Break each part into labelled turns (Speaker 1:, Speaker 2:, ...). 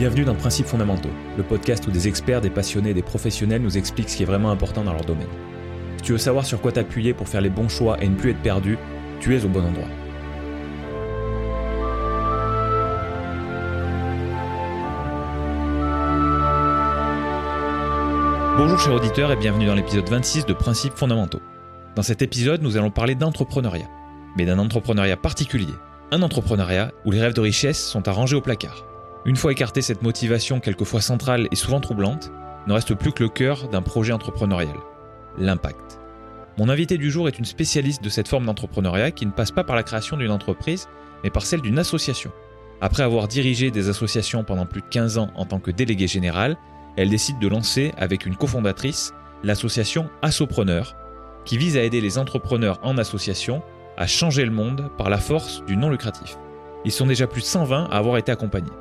Speaker 1: Bienvenue dans Principes fondamentaux, le podcast où des experts, des passionnés et des professionnels nous expliquent ce qui est vraiment important dans leur domaine. Si tu veux savoir sur quoi t'appuyer pour faire les bons choix et ne plus être perdu, tu es au bon endroit. Bonjour chers auditeurs et bienvenue dans l'épisode 26 de Principes fondamentaux. Dans cet épisode, nous allons parler d'entrepreneuriat, mais d'un entrepreneuriat particulier. Un entrepreneuriat où les rêves de richesse sont à ranger au placard. Une fois écartée cette motivation quelquefois centrale et souvent troublante, ne reste plus que le cœur d'un projet entrepreneurial, l'impact. Mon invité du jour est une spécialiste de cette forme d'entrepreneuriat qui ne passe pas par la création d'une entreprise, mais par celle d'une association. Après avoir dirigé des associations pendant plus de 15 ans en tant que déléguée générale, elle décide de lancer avec une cofondatrice l'association Assopreneur, qui vise à aider les entrepreneurs en association à changer le monde par la force du non lucratif. Ils sont déjà plus de 120 à avoir été accompagnés.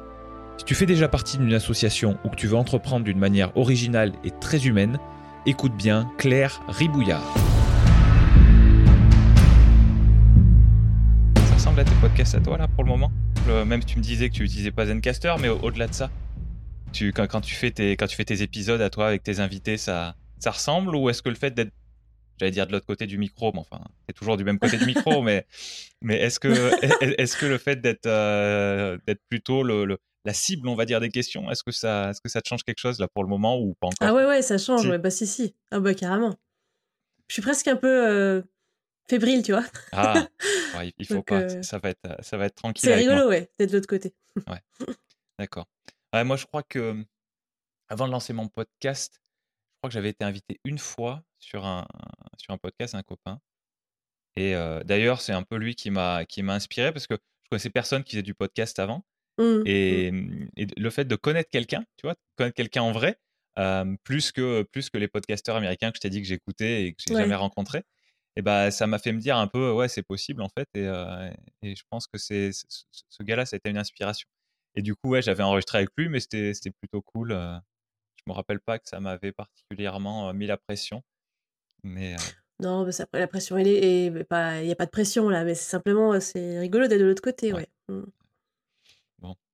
Speaker 1: Si tu fais déjà partie d'une association ou que tu veux entreprendre d'une manière originale et très humaine, écoute bien Claire Ribouillard. Ça ressemble à tes podcasts à toi là pour le moment Même si tu me disais que tu n'utilisais pas Zencaster, mais au-delà de ça, quand, tu fais tes, quand tu fais tes épisodes à toi avec tes invités, ça, ça ressemble ou est-ce que le fait d'être j'allais dire de l'autre côté du micro, mais enfin, c'est toujours du même côté du micro, mais, mais est-ce que, est-ce que le fait d'être, euh, d'être plutôt le, la cible, on va dire, des questions? Est-ce que ça, est-ce que ça te change quelque chose là pour le moment ou pas encore?
Speaker 2: Ah ouais, ouais, ça change. Si. Ouais, bah si, si. Ah bah carrément. Je suis presque un peu euh, fébrile, tu vois.
Speaker 1: Ah, ouais, il faut Donc, pas. Euh... Ça va être, ça va être tranquille.
Speaker 2: C'est rigolo, moi. ouais, d'être de l'autre côté.
Speaker 1: ouais. D'accord. Ouais, moi, je crois que avant de lancer mon podcast, je crois que j'avais été invité une fois sur un, sur un podcast, un copain. Et euh, d'ailleurs, c'est un peu lui qui m'a, qui m'a inspiré parce que je connaissais personne qui faisait du podcast avant. Mmh, et, mmh. et, le fait de connaître quelqu'un, tu vois, connaître quelqu'un en vrai, euh, plus, que, plus que les podcasteurs américains que je t'ai dit que j'écoutais et que j'ai ouais. jamais rencontrés, et bah, ça m'a fait me dire un peu, ouais, c'est possible en fait. Et, euh, et je pense que c'est, ce gars-là, ça a été une inspiration. Et du coup, ouais, j'avais enregistré avec lui, mais c'était, c'était plutôt cool. Je me rappelle pas que ça m'avait particulièrement mis la pression. Mais.
Speaker 2: Non, mais ça, la pression, il n'y a pas de pression là, mais c'est simplement, c'est rigolo d'être de l'autre côté, ouais. ouais.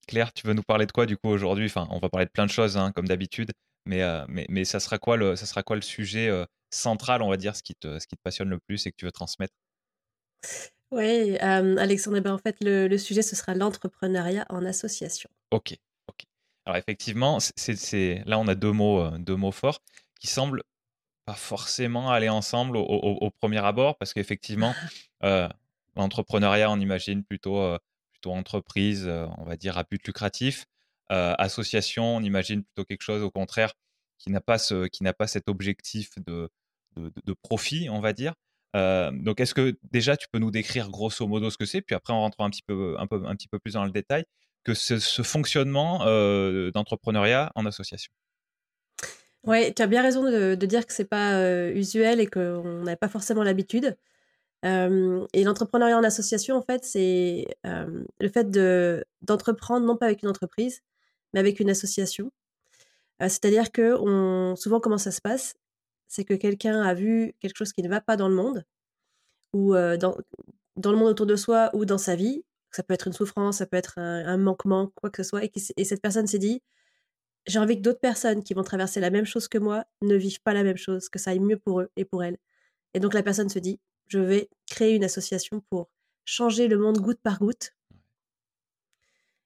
Speaker 1: Claire, tu veux nous parler de quoi du coup aujourd'hui? Enfin, on va parler de plein de choses hein, comme d'habitude, mais, euh, mais, mais ça sera quoi le, ça sera quoi le sujet euh, central, on va dire, ce qui, te, ce qui te passionne le plus et que tu veux transmettre?
Speaker 2: Oui, euh, Alexandre, ben, en fait, le, le, sujet, ce sera l'entrepreneuriat en association.
Speaker 1: Ok, ok. Alors effectivement, c'est, là, on a deux mots, deux mots forts qui semblent pas forcément aller ensemble au, au, au premier abord, parce qu'effectivement, l'entrepreneuriat, on imagine plutôt entreprise, on va dire, à but lucratif. association, on imagine plutôt quelque chose au contraire qui n'a pas, ce, qui n'a pas cet objectif de, profit, on va dire. donc, est-ce que déjà tu peux nous décrire grosso modo ce que c'est, puis après on rentre un petit peu, un peu, un petit peu plus dans le détail, que ce, ce fonctionnement d'entrepreneuriat en association?
Speaker 2: Oui, tu as bien raison de, dire que c'est pas usuel et qu'on n'a pas forcément l'habitude. Et l'entrepreneuriat en association, en fait, c'est le fait de, d'entreprendre non pas avec une entreprise, mais avec une association. C'est-à-dire que souvent, comment ça se passe? C'est que quelqu'un a vu quelque chose qui ne va pas dans le monde, ou dans, le monde autour de soi, ou dans sa vie. Ça peut être une souffrance, ça peut être un, manquement, quoi que ce soit. Et cette personne s'est dit j'ai envie que d'autres personnes qui vont traverser la même chose que moi ne vivent pas la même chose, que ça aille mieux pour eux et pour elles. Et donc la personne se dit je vais créer une association pour changer le monde goutte par goutte.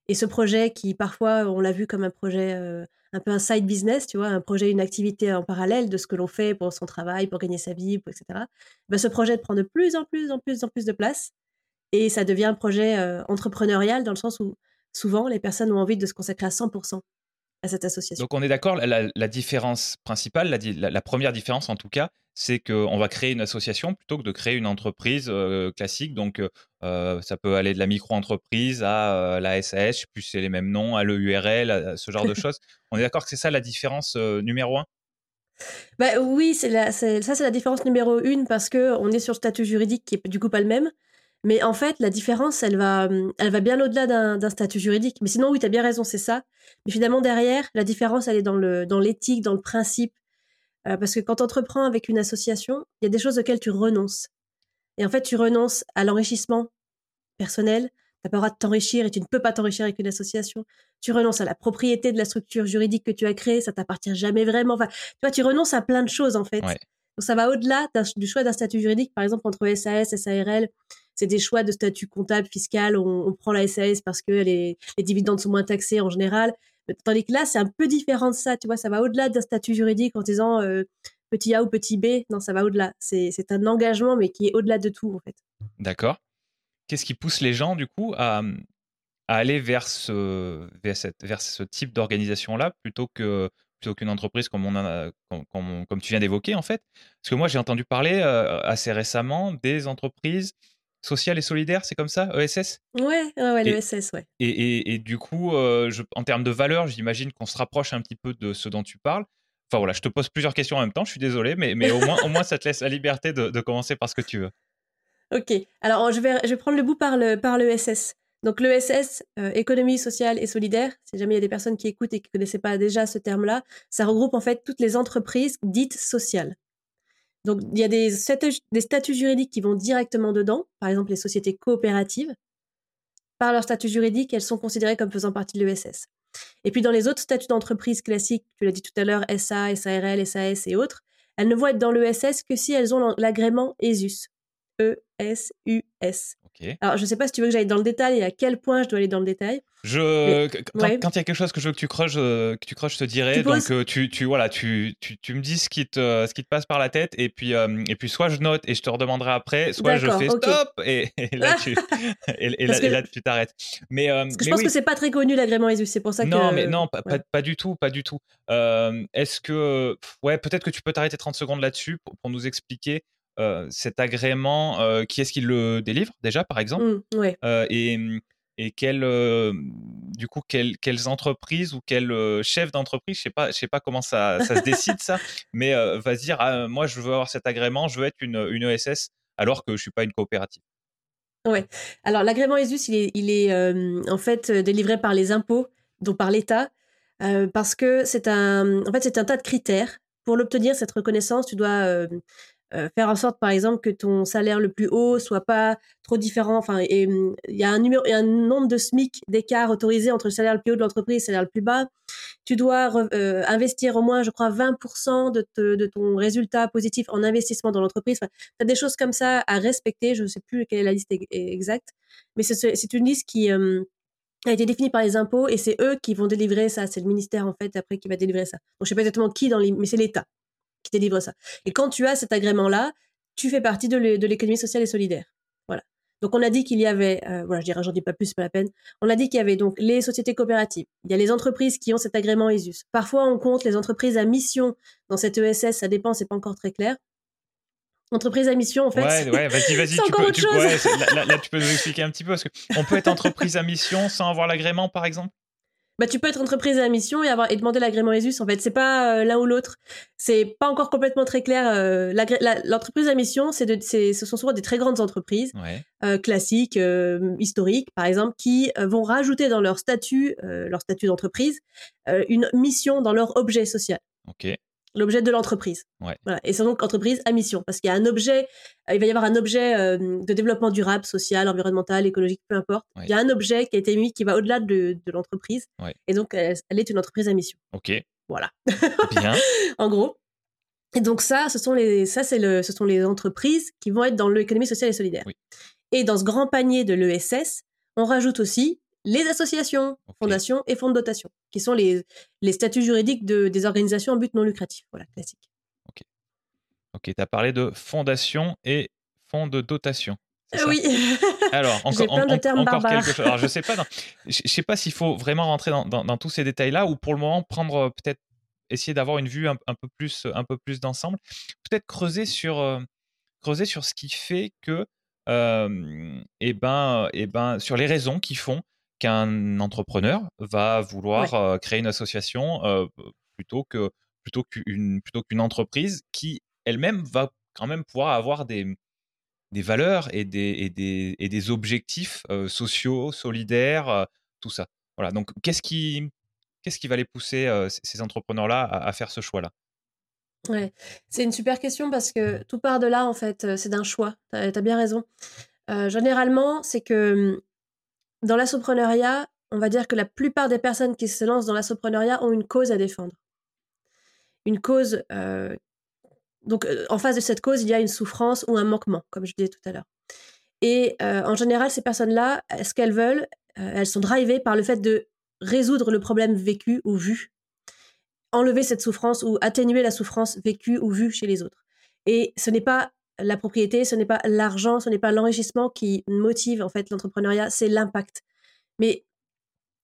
Speaker 2: Et ce projet qui, parfois, on l'a vu comme un projet, euh, un peu un side business, tu vois, un projet, une activité en parallèle de ce que l'on fait pour son travail, pour gagner sa vie, etc. Ben, ce projet prend de plus en plus, en plus, en plus de place. Et ça devient un projet euh, entrepreneurial dans le sens où souvent les personnes ont envie de se consacrer à 100% à cette association.
Speaker 1: Donc on est d'accord, la, la, différence principale, la, la, première différence en tout cas, c'est qu'on va créer une association plutôt que de créer une entreprise euh, classique. Donc, euh, ça peut aller de la micro-entreprise à euh, la SAS, plus c'est les mêmes noms, à l'EURL, ce genre de choses. On est d'accord que c'est ça la différence numéro un?
Speaker 2: Bah, Oui, c'est ça c'est la différence numéro une parce qu'on est sur le statut juridique qui est du coup pas le même. Mais en fait, la différence, elle va, hum, elle va bien au-delà d'un statut juridique. Mais sinon, oui, tu as bien raison, c'est ça. Mais finalement, derrière, la différence, elle est dans l'éthique, dans, dans le principe, euh, parce que quand tu entreprends avec une association, il y a des choses auxquelles tu renonces. Et en fait, tu renonces à l'enrichissement personnel, n'as pas le droit de t'enrichir et tu ne peux pas t'enrichir avec une association. Tu renonces à la propriété de la structure juridique que tu as créée, ça t'appartient jamais vraiment. Enfin, tu vois, tu renonces à plein de choses en fait. Donc ça va au-delà du choix d'un statut juridique, par exemple entre SAS, SARL. C'est des choix de statut comptable, fiscal. On, prend la SAS parce que les, dividendes sont moins taxés en général. Tandis que là, c'est un peu différent de ça. Tu vois, ça va au-delà d'un statut juridique en disant euh, petit A ou petit B. Non, ça va au-delà. C'est un engagement, mais qui est au-delà de tout en fait.
Speaker 1: D'accord qu'est-ce qui pousse les gens, du coup, à, aller vers ce, vers, ce type d'organisation-là plutôt que plutôt qu'une entreprise comme, on a, comme, tu viens d'évoquer, en fait? Parce que moi, j'ai entendu parler euh, assez récemment des entreprises sociales et solidaires, c'est comme ça ESS
Speaker 2: Ouais, ouais, l'ESS, ouais.
Speaker 1: Et, du coup, euh, je, en termes de valeur, j'imagine qu'on se rapproche un petit peu de ce dont tu parles. Enfin voilà, je te pose plusieurs questions en même temps, je suis désolé, mais, mais au, moins, au moins ça te laisse la liberté de, de commencer par ce que tu veux.
Speaker 2: Ok, alors je vais, je vais prendre le bout par le, par l'ESS. Donc l'ESS, euh, économie sociale et solidaire, si jamais il y a des personnes qui écoutent et qui ne connaissaient pas déjà ce terme-là, ça regroupe en fait toutes les entreprises dites sociales. Donc il y a des statuts, juridiques qui vont directement dedans, par exemple les sociétés coopératives. Par leur statut juridique, elles sont considérées comme faisant partie de l'ESS. Et puis dans les autres statuts d'entreprise classiques, tu l'as dit tout à l'heure, SA, SARL, SAS et autres, elles ne vont être dans l'ESS que si elles ont l'agrément ESUS, E-S-U-S. Alors, je ne sais pas si tu veux que j'aille dans le détail et à quel point je dois aller dans le détail.
Speaker 1: Je, quand, il y a quelque chose que je veux que tu creuses, euh, que tu je te dirai. Donc, euh, tu, tu, voilà, tu, tu, tu, me dis ce qui, te, ce qui te passe par la tête et puis, euh, et puis soit je note et je te redemanderai après, soit je fais stop et, là, tu, et, là, tu t'arrêtes.
Speaker 2: Mais, parce que je pense que c'est pas très connu l'agrément ESUS, c'est pour ça que.
Speaker 1: Non, mais non, pas, pas, du tout, pas du tout. Est-ce que, ouais, peut-être que tu peux t'arrêter 30 secondes là-dessus pour, pour, nous expliquer cet agrément, euh, qui est-ce qui le délivre déjà, par exemple?
Speaker 2: Mmh,
Speaker 1: euh, Et, et quel, du coup, quelles entreprises ou quel chef d'entreprise, je sais pas, je sais pas comment ça, ça se décide ça, mais va se dire, ah, moi je veux avoir cet agrément, je veux être une, une ESS alors que je suis pas une coopérative.
Speaker 2: Ouais. Alors l'agrément ESUS, il est, il est en fait délivré par les impôts, donc par l'État, parce que c'est un, en fait, c'est un tas de critères. Pour l'obtenir, cette reconnaissance, tu dois euh, faire en sorte, par exemple, que ton salaire le plus haut soit pas trop différent. Enfin, il y a un numéro, un nombre de SMIC d'écart autorisé entre le salaire le plus haut de l'entreprise et le salaire le plus bas. Tu dois euh, investir au moins, je crois, 20% de, ton résultat positif en investissement dans l'entreprise. Enfin, tu as des choses comme ça à respecter. Je ne sais plus quelle est la liste exacte, mais c'est une liste qui euh, a été définie par les impôts et c'est eux qui vont délivrer ça. C'est le ministère, en fait, après, qui va délivrer ça. Donc, je sais pas exactement qui dans les, mais c'est l'État qui délivre ça. Et quand tu as cet agrément-là, tu fais partie de l'économie sociale et solidaire. Voilà. Donc on a dit qu'il y avait, euh, voilà, je dirais, j'en dis pas plus, c'est pas la peine. On a dit qu'il y avait donc les sociétés coopératives. Il y a les entreprises qui ont cet agrément ESUS. Parfois on compte les entreprises à mission dans cette ESS, ça dépend, c'est pas encore très clair. Entreprise à mission, en fait.
Speaker 1: Ouais, ouais, vas-y, vas-y. tu peux, tu, là, là, tu peux nous expliquer un petit peu parce qu'on peut être entreprise à mission sans avoir l'agrément, par exemple?
Speaker 2: Bah, tu peux être entreprise à mission et avoir et demander l'agrément ESUS. En fait, c'est pas euh, l'un ou l'autre. C'est pas encore complètement très clair. Euh, l'entreprise à mission, c'est de, ce sont souvent des très grandes entreprises euh, classiques, historiques, par exemple, qui vont rajouter dans leur statut, leur statut d'entreprise, une mission dans leur objet social.
Speaker 1: Ok
Speaker 2: l'objet de l'entreprise.
Speaker 1: Voilà.
Speaker 2: Et c'est donc entreprise à mission, parce qu'il y a un objet, euh, il va y avoir un objet euh, de développement durable, social, environnemental, écologique, peu importe. Il y a un objet qui a été mis qui va au-delà de, l'entreprise. Et donc, elle, est une entreprise à mission.
Speaker 1: Ok.
Speaker 2: Voilà.
Speaker 1: Bien.
Speaker 2: en gros. Et donc ça, ce sont les, ça c'est le, ce sont les entreprises qui vont être dans l'économie sociale et solidaire. Et dans ce grand panier de l'ESS, on rajoute aussi les associations, fondations et fonds de dotation, qui sont les, les statuts juridiques de, des organisations en but non lucratif. Voilà, classique.
Speaker 1: Ok. Ok, tu as parlé de fondation et fonds de dotation.
Speaker 2: oui.
Speaker 1: Alors, encore, plein de termes encore quelque chose. Alors, je sais pas, je sais pas s'il faut vraiment rentrer dans, dans, tous ces détails-là ou pour le moment prendre euh, peut-être essayer d'avoir une vue un, peu plus un peu plus d'ensemble. Peut-être creuser sur euh, creuser sur ce qui fait que euh, et eh ben et eh ben sur les raisons qui font qu'un entrepreneur va vouloir euh, créer une association euh, plutôt que plutôt qu'une plutôt qu'une entreprise qui elle-même va quand même pouvoir avoir des, des valeurs et des, et des, et des objectifs euh, sociaux, solidaires, tout ça. Voilà. Donc, qu'est-ce qui, qu'est-ce qui va les pousser, ces entrepreneurs-là, à, faire ce choix-là?
Speaker 2: Ouais, c'est une super question parce que tout part de là, en fait, c'est d'un choix. Tu as, as, bien raison. généralement, c'est que dans l'assopreneuriat, on va dire que la plupart des personnes qui se lancent dans l'assopreneuriat ont une cause à défendre. Une cause. Euh, donc, euh, en face de cette cause, il y a une souffrance ou un manquement, comme je disais tout à l'heure. Et euh, en général, ces personnes-là, ce qu'elles veulent, elles sont drivées par le fait de résoudre le problème vécu ou vu, enlever cette souffrance ou atténuer la souffrance vécue ou vue chez les autres. Et ce n'est pas la propriété, ce n'est pas l'argent, ce n'est pas l'enrichissement qui motive en fait l'entrepreneuriat, c'est l'impact. Mais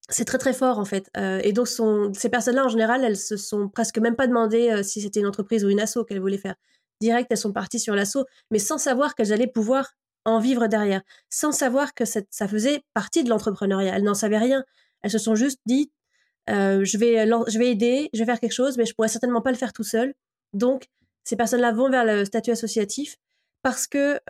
Speaker 2: c'est très très fort en fait. Euh, et donc ces personnes-là en général, elles se sont presque même pas demandé euh, si c'était une entreprise ou une asso qu'elles voulaient faire. Direct, elles sont parties sur l'assaut, mais sans savoir qu'elles allaient pouvoir en vivre derrière, sans savoir que ça faisait partie de l'entrepreneuriat. Elles n'en savaient rien. Elles se sont juste dit, euh, je vais je vais aider, je vais faire quelque chose, mais je pourrais certainement pas le faire tout seul. Donc ces personnes-là vont vers le statut associatif parce que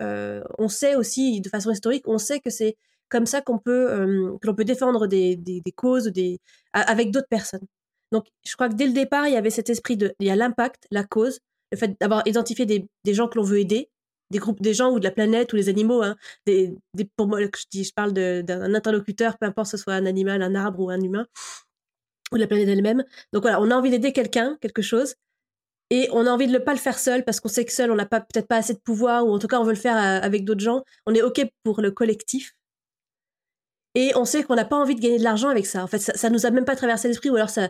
Speaker 2: on sait aussi, de façon historique, on sait que c'est comme ça qu'on peut, l'on peut défendre des, des, causes des, avec d'autres personnes. Donc, je crois que dès le départ, il y avait cet esprit de, il y a l'impact, la cause, le fait d'avoir identifié des, des gens que l'on veut aider, des groupes, des gens ou de la planète ou les animaux. Hein, des, pour moi, je, dis, je parle d'un interlocuteur, peu importe ce soit un animal, un arbre ou un humain, ou la planète elle-même. Donc voilà, on a envie d'aider quelqu'un, quelque chose, et on a envie de ne pas le faire seul parce qu'on sait que seul, on n'a pas peut-être pas assez de pouvoir, ou en tout cas, on veut le faire euh, avec d'autres gens. On est OK pour le collectif. Et on sait qu'on n'a pas envie de gagner de l'argent avec ça. En fait, ça, ne nous a même pas traversé l'esprit, ou alors ça,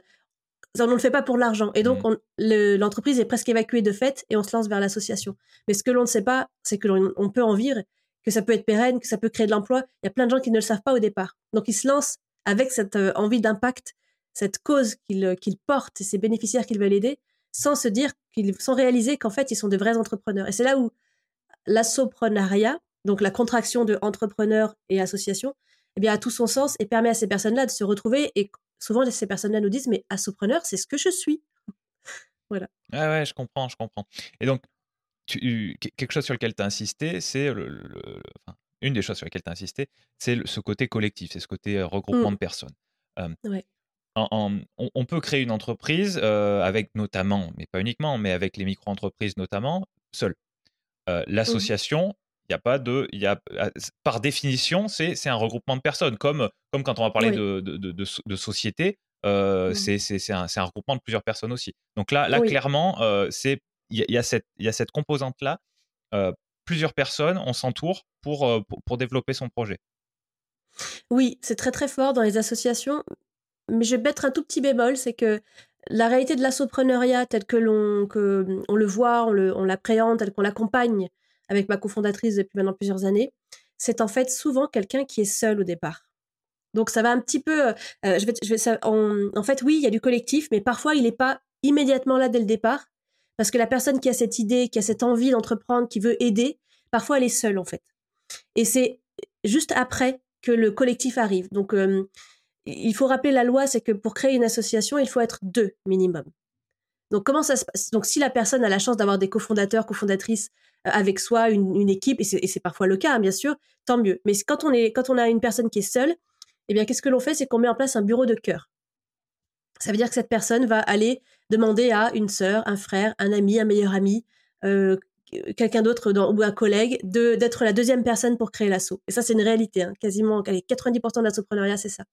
Speaker 2: on ne le fait pas pour l'argent. Et donc, mmh. l'entreprise est presque évacuée de fait et on se lance vers l'association. Mais ce que l'on ne sait pas, c'est que l'on peut en vivre, que ça peut être pérenne, que ça peut créer de l'emploi. Il y a plein de gens qui ne le savent pas au départ. Donc, ils se lancent avec cette euh, envie d'impact, cette cause qu'ils portent et ces bénéficiaires qu'ils veulent aider sans se dire qu'ils, sans réaliser qu'en fait, ils sont de vrais entrepreneurs. Et c'est là où l'assoprenariat, donc la contraction de entrepreneur et association, eh bien, a tout son sens et permet à ces personnes-là de se retrouver. Et souvent, ces personnes-là nous disent, mais assopreneur, c'est ce que je suis. voilà.
Speaker 1: Ah ouais, je comprends, je comprends. Et donc, tu, quelque chose sur lequel tu as insisté, c'est le, une des choses sur lesquelles tu as insisté, c'est ce côté collectif, c'est ce côté euh, regroupement mmh. de personnes. Euh, ouais on, peut créer une entreprise euh, avec notamment, mais pas uniquement, mais avec les micro-entreprises notamment, seul. Euh, mmh l'association, il n'y a pas de, y a, ah, par définition, c'est un regroupement de personnes, comme, comme quand on va parler de, de, société, euh, mmh c'est un, un, regroupement de plusieurs personnes aussi. Donc là, là clairement, il y, a cette, y a cette composante-là. plusieurs personnes, on s'entoure pour, pour développer son projet.
Speaker 2: Oui, c'est très très fort dans les associations mais je vais mettre un tout petit bémol, c'est que la réalité de l'assopreneuriat tel que l'on que on le voit, on l'appréhende, tel qu'on l'accompagne avec ma cofondatrice depuis maintenant plusieurs années, c'est en fait souvent quelqu'un qui est seul au départ. Donc ça va un petit peu, euh, je vais, je vais en fait oui, il y a du collectif, mais parfois il n'est pas immédiatement là dès le départ, parce que la personne qui a cette idée, qui a cette envie d'entreprendre, qui veut aider, parfois elle est seule en fait. Et c'est juste après que le collectif arrive. Donc euh, il faut rappeler la loi, c'est que pour créer une association, il faut être deux minimum. Donc comment ça se passe? Donc si la personne a la chance d'avoir des cofondateurs, cofondatrices euh, avec soi, une, équipe, et c'est parfois le cas, hein, bien sûr, tant mieux. Mais quand on, est, quand on a une personne qui est seule, eh bien qu'est-ce que l'on fait? C'est qu'on met en place un bureau de cœur. Ça veut dire que cette personne va aller demander à une sœur, un frère, un ami, un meilleur ami, euh, quelqu'un d'autre ou un collègue d'être la deuxième personne pour créer l'assaut. Et ça, c'est une réalité. Hein. Quasiment 90% de l'assopreneuriat, c'est ça.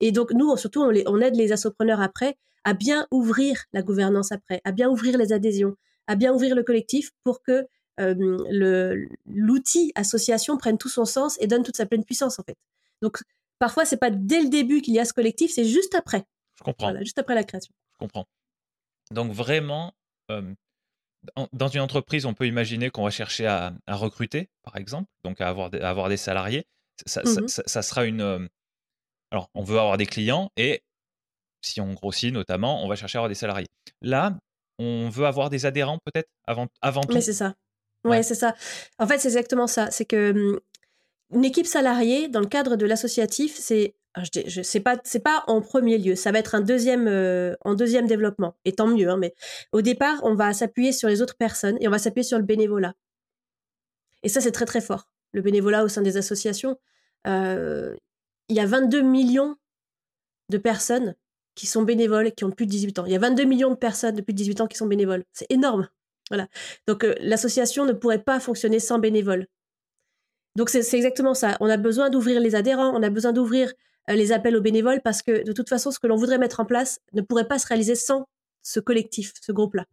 Speaker 2: Et donc, nous, surtout, on, on aide les assopreneurs après à bien ouvrir la gouvernance après, à bien ouvrir les adhésions, à bien ouvrir le collectif pour que euh, l'outil association prenne tout son sens et donne toute sa pleine puissance, en fait. Donc, parfois, c'est pas dès le début qu'il y a ce collectif, c'est juste après.
Speaker 1: Je comprends.
Speaker 2: juste après la création.
Speaker 1: Je comprends. Donc, vraiment, dans une entreprise, on peut imaginer qu'on va chercher à, recruter, par exemple, donc à avoir, avoir des salariés. Ça, mmh sera une. Euh, alors, on veut avoir des clients et si on grossit notamment, on va chercher à avoir des salariés. Là, on veut avoir des adhérents peut-être avant, avant tout?
Speaker 2: Mais c'est ça. Ouais, c'est ça. En fait, c'est exactement ça. C'est que mmh, une équipe salariée, dans le cadre de l'associatif, c'est ah, je, sais pas, c'est pas en premier lieu. Ça va être un deuxième, euh, en deuxième développement. Et tant mieux. Hein, mais au départ, on va s'appuyer sur les autres personnes et on va s'appuyer sur le bénévolat. Et ça, c'est très très fort. Le bénévolat au sein des associations. Euh, il y a 22 millions de personnes qui sont bénévoles et qui ont plus de 18 ans. Il y a 22 millions de personnes de plus de 18 ans qui sont bénévoles. C'est énorme. Voilà. Donc euh, l'association ne pourrait pas fonctionner sans bénévoles. Donc c'est exactement ça. On a besoin d'ouvrir les adhérents, on a besoin d'ouvrir les appels aux bénévoles parce que de toute façon, ce que l'on voudrait mettre en place ne pourrait pas se réaliser sans ce collectif, ce groupe-là.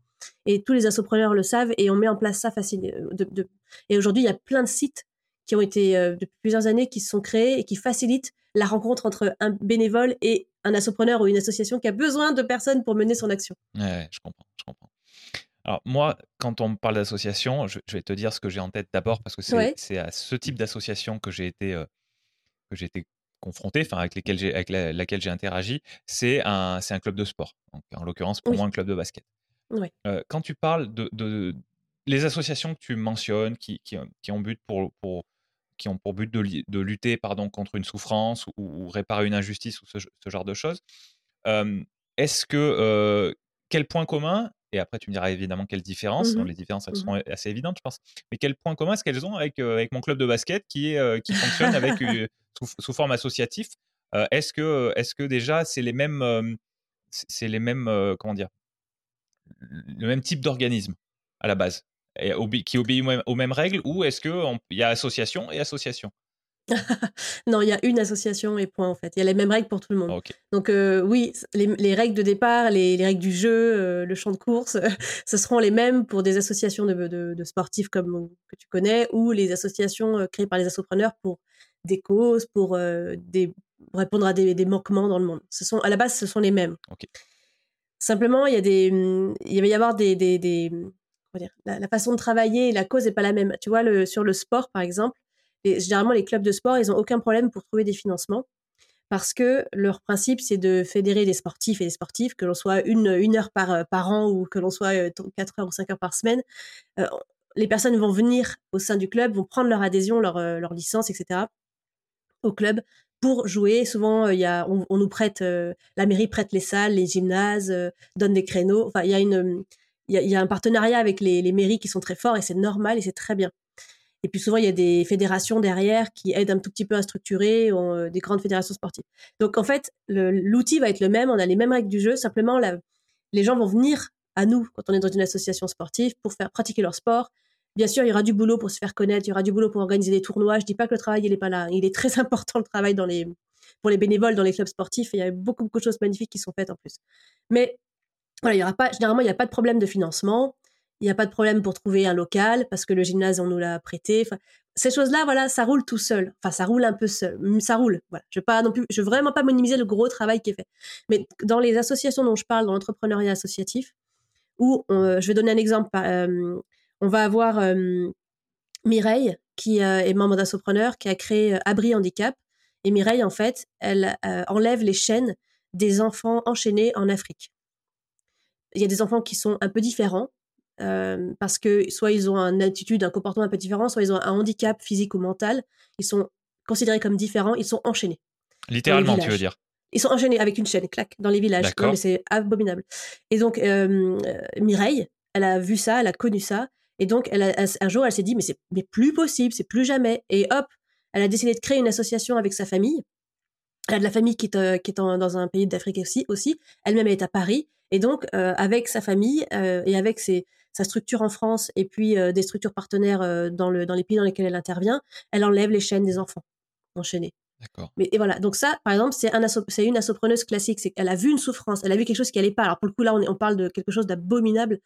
Speaker 2: Et tous les assopreneurs le savent et on met en place ça facilement. Euh, et aujourd'hui, il y a plein de sites qui ont été euh, depuis plusieurs années qui se sont créés et qui facilitent la rencontre entre un bénévole et un assopreneur ou une association qui a besoin de personnes pour mener son action.
Speaker 1: Ouais, je comprends, je comprends. Alors moi, quand on me parle d'association, je, vais te dire ce que j'ai en tête d'abord parce que c'est à ce type d'association que j'ai été, que j'ai été confronté, enfin avec, lesquels j'ai, avec laquelle j'ai interagi, c'est un, c'est un club de sport. en l'occurrence, pour moi, un club de basket. quand tu parles de, de, les associations que tu mentionnes, qui, qui, qui ont but pour, pour, qui ont pour but de, de lutter pardon, contre une souffrance ou, réparer une injustice ou ce, genre de choses, est-ce que quel point commun et après, tu me diras évidemment quelles différences. Mmh les différences, elles mmh sont assez évidentes, je pense. Mais quel point commun est-ce qu'elles ont avec, avec mon club de basket qui, est, qui fonctionne avec, sous, forme associative Est-ce que, est que déjà, c'est les mêmes, c'est les mêmes comment dire, le même type d'organisme à la base et, qui obéit aux mêmes règles ou est-ce qu'il y a association et association?
Speaker 2: non, il y a une association et point en fait. Il y a les mêmes règles pour tout le monde. Donc euh, oui, les, règles de départ, les, règles du jeu, euh, le champ de course, ce seront les mêmes pour des associations de, sportifs comme que tu connais ou les associations euh, créées par les assopreneurs pour des causes, pour, des, répondre à des, manquements dans le monde. Ce sont, à la base, ce sont les mêmes. Simplement, il y a des, il va y avoir des, des, la, la, façon de travailler, la cause n'est pas la même. Tu vois, le, sur le sport, par exemple, généralement, les clubs de sport, ils n'ont aucun problème pour trouver des financements parce que leur principe, c'est de fédérer des sportifs et des sportifs, que l'on soit une, heure par, euh, par an ou que l'on soit euh, quatre heures ou cinq heures par semaine. Euh, les personnes vont venir au sein du club, vont prendre leur adhésion, leur, licence, etc. au club pour jouer. Souvent, on, nous prête, la mairie prête les salles, les gymnases, donne des créneaux. Enfin, il y a un partenariat avec les mairies qui sont très forts et c'est normal et c'est très bien. Et puis souvent, il y a des fédérations derrière qui aident un tout petit peu à structurer euh, des grandes fédérations sportives. Donc en fait, l'outil va être le même, on a les mêmes règles du jeu, simplement les gens vont venir à nous quand on est dans une association sportive pour faire pratiquer leur sport. Bien sûr, il y aura du boulot pour se faire connaître, il y aura du boulot pour organiser des tournois. Je dis pas que le travail, il est pas là. Il est très important le travail pour les bénévoles dans les clubs sportifs. Il y a beaucoup, beaucoup de choses magnifiques qui sont faites en plus. Mais voilà, généralement, il n'y a pas de problème de financement il n'y a pas de problème pour trouver un local parce que le gymnase, on nous l'a prêté. Ces choses-là, voilà, ça roule tout seul. Enfin, ça roule un peu seul. Ça roule. Voilà. Je veux veux vraiment pas minimiser le gros travail qui est fait. Mais dans les associations dont je parle, dans l'entrepreneuriat associatif, où je vais donner un exemple. Euh, on va avoir euh, Mireille, qui euh, est membre d'Assopreneur, qui a créé Abri Handicap. Et Mireille, en fait, elle enlève les chaînes des enfants enchaînés en Afrique. Il y a des enfants qui sont un peu différents, euh, parce que soit ils ont une attitude, un comportement un peu différent, soit ils ont un handicap physique ou mental. Ils sont considérés comme différents, ils sont enchaînés.
Speaker 1: Littéralement, tu veux dire?
Speaker 2: Ils sont enchaînés avec une chaîne, clac, dans les villages. mais c'est abominable. Et donc, euh, Mireille, elle a vu ça, elle a connu ça. Et donc, elle un jour, elle s'est dit, mais c'est mais plus possible, c'est plus jamais. Et hop, elle a décidé de créer une association avec sa famille. Elle a de la famille qui est, euh, qui est dans un pays d'Afrique aussi. aussi. Elle-même, elle est à Paris. Et donc, avec sa famille et avec ses, sa structure en France et puis euh, des structures partenaires euh, dans, le, dans les pays dans lesquels elle intervient, elle enlève les chaînes des enfants enchaînés. D'accord. Mais et voilà, donc ça, par exemple, c'est un c'est une assopreneuse classique. C'est qu'elle a vu une souffrance, elle a vu quelque chose qui allait pas. Alors pour le coup là, on, on parle de quelque chose d'abominable.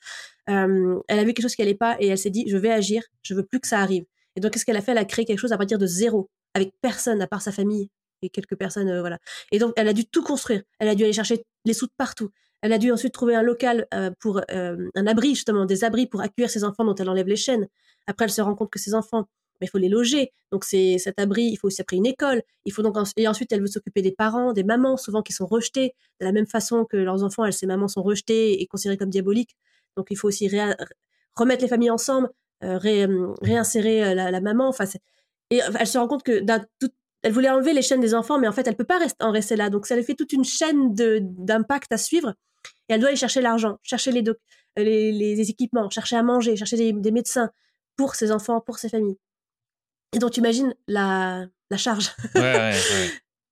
Speaker 2: Euh, elle a vu quelque chose qui allait pas et elle s'est dit, je vais agir, je veux plus que ça arrive. Et donc qu'est-ce qu'elle a fait? Elle a créé quelque chose à partir de zéro, avec personne à part sa famille et quelques personnes, voilà. Et donc elle a dû tout construire. Elle a dû aller chercher les sous de partout. Elle a dû ensuite trouver un local euh, pour euh, un abri, justement, des abris pour accueillir ses enfants dont elle enlève les chaînes. Après, elle se rend compte que ses enfants, mais bah, il faut les loger. Donc, c'est cet abri, il faut aussi après une école. Il faut donc et ensuite, elle veut s'occuper des parents, des mamans, souvent qui sont rejetées de la même façon que leurs enfants. Elle, ses mamans sont rejetées et considérées comme diaboliques. Donc, il faut aussi remettre les familles ensemble, euh, réinsérer la, maman. Enfin, et elle se rend compte que elle voulait enlever les chaînes des enfants, mais en fait, elle peut pas en rester là. Donc, ça lui fait toute une chaîne d'impact à suivre. Et elle doit aller chercher l'argent, chercher les, les, équipements, chercher à manger, chercher des, médecins pour ses enfants, pour ses familles. Et donc, tu imagines la, la charge.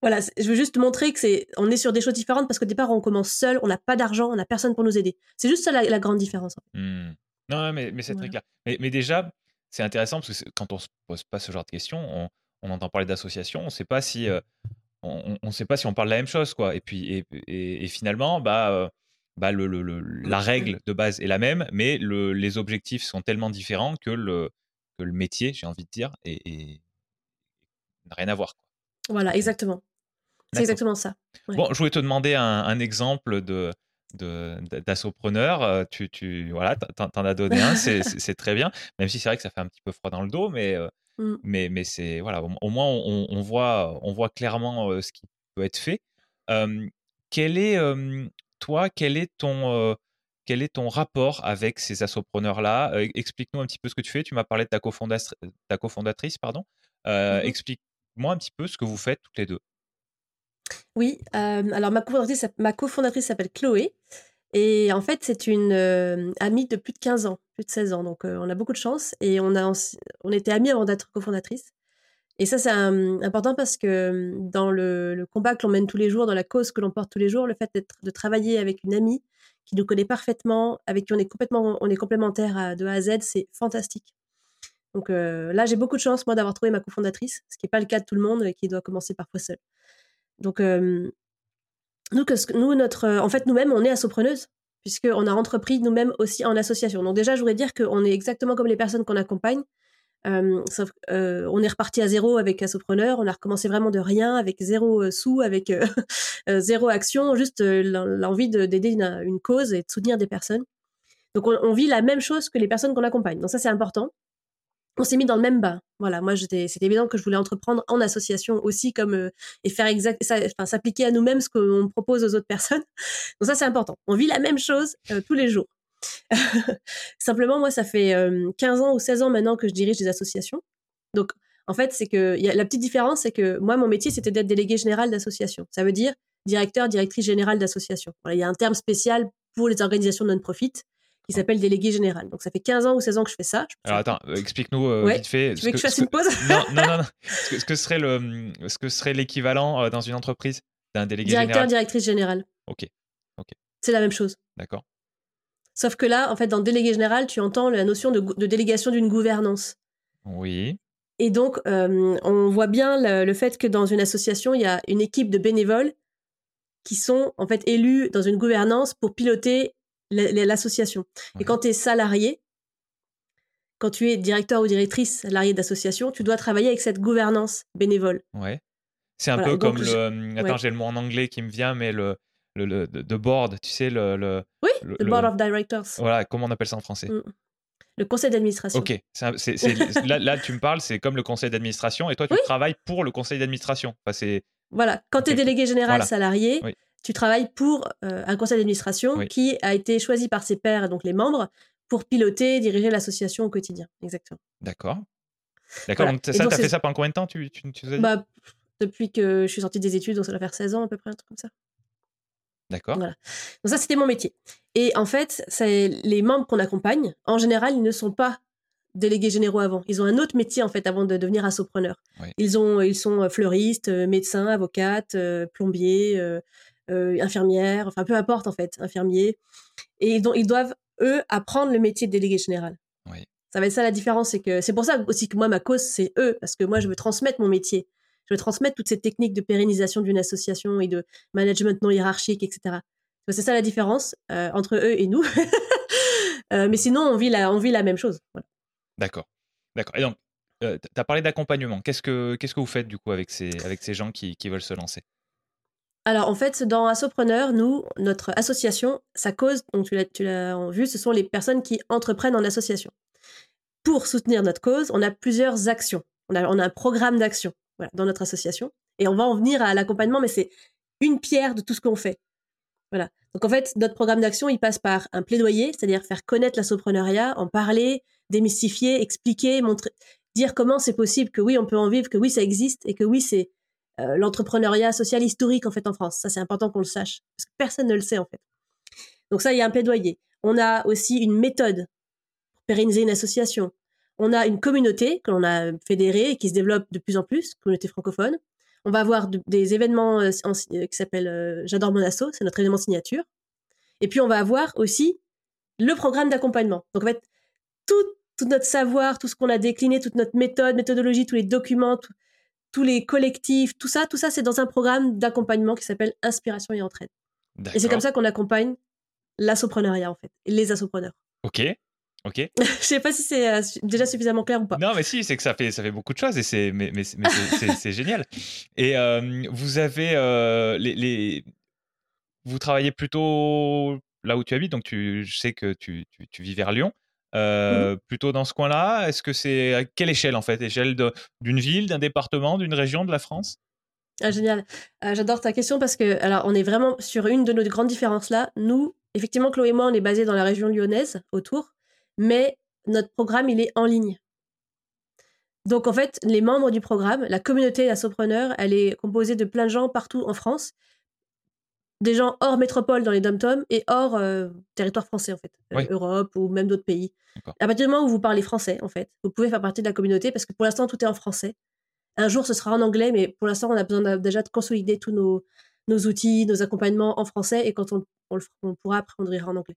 Speaker 2: voilà, je veux juste montrer que c'est, on est sur des choses différentes parce qu'au départ, on commence seul, on n'a pas d'argent, on n'a personne pour nous aider. C'est juste ça la, grande différence.
Speaker 1: Mmh. Non, mais, mais c'est très clair. Mais, mais déjà, c'est intéressant parce que quand on se pose pas ce genre de questions, on, on entend parler d'association, on ne sait pas si on ne sait pas si on parle de la même chose quoi. Et puis et, finalement bah bah le, la règle de base est la même, mais les objectifs sont tellement différents que le, que le métier, j'ai envie de dire, et, n'a rien à voir.
Speaker 2: Voilà, exactement. C'est exactement ça.
Speaker 1: Bon, je voulais te demander un, exemple de d'assopreneur, tu, tu voilà, t'en as donné un, c'est très bien, même si c'est vrai que ça fait un petit peu froid dans le dos, mais mmh. mais, mais c'est voilà, au, moins on, voit on voit clairement ce qui peut être fait. quel est toi, quel est ton quel est ton rapport avec ces assopreneurs-là? Explique-nous un petit peu ce que tu fais. Tu m'as parlé de ta, cofondatrice, ta cofondatrice pardon. Mmh explique-moi un petit peu ce que vous faites toutes les deux.
Speaker 2: Oui, alors ma cofondatrice, ma cofondatrice s'appelle Chloé. Et en fait, c'est une amie de plus de 15 ans, plus de 16 ans. Donc, on a beaucoup de chance. Et on, a, on était amis avant d'être cofondatrice. Et ça, c'est important parce que dans le, combat que l'on mène tous les jours, dans la cause que l'on porte tous les jours, le fait de travailler avec une amie qui nous connaît parfaitement, avec qui on est complètement, on est complémentaires de A à Z, c'est fantastique. Donc là, j'ai beaucoup de chance, moi, d'avoir trouvé ma cofondatrice, ce qui n'est pas le cas de tout le monde et qui doit commencer parfois seul. Donc, nous, notre, en fait, nous-mêmes, on est assopreneuses, puisqu'on a entrepris nous-mêmes aussi en association. Donc, déjà, je voudrais dire qu'on est exactement comme les personnes qu'on accompagne. Sauf, on est reparti à zéro avec Assopreneur, on a recommencé vraiment de rien, avec zéro sous, avec zéro action, juste l'envie d'aider une, cause et de soutenir des personnes. Donc on, vit la même chose que les personnes qu'on accompagne. Donc ça c'est important on s'est mis dans le même bain. Voilà, moi c'était évident que je voulais entreprendre en association aussi comme euh, et faire exact enfin s'appliquer à nous-mêmes ce qu'on propose aux autres personnes. Donc ça c'est important. On vit la même chose euh, tous les jours. Simplement moi ça fait 15 euh, ans ou 16 ans maintenant que je dirige des associations. Donc en fait, c'est que y a, la petite différence c'est que moi mon métier c'était d'être délégué général d'association. Ça veut dire directeur, directrice générale d'association. Voilà, il y a un terme spécial pour les organisations non-profit qui s'appelle délégué général. Donc ça fait 15 ans ou 16 ans que je fais ça.
Speaker 1: Alors attends, euh, explique-nous euh, vite fait.
Speaker 2: Tu veux que, je fasse une pause?
Speaker 1: Non, non, non. Ce, que, serait le, ce que serait l'équivalent euh, dans une entreprise d'un délégué
Speaker 2: Directeur,
Speaker 1: général?
Speaker 2: directrice générale.
Speaker 1: Ok. ok.
Speaker 2: C'est la même chose.
Speaker 1: D'accord.
Speaker 2: Sauf que là, en fait, dans délégué général, tu entends la notion de, de délégation d'une gouvernance.
Speaker 1: Oui.
Speaker 2: Et donc, on voit bien le, fait que dans une association, il y a une équipe de bénévoles qui sont en fait élus dans une gouvernance pour piloter l'association. Et quand tu es salarié, quand tu es directeur ou directrice salarié d'association, tu dois travailler avec cette gouvernance bénévole.
Speaker 1: Ouais. C'est un peu comme le. Attends, j'ai le mot en anglais qui me vient, mais le, le, le the board, tu sais, le. le
Speaker 2: oui, le, board of directors.
Speaker 1: Voilà, comment on appelle ça en français? Mmh.
Speaker 2: Le conseil d'administration.
Speaker 1: Ok, là, là, tu me parles, c'est comme le conseil d'administration, et toi, tu travailles pour le conseil d'administration. Enfin,
Speaker 2: voilà, quand tu es délégué général salarié, tu travailles pour euh, un conseil d'administration qui a été choisi par ses pairs, donc les membres, pour piloter, diriger l'association au quotidien. Exactement.
Speaker 1: D'accord. D'accord. Donc, ça, tu as fait ça pendant combien de temps tu,
Speaker 2: bah, Depuis que je suis sortie des études, donc ça doit faire 16 ans à peu près, un truc comme ça.
Speaker 1: D'accord.
Speaker 2: Voilà. Donc, ça, c'était mon métier. Et en fait, les membres qu'on accompagne, en général, ils ne sont pas délégués généraux avant. Ils ont un autre métier, en fait, avant de devenir assopreneurs. Ils, ont, ils sont euh, fleuristes, euh, médecins, avocates, plombiers euh, infirmière, enfin peu importe en fait, infirmier. Et ils, ils doivent, eux, apprendre le métier de délégué général. Ça va être ça la différence, c'est que c'est pour ça aussi que moi, ma cause, c'est eux, parce que moi, je veux transmettre mon métier. Je veux transmettre toutes ces techniques de pérennisation d'une association et de management non hiérarchique, etc. C'est ça la différence euh, entre eux et nous. Euh, mais sinon, on vit la, on vit la même chose.
Speaker 1: D'accord. D'accord. Et donc, tu as parlé d'accompagnement. Qu'est-ce que, qu'est-ce que vous faites du coup avec ces, avec ces gens qui, qui veulent se lancer?
Speaker 2: Alors en fait, dans Assopreneur, nous, notre association, sa cause, donc tu l'as vu, ce sont les personnes qui entreprennent en association. Pour soutenir notre cause, on a plusieurs actions. On a, un programme d'action dans notre association. Et on va en venir à l'accompagnement, mais c'est une pierre de tout ce qu'on fait. Voilà. Donc en fait, notre programme d'action, il passe par un plaidoyer, c'est-à-dire faire connaître l'assopreneuriat, en parler, démystifier, expliquer, montrer, dire comment c'est possible que oui, on peut en vivre, que oui, ça existe et que oui, c'est euh, l'entrepreneuriat social historique en fait en France. Ça c'est important qu'on le sache parce que personne ne le sait en fait. Donc ça il y a un plaidoyer. On a aussi une méthode pour pérenniser une association. On a une communauté que l'on a fédérée et qui se développe de plus en plus, communauté francophone. On va avoir des événements euh, euh, qui s'appellent J'adore mon asso, c'est notre événement signature. Et puis on va avoir aussi le programme d'accompagnement. Donc en fait, tout tout notre savoir, tout ce qu'on a décliné, toute notre méthode, méthodologie, tous les documents, tous les collectifs, tout ça, tout ça, c'est dans un programme d'accompagnement qui s'appelle Inspiration et Entraide. Et c'est comme ça qu'on accompagne l'assopreneuriat, en fait, et les assopreneurs.
Speaker 1: Ok. Ok.
Speaker 2: Je sais pas si c'est euh, déjà suffisamment clair ou pas.
Speaker 1: Non, mais si, c'est que ça fait, ça fait beaucoup de choses et c'est, mais, mais, c'est, génial. Et euh, vous avez euh, les, les, vous travaillez plutôt là où tu habites, donc tu, je sais que tu, tu, tu vis vers Lyon. Mmh plutôt dans ce coin-là Est-ce que c'est à quelle échelle en fait? Échelle d'une ville, d'un département, d'une région de la France?
Speaker 2: Ah, génial. J'adore ta question parce que, alors, on est vraiment sur une de nos grandes différences là. Nous, effectivement, Chloé et moi, on est basé dans la région lyonnaise, autour mais notre programme, il est en ligne. Donc en fait, les membres du programme, la communauté d'Assopreneurs, elle est composée de plein de gens partout en France, des gens hors métropole dans les dom et hors euh, territoire français en fait, euh, Europe ou même d'autres pays. À partir du moment où vous parlez français en fait, vous pouvez faire partie de la communauté parce que pour l'instant tout est en français. Un jour ce sera en anglais, mais pour l'instant on a besoin déjà de consolider tous nos, nos outils, nos accompagnements en français et quand on, on, pourra après on en anglais.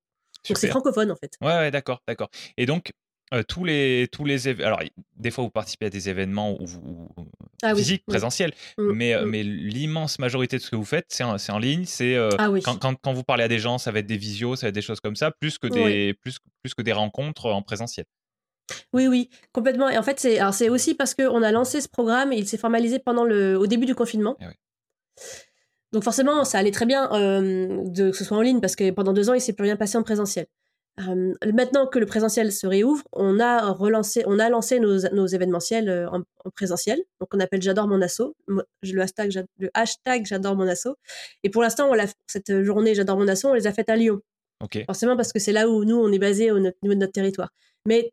Speaker 2: Donc c'est francophone en fait.
Speaker 1: Ouais, ouais d'accord, d'accord. Et donc euh, tous les tous les alors des fois vous participez à des événements où vous, ah physiques présentiels mmh, mais euh, mmh. mais l'immense majorité de ce que vous faites c'est en, en, ligne c'est euh, ah quand, quand, quand, vous parlez à des gens ça va être des visios ça va être des choses comme ça plus que des plus plus que des rencontres en présentiel
Speaker 2: oui, oui, complètement. Et en fait, c'est c'est aussi parce qu'on a lancé ce programme et il s'est formalisé pendant le au début du confinement. Eh donc forcément, ça allait très bien euh, de, que ce soit en ligne parce que pendant deux ans, il s'est plus rien passé en présentiel. Euh, maintenant que le présentiel se réouvre, on a relancé, on a lancé nos, nos événementiels euh, en, présentiel. Donc on appelle J'adore mon asso, le hashtag, le hashtag J'adore mon asso. Et pour l'instant, on cette journée J'adore mon asso, on les a faites à Lyon.
Speaker 1: Okay.
Speaker 2: Forcément parce que c'est là où nous on est basé au niveau de notre territoire. Mais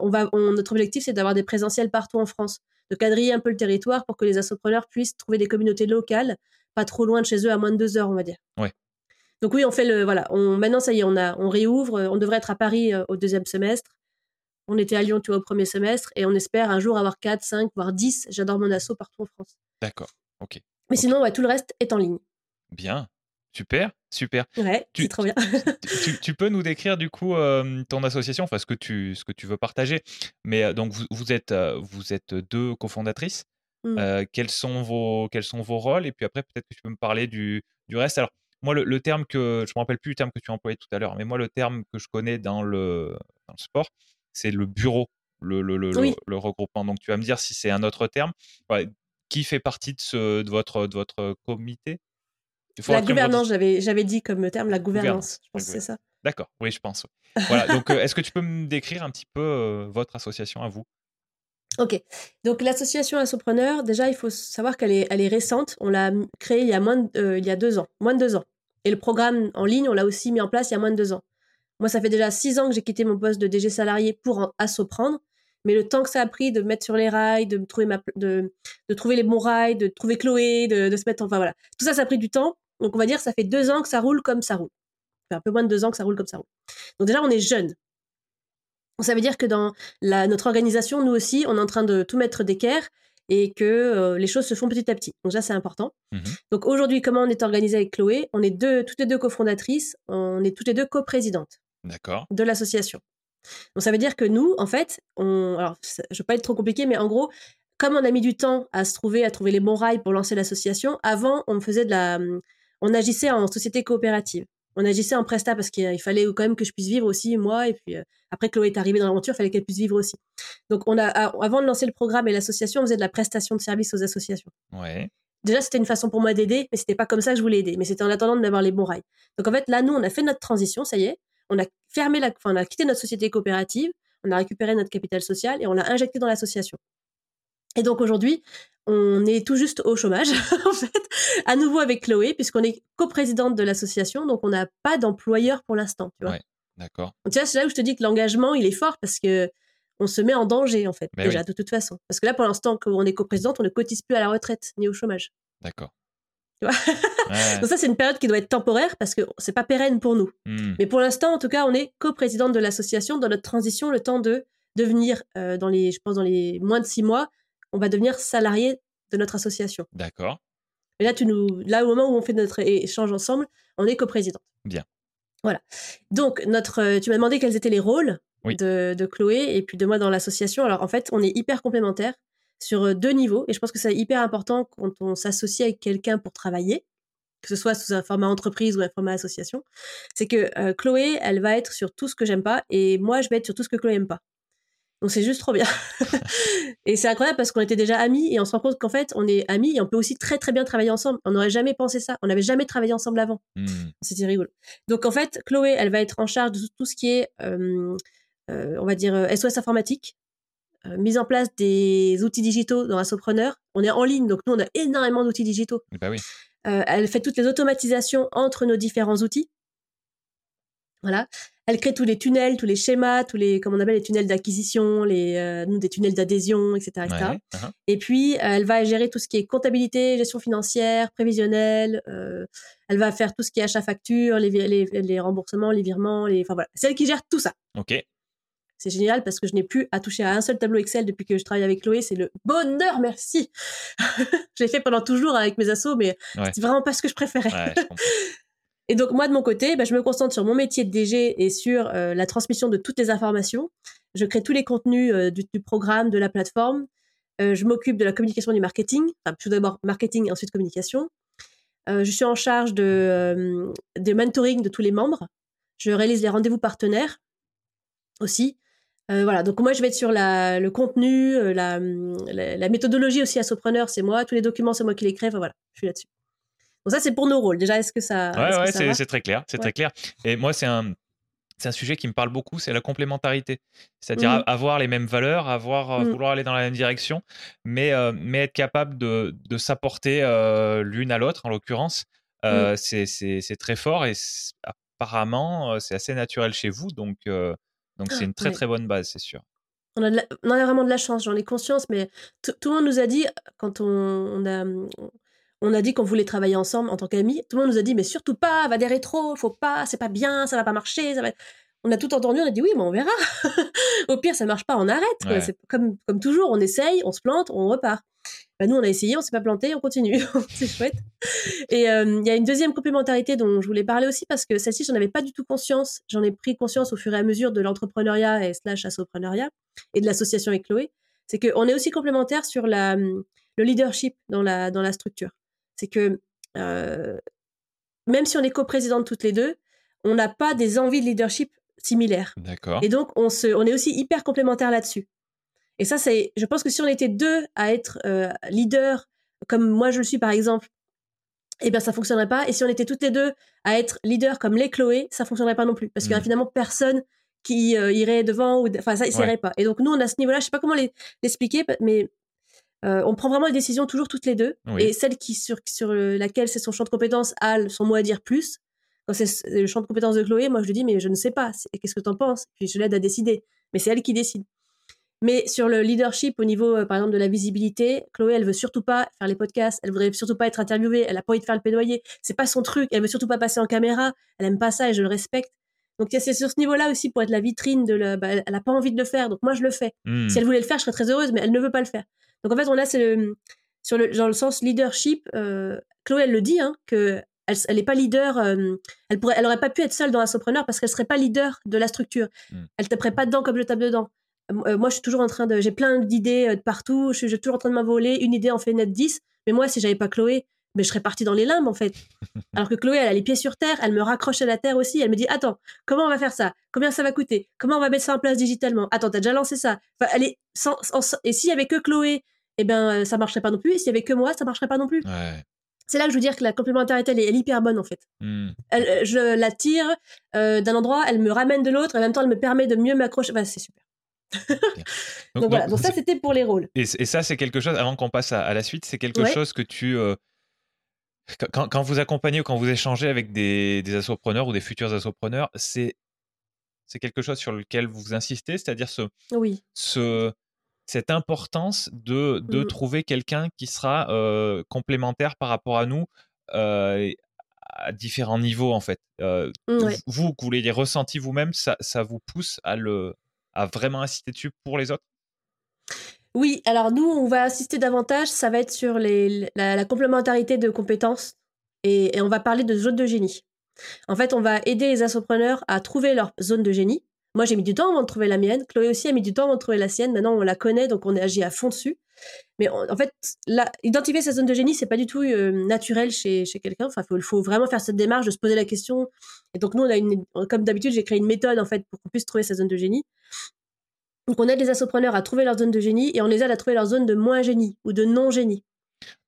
Speaker 2: on va, notre objectif c'est d'avoir des présentiels partout en France, de quadriller un peu le territoire pour que les assopreneurs puissent trouver des communautés locales pas trop loin de chez eux, à moins de deux heures, on va dire.
Speaker 1: Ouais.
Speaker 2: Donc oui, on fait le voilà. On, maintenant, ça y est, on a, on réouvre. On devrait être à Paris euh, au deuxième semestre. On était à Lyon, tu vois, au premier semestre, et on espère un jour avoir 4, 5, voire 10 J'adore mon assaut partout en France.
Speaker 1: D'accord, ok.
Speaker 2: Mais sinon, ouais, tout le reste est en ligne.
Speaker 1: Bien, super, super.
Speaker 2: Ouais, c'est trop bien.
Speaker 1: tu, peux nous décrire du coup euh, ton association, enfin ce que tu, ce que tu veux partager. Mais euh, donc vous, vous êtes, vous êtes deux cofondatrices. Mmh. quels, sont vos, quels sont vos rôles? Et puis après, peut-être que tu peux me parler du, du reste. Alors, moi, le, terme que je me rappelle plus le terme que tu as employé tout à l'heure, mais moi, le terme que je connais dans le, dans le sport, c'est le bureau, le, le, le, regroupement. Donc, tu vas me dire si c'est un autre terme. qui fait partie de, ce, de, votre, de votre comité?
Speaker 2: La gouvernance, j'avais, j'avais dit comme terme la gouvernance. Je pense que c'est ça.
Speaker 1: D'accord, oui, je pense. voilà, donc est-ce que tu peux me décrire un petit peu votre association à vous?
Speaker 2: Ok, donc l'association Assopreneur, déjà il faut savoir qu'elle est, récente. On l'a créée il y a moins de, euh, il y a deux ans, moins de deux ans. Et le programme en ligne, on l'a aussi mis en place il y a moins de deux ans. Moi, ça fait déjà six ans que j'ai quitté mon poste de DG salarié pour Assoprendre, mais le temps que ça a pris de me mettre sur les rails, de trouver ma, de, de trouver les bons rails, de trouver Chloé, de, se mettre, enfin voilà, tout ça, ça a pris du temps. Donc on va dire, ça fait deux ans que ça roule comme ça roule. Un peu moins de deux ans que ça roule comme ça roule. Donc déjà, on est jeune. Ça veut dire que dans notre organisation, nous aussi, on est en train de tout mettre d'équerre et que euh, les choses se font petit à petit. Donc ça, c'est important. Mmh Donc aujourd'hui, comment on est organisé avec Chloé? On est deux, toutes les deux cofondatrices, on est toutes les deux coprésidentes de l'association. Donc ça veut dire que nous, en fait, on, alors je ne veux pas être trop compliqué, mais en gros, comme on a mis du temps à se trouver, à trouver les bons rails pour lancer l'association, avant, on faisait de la, on agissait en société coopérative on agissait en presta parce qu'il fallait quand même que je puisse vivre aussi moi et puis euh, après Chloé est arrivée dans l'aventure, il fallait qu'elle puisse vivre aussi. Donc on a avant de lancer le programme et l'association, on faisait de la prestation de services aux associations.
Speaker 1: Ouais.
Speaker 2: Déjà c'était une façon pour moi d'aider, mais c'était pas comme ça que je voulais aider, mais c'était en attendant d'avoir les bons rails. Donc en fait là nous on a fait notre transition, ça y est, on a fermé la, enfin, on a quitté notre société coopérative, on a récupéré notre capital social et on l'a injecté dans l'association. Et donc aujourd'hui, on est tout juste au chômage, en fait, à nouveau avec Chloé, puisqu'on est coprésidente de l'association, donc on n'a pas d'employeur pour l'instant, tu vois.
Speaker 1: d'accord.
Speaker 2: Tu vois, c'est là où je te dis que l'engagement, il est fort parce que on se met en danger, en fait, déjà, de toute façon. Parce que là, pour l'instant, qu'on est coprésidente, on ne cotise plus à la retraite, ni au chômage.
Speaker 1: D'accord.
Speaker 2: Tu vois? Donc ça, c'est une période qui doit être temporaire parce que c'est pas pérenne pour nous. Hmm. Mais pour l'instant, en tout cas, on est coprésidente de l'association dans notre transition, le temps de devenir, euh, dans les, je pense, dans les moins de six mois, on va devenir salarié de notre association.
Speaker 1: D'accord.
Speaker 2: Et là, tu nous, là, au moment où on fait notre échange ensemble, on est coprésidente.
Speaker 1: Bien.
Speaker 2: Voilà. Donc, notre, tu m'as demandé quels étaient les rôles. de, Chloé et puis de moi dans l'association. Alors en fait, on est hyper complémentaires sur deux niveaux et je pense que c'est hyper important quand on s'associe avec quelqu'un pour travailler que ce soit sous un format entreprise ou un format association, c'est que Chloé, elle va être sur tout ce que j'aime pas et moi, je vais être sur tout ce que Chloé aime pas. Donc c'est juste trop bien. et c'est incroyable parce qu'on était déjà amis et on se rend compte qu'en fait, on est amis et on peut aussi très très bien travailler ensemble. On n'aurait jamais pensé ça. On n'avait jamais travaillé ensemble avant. Mmh. C'était rigolo. Donc en fait, Chloé, elle va être en charge de tout ce qui est, euh, on va dire, SOS informatique, euh, mise en place des outils digitaux dans Assopreneur. On est en ligne, donc nous, on a énormément d'outils digitaux.
Speaker 1: Bah oui.
Speaker 2: Euh, elle fait toutes les automatisations entre nos différents outils. Voilà. Elle crée tous les tunnels, tous les schémas, tous les, comme on appelle les tunnels d'acquisition, les, euh, nous, des tunnels d'adhésion, etc., uh-huh. Et puis, elle va gérer tout ce qui est comptabilité, gestion financière, prévisionnelle. Euh, elle va faire tout ce qui est achat facture, les, les, les remboursements, les virements, les, enfin voilà. C'est elle qui gère tout ça.
Speaker 1: Ok.
Speaker 2: C'est génial parce que je n'ai plus à toucher à un seul tableau Excel depuis que je travaille avec Chloé. C'est le bonheur, merci. je l'ai fait pendant toujours avec mes assos, mais c'est vraiment pas ce que je préférais. et donc moi de mon côté, bah, je me concentre sur mon métier de DG et sur euh, la transmission de toutes les informations. Je crée tous les contenus euh, du, programme, de la plateforme. Euh, je m'occupe de la communication du marketing. Enfin, tout d'abord marketing et ensuite communication. je suis en charge de, de mentoring de tous les membres. Je réalise les rendez-vous partenaires aussi. Voilà, donc moi je vais être sur le contenu, la, méthodologie aussi à Sopreneur, c'est moi, tous les documents c'est moi qui les crée, voilà, je suis là-dessus. Ça c'est pour nos rôles. Déjà, est-ce que ça
Speaker 1: Ouais, ouais, c'est très clair, c'est très clair. Et moi c'est un c'est un sujet qui me parle beaucoup, c'est la complémentarité. C'est-à-dire mmh. avoir les mêmes valeurs, avoir euh, mmh. vouloir aller dans la même direction, mais mais être capable de, de s'apporter l'une à l'autre en l'occurrence. Mmh. C'est très fort et apparemment c'est assez naturel chez vous, donc donc c'est une très très bonne base, c'est sûr.
Speaker 2: On a, on a, vraiment de la chance, j'en ai conscience, mais tout le monde nous a dit, quand on, a, on a dit qu'on voulait travailler ensemble en tant qu'amis, tout le monde nous a dit, mais surtout pas, va des rétros, faut pas, c'est pas bien, ça va pas marcher. Ça va... On a tout entendu, on a dit oui, mais on verra. Au pire, ça marche pas, on arrête. C'est comme, comme toujours, on essaye, on se plante, on repart. Bah, nous, on a essayé, on s'est pas planté, on continue. c'est chouette. Et euh, il y a une deuxième complémentarité dont je voulais parler aussi parce que celle-ci, j'en avais pas du tout conscience. J'en ai pris conscience au fur et à mesure de l'entrepreneuriat et slash assoprenariat et de l'association avec Chloé. C'est qu'on est aussi complémentaires sur la, le leadership dans la, dans la structure. C'est que euh, même si on est coprésidente toutes les deux, on n'a pas des envies de leadership similaires.
Speaker 1: D'accord.
Speaker 2: Et donc, on, se, on est aussi hyper complémentaires là-dessus. Et ça, c'est, je pense que si on était deux à être euh, leader, comme moi je le suis par exemple, eh bien ça fonctionnerait pas. Et si on était toutes les deux à être leader comme les Chloé, ça fonctionnerait pas non plus, parce qu'il y a mmh. finalement personne qui euh, irait devant ou, enfin ça, irait pas. Et donc nous, on a ce niveau-là, je sais pas comment l'expliquer, mais euh, on prend vraiment les décisions toujours toutes les deux. Et celle qui sur sur laquelle c'est son champ de compétence a son mot à dire plus. Quand c'est le champ de compétence de Chloé, moi je lui dis mais je ne sais pas. Qu'est-ce que tu en penses? Puis je l'aide à décider. Mais c'est elle qui décide. Mais sur le leadership au niveau, euh, par exemple, de la visibilité, Chloé, elle veut surtout pas faire les podcasts, elle voudrait surtout pas être interviewée, elle a pas envie de faire le plaidoyer, c'est pas son truc, elle veut surtout pas passer en caméra, elle aime pas ça et je le respecte. Donc c'est sur ce niveau-là aussi pour être la vitrine de la, bah, elle a pas envie de le faire, donc moi je le fais. Hmm. Si elle voulait le faire, je serais très heureuse, mais elle ne veut pas le faire. Donc en fait, on a ce, sur le, dans le sens leadership, euh, Chloé, elle le dit, hein, que elle, elle est pas leader, euh, elle pourrait, elle aurait pas pu être seule dans la Sopreneur parce qu'elle serait pas leader de la structure. Hmm. Elle taperait pas dedans comme je tape dedans. Euh, moi, je suis toujours en train de. J'ai plein d'idées de partout. Je suis toujours en train de m'envoler. Une idée en fait net 10. Mais moi, si j'avais pas Chloé, mais je serais partie dans les limbes, en fait. Alors que Chloé, elle a les pieds sur terre. Elle me raccroche à la terre aussi. Elle me dit Attends, comment on va faire ça? Combien ça va coûter? Comment on va mettre ça en place digitalement? Attends, t'as déjà lancé ça enfin, elle est sans, Et s'il y avait que Chloé, eh ben, euh, ça marcherait pas non plus. Et s'il y avait que moi, ça marcherait pas non plus. C'est là que je veux dire que la complémentarité, elle est, hyper bonne, en fait. Hmm. je la tire d'un endroit, elle me ramène de l'autre, et en même temps, elle me permet de mieux m'accrocher. c'est super donc, voilà, donc ça c'était pour les rôles.
Speaker 1: Et, ça c'est quelque chose, avant qu'on passe à, la suite, c'est quelque chose que tu... Euh, quand, vous accompagnez ou quand vous échangez avec des, des assopreneurs ou des futurs assopreneurs, c'est c'est quelque chose sur lequel vous insistez, c'est-à-dire ce,
Speaker 2: oui.
Speaker 1: ce, cette importance de, de mmh. trouver quelqu'un qui sera euh, complémentaire par rapport à nous euh, à différents niveaux en fait. Vous, vous, vous les ressentis vous-même, ça, ça vous pousse à le, à vraiment insister dessus pour les autres?
Speaker 2: Oui, alors nous, on va insister davantage, ça va être sur les, la, complémentarité de compétences et, on va parler de zone de génie. En fait, on va aider les assopreneurs à trouver leur zone de génie. Moi, j'ai mis du temps avant de trouver la mienne. Chloé aussi a mis du temps avant de trouver la sienne. Maintenant, on la connaît, donc on est agi à fond dessus. Mais en fait, identifier sa zone de génie, c'est pas du tout euh, naturel chez, chez quelqu'un. Enfin, il faut, vraiment faire cette démarche de se poser la question. Et donc, nous, on a une, comme d'habitude, j'ai créé une méthode en fait pour qu'on puisse trouver sa zone de génie. Donc, on aide les assopreneurs à trouver leur zone de génie et on les aide à trouver leur zone de moins génie ou de non génie.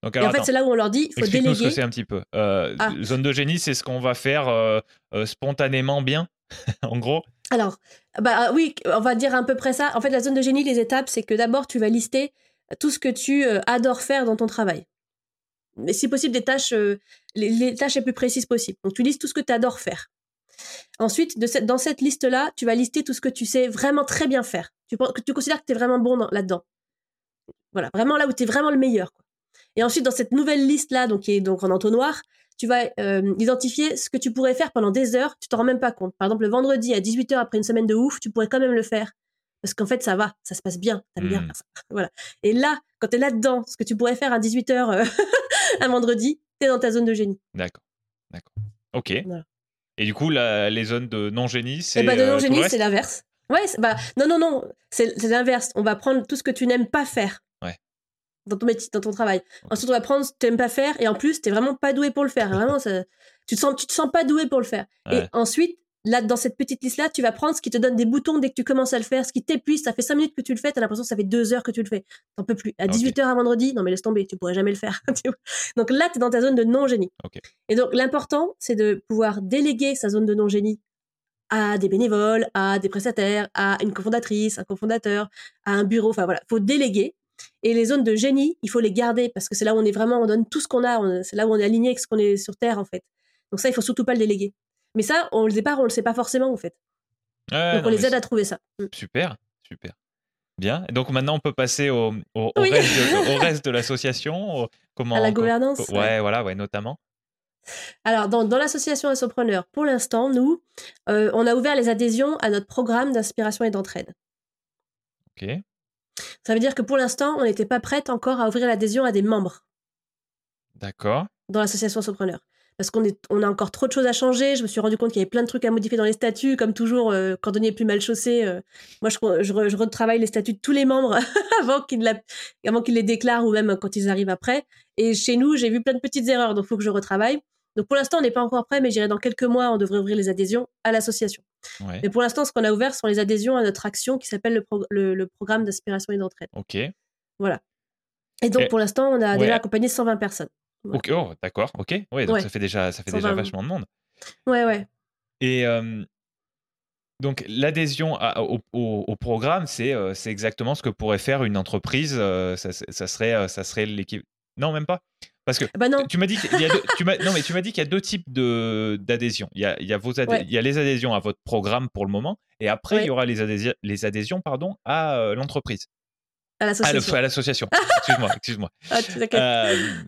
Speaker 2: Donc, et en fait, c'est là où on leur dit, il faut déléguer. ce
Speaker 1: que c'est un petit peu. Euh, ah. Zone de génie, c'est ce qu'on va faire euh, spontanément bien, en gros.
Speaker 2: Alors, bah oui, on va dire à peu près ça. En fait, la zone de génie, les étapes, c'est que d'abord, tu vas lister tout ce que tu euh, adores faire dans ton travail. Mais si possible, des tâches, euh, les, tâches les plus précises possibles. Donc, tu listes tout ce que tu adores faire. Ensuite, dans cette liste-là, tu vas lister tout ce que tu sais vraiment très bien faire. Tu, tu considères que tu es vraiment bon là-dedans. Voilà, vraiment là où tu es vraiment le meilleur. Et ensuite, dans cette nouvelle liste-là, donc, qui est donc en entonnoir, tu vas euh, identifier ce que tu pourrais faire pendant des heures, tu t'en rends même pas compte. Par exemple, le vendredi à 18h après une semaine de ouf, tu pourrais quand même le faire. Parce qu'en fait, ça va, ça se passe bien, t'aimes bien mmh. faire ça. Voilà. Et là, quand tu es là-dedans, ce que tu pourrais faire à 18h euh, un vendredi, tu es dans ta zone de génie.
Speaker 1: D'accord. D'accord. Ok. Et du coup, les zones de non-génie, c'est.
Speaker 2: Eh bah, de non-génie, c'est l'inverse. Ouais, bah, non, non, non, c'est l'inverse. On va prendre tout ce que tu n'aimes pas faire dans ton métier, dans ton travail. Ensuite, on va prendre ce que tu n'aimes pas faire et en plus, tu n'es vraiment pas doué pour le faire. Vraiment, tu te sens, tu te sens pas doué pour le faire. Et ensuite, là, dans cette petite liste-là, tu vas prendre ce qui te donne des boutons dès que tu commences à le faire, ce qui t'épuise. Ça fait 5 minutes que tu le fais, tu as l'impression que ça fait 2 heures que tu le fais. T'en peux plus. À 18h à vendredi, non mais laisse tomber, tu pourrais jamais le faire. donc là, tu es dans ta zone de non-génie. Et donc, l'important, c'est de pouvoir déléguer sa zone de non-génie à des bénévoles, à des prestataires, à une cofondatrice, un cofondateur, à un bureau. Enfin voilà, faut déléguer et les zones de génie, il faut les garder parce que c'est là où on est vraiment, on donne tout ce qu'on a, c'est là où on est aligné avec ce qu'on est sur Terre en fait. Donc ça, il faut surtout pas le déléguer. Mais ça, on le départ, on le sait pas forcément en fait. donc on les aide à trouver ça.
Speaker 1: Mm. Super, super. Bien. donc maintenant, on peut passer au, reste, de, l'association.
Speaker 2: Comment, à la gouvernance.
Speaker 1: ouais, voilà, ouais, notamment.
Speaker 2: Alors, dans, dans l'association Assopreneur, pour l'instant, nous, euh, on a ouvert les adhésions à notre programme d'inspiration et d'entraide.
Speaker 1: Ok.
Speaker 2: Ça veut dire que pour l'instant, on n'était pas prête encore à ouvrir l'adhésion à des membres.
Speaker 1: D'accord.
Speaker 2: Dans l'association Entrepreneur. Parce qu'on on a encore trop de choses à changer. Je me suis rendu compte qu'il y avait plein de trucs à modifier dans les statuts. Comme toujours, euh, quand on est plus mal chaussé, euh, moi, je, je, retravaille les statuts de tous les membres avant qu'ils, avant qu'ils les déclarent ou même quand ils arrivent après. Et chez nous, j'ai vu plein de petites erreurs, donc il faut que je retravaille. Donc pour l'instant, on n'est pas encore prêt, mais j'irai dans quelques mois, on devrait ouvrir les adhésions à l'association. Mais pour l'instant, ce qu'on a ouvert sont les adhésions à notre action qui s'appelle le, programme d'aspiration et d'entraide.
Speaker 1: Ok.
Speaker 2: Voilà. Et donc pour l'instant, on a déjà accompagné 120 personnes.
Speaker 1: Ok, oh, d'accord, ok. Ouais, donc ça fait déjà, ça fait déjà vachement de monde.
Speaker 2: Ouais, ouais.
Speaker 1: Et donc l'adhésion au, programme, c'est c'est exactement ce que pourrait faire une entreprise. ça, ça, serait, ça serait l'équipe. Non, même pas. Parce que
Speaker 2: bah
Speaker 1: tu m'as dit qu'il y a deux, tu non mais tu m'as dit qu'il y a deux types de d'adhésions. Il y a, il y a vos il y a les adhésions à votre programme pour le moment et après il y aura les adhésions les adhésions pardon à euh, l'entreprise.
Speaker 2: À l'association.
Speaker 1: À l'association. excuse-moi, excuse-moi.
Speaker 2: Ah,
Speaker 1: euh,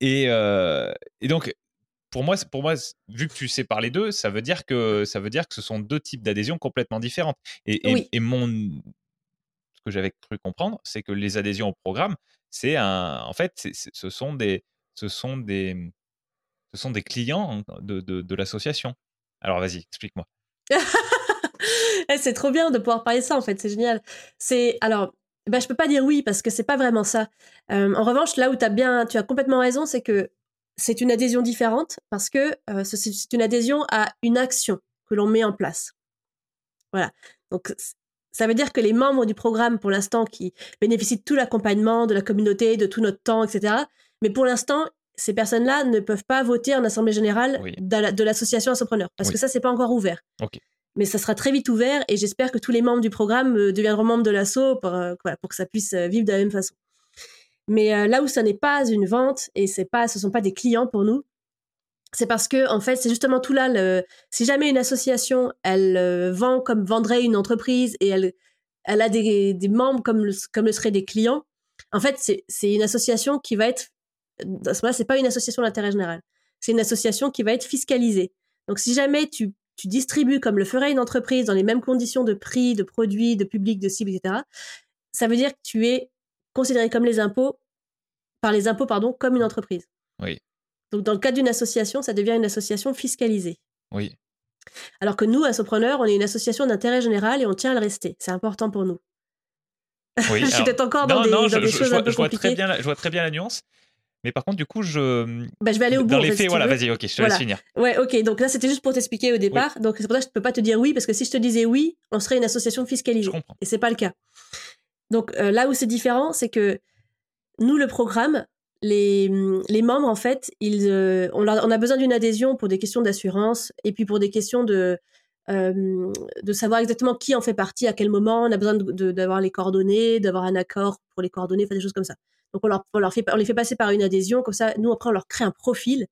Speaker 1: et, euh, et donc pour moi, pour moi, vu que tu sais parler d'eux, ça veut dire que ça veut dire que ce sont deux types d'adhésions complètement différentes. Et, et, et mon que j'avais cru comprendre, c'est que les adhésions au programme, c'est un, en fait, ce sont des, ce sont des, ce sont des clients de, l'association. Alors vas-y, explique-moi.
Speaker 2: Eh, c'est trop bien de pouvoir parler ça en fait, c'est génial. C'est alors, bah, je peux pas dire oui parce que c'est pas vraiment ça. en revanche, là où as bien, tu as complètement raison, c'est que c'est une adhésion différente parce que c'est une adhésion à une action que l'on met en place. Voilà. Donc ça veut dire que les membres du programme, pour l'instant, qui bénéficient de tout l'accompagnement, de la communauté, de tout notre temps, etc., mais pour l'instant, ces personnes-là ne peuvent pas voter en assemblée générale de l'association Assopreneur, parce que ça, c'est pas encore ouvert. Mais ça sera très vite ouvert, et j'espère que tous les membres du programme euh, deviendront membres de l'asso pour, euh, pour que ça puisse euh, vivre de la même façon. Mais là où ça n'est pas une vente, et c'est pas, ce sont pas des clients pour nous, c'est parce que en fait c'est justement tout là si jamais une association elle euh, vend comme vendrait une entreprise et elle elle a des, membres comme le, comme le seraient des clients en fait c'est une association qui va être à ce moment-là c'est pas une association d'intérêt général. C'est une association qui va être fiscalisée. Donc si jamais tu tu distribues comme le ferait une entreprise dans les mêmes conditions de prix de produits de public de cible etc ça veut dire que tu es considéré comme les impôts par les impôts pardon comme une entreprise.
Speaker 1: Oui
Speaker 2: donc, dans le cas d'une association, ça devient une association fiscalisée.
Speaker 1: Oui.
Speaker 2: Alors que nous, Assopreneur, on est une association d'intérêt général et on tient à le rester. C'est important pour nous.
Speaker 1: Oui,
Speaker 2: je suis peut-être encore
Speaker 1: non,
Speaker 2: dans des,
Speaker 1: non,
Speaker 2: dans
Speaker 1: je,
Speaker 2: des
Speaker 1: je-
Speaker 2: choses
Speaker 1: je vois,
Speaker 2: un peu
Speaker 1: je vois très
Speaker 2: compliquées.
Speaker 1: bien la, je vois très bien la nuance. Mais par contre, du coup, je.
Speaker 2: Bah, je vais aller au bout.
Speaker 1: Dans
Speaker 2: en
Speaker 1: les
Speaker 2: fait,
Speaker 1: faits,
Speaker 2: si
Speaker 1: voilà, vas-y, ok, je te
Speaker 2: Voilà.
Speaker 1: laisse finir.
Speaker 2: Ouais, ok. Donc là, c'était juste pour t'expliquer au départ. Donc c'est pour ça que je peux pas te dire oui, parce que si je te disais oui, on serait une association
Speaker 1: Je
Speaker 2: fiscalisée.
Speaker 1: comprends.
Speaker 2: Et c'est pas le cas. Donc euh, là où c'est différent, c'est que nous, le programme, les, les membres, en fait, ils, euh, on, a, on a besoin d'une adhésion pour des questions d'assurance et puis pour des questions de, euh, de savoir exactement qui en fait partie, à quel moment. On a besoin d'avoir les coordonnées, d'avoir un accord pour les coordonnées, enfin, des choses comme ça. Donc on, leur, on, leur fait, on les fait passer par une adhésion, comme ça, nous, après, on leur crée un profil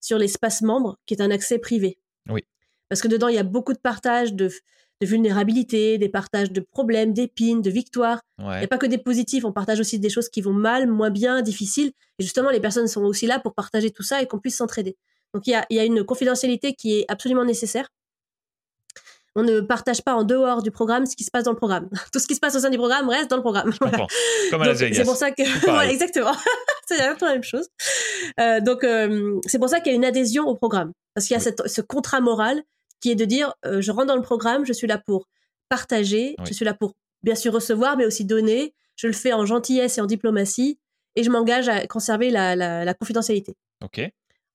Speaker 2: sur l'espace membre qui est un accès privé.
Speaker 1: Oui.
Speaker 2: Parce que dedans, il y a beaucoup de partages de, de vulnérabilité, des partages de problèmes, d'épines, de victoires. Il n'y a pas que des positifs, on partage aussi des choses qui vont mal, moins bien, difficiles. Et justement, les personnes sont aussi là pour partager tout ça et qu'on puisse s'entraider. Donc il y a, il y a une confidentialité qui est absolument nécessaire. On ne partage pas en dehors du programme ce qui se passe dans le programme. Tout ce qui se passe au sein du programme reste dans le programme. Voilà.
Speaker 1: Comme à Las
Speaker 2: Donc,
Speaker 1: Vegas.
Speaker 2: C'est pour ça que voilà, exactement. c'est la même chose. Euh, donc euh, c'est pour ça qu'il y a une adhésion au programme parce qu'il y a
Speaker 1: Oui.
Speaker 2: cette- ce contrat moral qui est de dire euh, je rentre dans le programme, je suis là pour partager,
Speaker 1: Oui.
Speaker 2: je suis là pour bien sûr recevoir mais aussi donner. Je le fais en gentillesse et en diplomatie et je m'engage à conserver la, la- la confidentialité.
Speaker 1: Ok,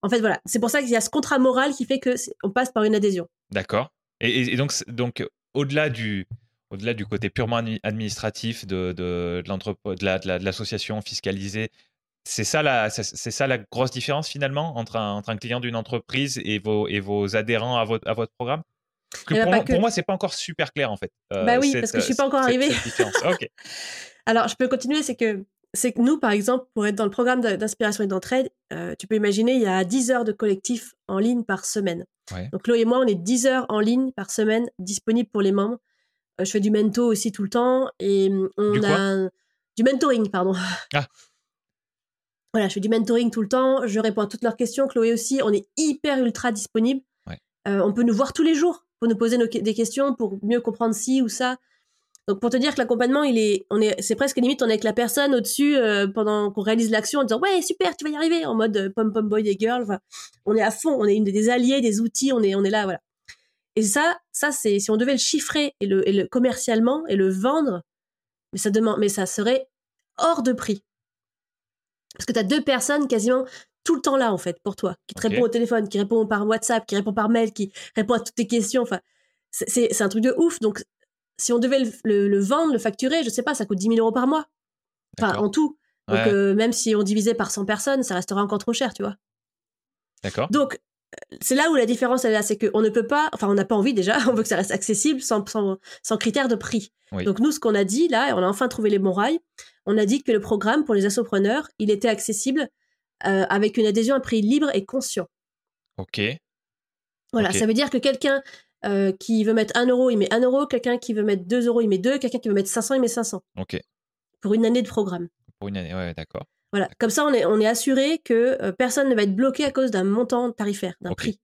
Speaker 2: En fait voilà, c'est pour ça qu'il y a ce contrat moral qui fait que on passe par une adhésion.
Speaker 1: d'accord. Et, donc, donc au-delà du, au-delà du côté purement admi- administratif de, de, de l'association fiscalisée, c'est ça, la, c'est ça la grosse différence finalement entre un, entre un client d'une entreprise et vos, et vos adhérents à votre, à votre programme? Parce que
Speaker 2: Eh ben,
Speaker 1: pour, moi,
Speaker 2: que.
Speaker 1: pour moi, c'est pas encore super clair en fait. euh,
Speaker 2: Bah oui,
Speaker 1: cette-
Speaker 2: parce que je suis pas encore arrivée.
Speaker 1: Ok,
Speaker 2: Alors, je peux continuer, c'est que, c'est que nous, par exemple, pour être dans le programme d'inspiration et d'entraide, euh, tu peux imaginer, il y a 10 heures de collectif en ligne par semaine.
Speaker 1: Ouais.
Speaker 2: Donc, Chloé et moi, on est 10 heures en ligne par semaine disponibles pour les membres. Euh, je fais du mento aussi tout le temps et hum, on
Speaker 1: Du
Speaker 2: a un- du mentoring, pardon.
Speaker 1: Ah.
Speaker 2: Voilà, je fais du mentoring tout le temps, je réponds à toutes leurs questions. Chloé aussi, on est hyper ultra disponible.
Speaker 1: Ouais.
Speaker 2: Euh, on peut nous voir tous les jours pour nous poser nos des questions, pour mieux comprendre ci ou ça. Donc pour te dire que l'accompagnement, il est, on est, c'est presque limite, on est avec la personne au-dessus euh, pendant qu'on réalise l'action en disant ouais super, tu vas y arriver, en mode euh, pom pom boy et girl. Enfin, on est à fond, on est une des alliés, des outils, on est, on est là, voilà. Et ça, ça c'est, si on devait le chiffrer et le, et le commercialement et le vendre, mais ça demande, mais ça serait hors de prix. Parce que tu as deux personnes quasiment tout le temps là, en fait, pour toi, qui te
Speaker 1: Ok.
Speaker 2: répond au téléphone, qui répond par WhatsApp, qui répond par mail, qui répond à toutes tes questions. Enfin, c'est- un truc de ouf. Donc, si on devait le, le- le vendre, le facturer, je sais pas, ça coûte 10 000 euros par mois. Enfin, en tout. Donc,
Speaker 1: Ouais.
Speaker 2: euh, même si on divisait par 100 personnes, ça restera encore trop cher, tu vois.
Speaker 1: d'accord.
Speaker 2: Donc, c'est là où la différence elle est là, c'est qu'on ne peut pas, enfin, on n'a pas envie déjà, on veut que ça reste accessible sans, sans, sans critère de prix.
Speaker 1: Oui.
Speaker 2: Donc, nous, ce qu'on a dit là, et on a enfin trouvé les bons rails, on a dit que le programme pour les assopreneurs, il était accessible euh, avec une adhésion à prix libre et conscient.
Speaker 1: Ok,
Speaker 2: Voilà, ça veut dire que quelqu'un euh, qui veut mettre 1 euro, il met 1 euro, quelqu'un qui veut mettre 2 euros, il met 2, quelqu'un qui veut mettre 500, il met 500
Speaker 1: ok.
Speaker 2: pour une année de programme.
Speaker 1: Pour une année, ouais, d'accord.
Speaker 2: Voilà, comme ça, on est, on est assuré que euh, personne ne va être bloqué à cause d'un montant tarifaire, d'un prix.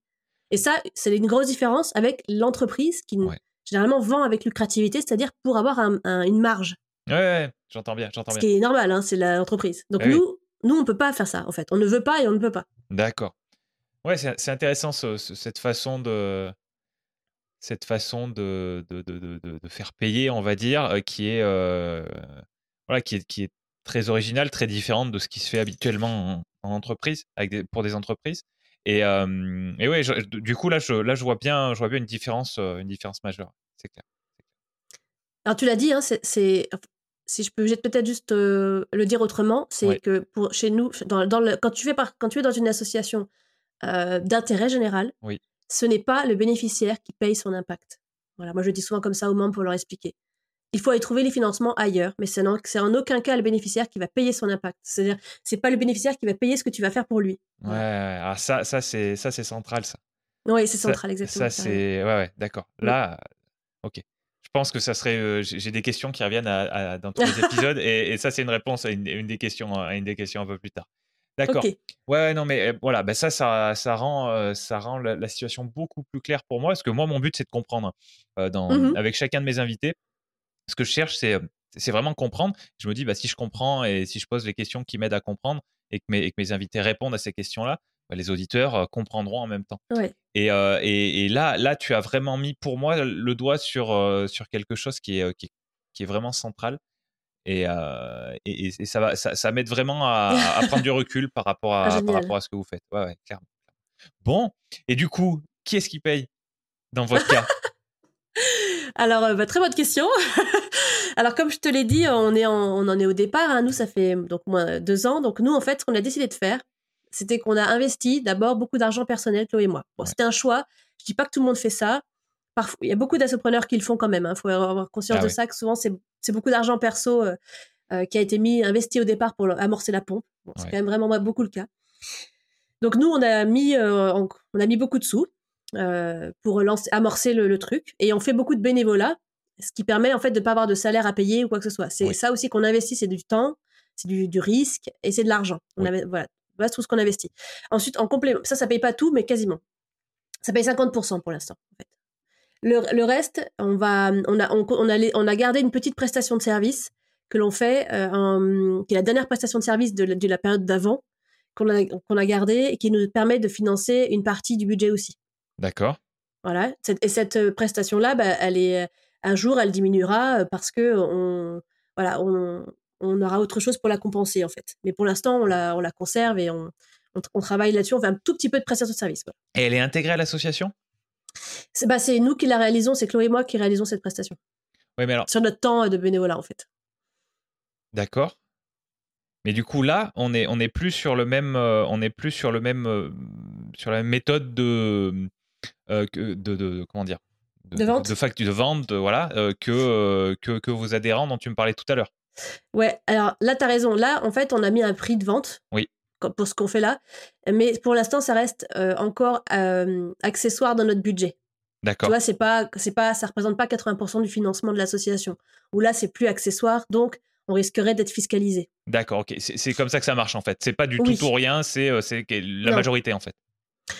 Speaker 2: Et ça, c'est une grosse différence avec l'entreprise qui
Speaker 1: Ouais.
Speaker 2: généralement vend avec lucrativité, c'est-à-dire pour avoir un- un- une marge,
Speaker 1: Ouais, ouais, j'entends bien, j'entends
Speaker 2: ce
Speaker 1: bien.
Speaker 2: qui est normal, hein, c'est l'entreprise. Donc
Speaker 1: Eh oui.
Speaker 2: nous, nous, on peut pas faire ça, en fait. On ne veut pas et on ne peut pas.
Speaker 1: D'accord. Ouais, c'est intéressant ce- ce- cette façon de cette façon de, de, de, de- de- de faire payer, on va dire, euh, qui est euh, voilà, qui est, qui est très originale, très différente de ce qui se fait habituellement en, en entreprise, avec des- pour des entreprises. Et, euh, et ouais, je- du coup là, je, là, je vois bien, je vois bien une différence, euh, une différence majeure. C'est clair.
Speaker 2: Alors tu l'as dit, hein, c'est, si je peux peut-être juste euh, le dire autrement, c'est
Speaker 1: Ouais.
Speaker 2: que pour chez nous, dans, dans le, quand tu fais par- quand tu es dans une association euh, d'intérêt général,
Speaker 1: Oui.
Speaker 2: ce n'est pas le bénéficiaire qui paye son impact. Voilà, moi je dis souvent comme ça aux membres pour leur expliquer. Il faut aller trouver les financements ailleurs, mais c'est en, aucun cas le bénéficiaire qui va payer son impact. C'est-à-dire, c'est pas le bénéficiaire qui va payer ce que tu vas faire pour lui.
Speaker 1: Ouais, ouais, alors ça, ça c'est ça c'est central ça.
Speaker 2: Oui, c'est
Speaker 1: Ça-
Speaker 2: central, exactement.
Speaker 1: Ça, c'est. Ouais, ouais, d'accord. Là, ok. Je pense que ça serait. euh, J'ai des questions qui reviennent à, à- dans tous les épisodes, et, et ça, c'est une réponse à une, une des questions, à une des questions un peu plus tard. D'accord.
Speaker 2: Ok.
Speaker 1: Ouais, non, mais euh, voilà, bah ça, ça, ça rend, euh, ça rend la, la situation beaucoup plus claire pour moi, parce que moi, mon but, c'est de comprendre euh, dans,
Speaker 2: Mhm.
Speaker 1: avec chacun de mes invités. Ce que je cherche, c'est c'est vraiment comprendre. Je me dis, bah, si je comprends et si je pose les questions qui m'aident à comprendre et que mes, et que mes invités répondent à ces questions-là, bah, les auditeurs euh, comprendront en même temps. Et, et, là, là, tu as vraiment mis pour moi le doigt sur, sur quelque chose qui est, qui, qui est vraiment central. Et, et, et, ça, va, ça, ça m'aide vraiment à, à, prendre du recul par rapport à,
Speaker 2: Ah,
Speaker 1: par rapport à ce que vous faites. Ouais, ouais, clairement. Bon, et du coup, qui est-ce qui paye dans votre cas?
Speaker 2: Alors, euh, bah, très bonne question. Alors, comme je te l'ai dit, on, est en, on en est au départ. hein. Nous, ça fait donc moins deux ans. Donc, nous, en fait, ce qu'on a décidé de faire, c'était qu'on a investi d'abord beaucoup d'argent personnel, Chloé et moi. Bon,
Speaker 1: Ouais.
Speaker 2: c'était un choix. Je dis pas que tout le monde fait ça. Parfois, il y a beaucoup d'assopreneurs qui le font quand même. Il faut avoir conscience
Speaker 1: Ah
Speaker 2: de ça, que souvent, c'est beaucoup d'argent perso euh, euh, qui a été mis, investi au départ pour amorcer la pompe. Bon, c'est
Speaker 1: Ouais.
Speaker 2: quand même vraiment beaucoup le cas. Donc, nous, on a mis, euh, on a mis beaucoup de sous euh, pour lancer, amorcer le, le truc. Et on fait beaucoup de bénévolat, ce qui permet en fait de ne pas avoir de salaire à payer ou quoi que ce soit. C'est
Speaker 1: Oui.
Speaker 2: ça aussi qu'on investit, c'est du temps, c'est du, du risque et c'est de l'argent. On
Speaker 1: Oui.
Speaker 2: avait- Voilà, voilà tout ce qu'on investit. Ensuite, en complément, ça, ça paye pas tout, mais quasiment. Ça paye 50% pour l'instant. En fait. le, le reste, on, va, on, a, on, on, a, on a gardé une petite prestation de service que l'on fait, euh, en- qui est la dernière prestation de service de la, de la période d'avant, qu'on a, qu'on a gardée et qui nous permet de financer une partie du budget aussi.
Speaker 1: D'accord.
Speaker 2: Voilà. Et cette prestation-là, bah, elle est, un jour, elle diminuera parce que on, voilà, on, on aura autre chose pour la compenser, en fait. Mais pour l'instant, on la, on la conserve et on, on, on travaille là-dessus. On fait un tout petit peu de prestation de service. voilà.
Speaker 1: Et elle est intégrée à l'association?
Speaker 2: C'est bah, c'est nous qui la réalisons, c'est Chloé et moi qui réalisons cette prestation.
Speaker 1: Oui, mais alors,
Speaker 2: Sur notre temps de bénévolat, en fait.
Speaker 1: d'accord. Mais du coup, là, on est, on est plus sur le même, euh, on est plus sur le même, euh, sur la même méthode de, euh, que- de, de- comment dire,
Speaker 2: De vente
Speaker 1: de, facture, de vente, voilà, euh, que, euh, que que vos adhérents dont tu me parlais tout à l'heure.
Speaker 2: Ouais, alors là, tu as raison. Là, en fait, on a mis un prix de vente
Speaker 1: Oui.
Speaker 2: pour ce qu'on fait là. Mais pour l'instant, ça reste euh, encore euh, accessoire dans notre budget. Tu
Speaker 1: D'accord.
Speaker 2: vois, c'est pas, c'est pas, ça représente pas 80% du financement de l'association. Où là, c'est plus accessoire, donc on risquerait d'être fiscalisé.
Speaker 1: D'accord. Ok. C'est comme ça que ça marche en fait. C'est pas du
Speaker 2: Oui.
Speaker 1: tout ou rien. C'est la
Speaker 2: Non.
Speaker 1: majorité en fait.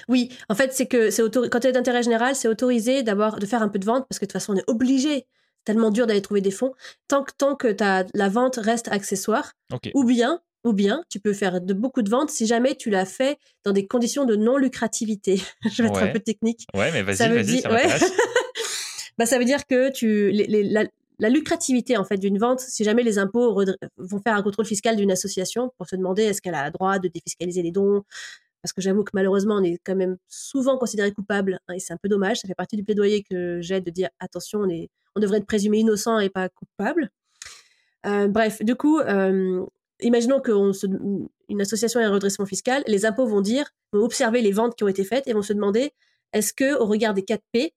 Speaker 2: Oui, en fait, c'est que c'est quand tu es d'intérêt général, c'est autorisé d'avoir de faire un peu de vente parce que de toute façon, on est obligé. C'est tellement dur d'aller trouver des fonds. Tant que, tant que la vente reste accessoire, ou bien, ou bien, tu peux faire de beaucoup de ventes si jamais tu l'as fait dans des conditions de non lucrativité. Je vais être un peu technique.
Speaker 1: Ouais, mais
Speaker 2: Ça
Speaker 1: vas-y,
Speaker 2: veut
Speaker 1: vas-y,
Speaker 2: dire-
Speaker 1: ça
Speaker 2: ouais. bah, ça veut dire que tu, les- les- la, la lucrativité en fait d'une vente, si jamais les impôts vont faire un contrôle fiscal d'une association pour se demander est-ce qu'elle a le droit de défiscaliser les dons, parce que j'avoue que malheureusement on est quand même souvent considéré coupable hein, et c'est un peu dommage. Ça fait partie du plaidoyer que j'ai de dire attention, on, est, on devrait être présumé innocent et pas coupable. Euh, bref, du coup, euh, imaginons qu'une association ait un redressement fiscal, les impôts vont dire, vont observer les ventes qui ont été faites et vont se demander est-ce que au regard des 4 P,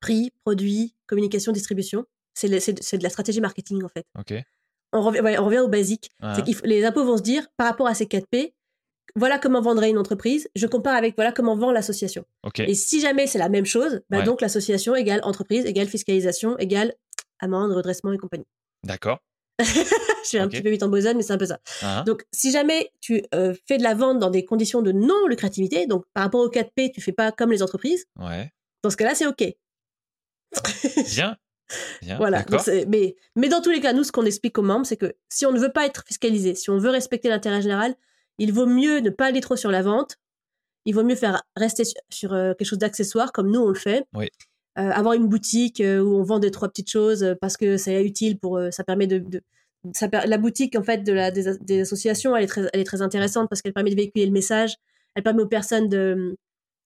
Speaker 2: prix, produit, communication, distribution, c'est de la stratégie marketing en fait.
Speaker 1: Ok.
Speaker 2: On revient, ouais, on revient au basique.
Speaker 1: Ah.
Speaker 2: Les impôts vont se dire, par rapport à ces 4 P, voilà comment vendrait une entreprise, je compare avec voilà comment vend l'association. Et si jamais c'est la même chose, bah
Speaker 1: Ouais.
Speaker 2: donc l'association égale entreprise, égale fiscalisation, égale amende, redressement et compagnie.
Speaker 1: D'accord.
Speaker 2: Je suis un petit peu vite en besogne, mais c'est un peu ça.
Speaker 1: Ah.
Speaker 2: Donc, si jamais tu euh, fais de la vente dans des conditions de non-lucrativité, donc par rapport au 4P, tu fais pas comme les entreprises,
Speaker 1: Ouais.
Speaker 2: dans ce cas-là, c'est OK.
Speaker 1: Bien. Bien.
Speaker 2: Voilà. Donc, mais, mais dans tous les cas, nous, ce qu'on explique aux membres, c'est que si on ne veut pas être fiscalisé, si on veut respecter l'intérêt général, il vaut mieux ne pas aller trop sur la vente. Il vaut mieux faire rester sur, sur, euh, quelque chose d'accessoire, comme nous, on le fait.
Speaker 1: Oui.
Speaker 2: Euh, avoir une boutique euh, où on vend deux, trois petites choses euh, parce que c'est utile pour. ça permet de. de- ça per- la boutique, en fait, de la, des, des associations, elle est, très, elle est très intéressante parce qu'elle permet de véhiculer le message. Elle permet aux personnes de,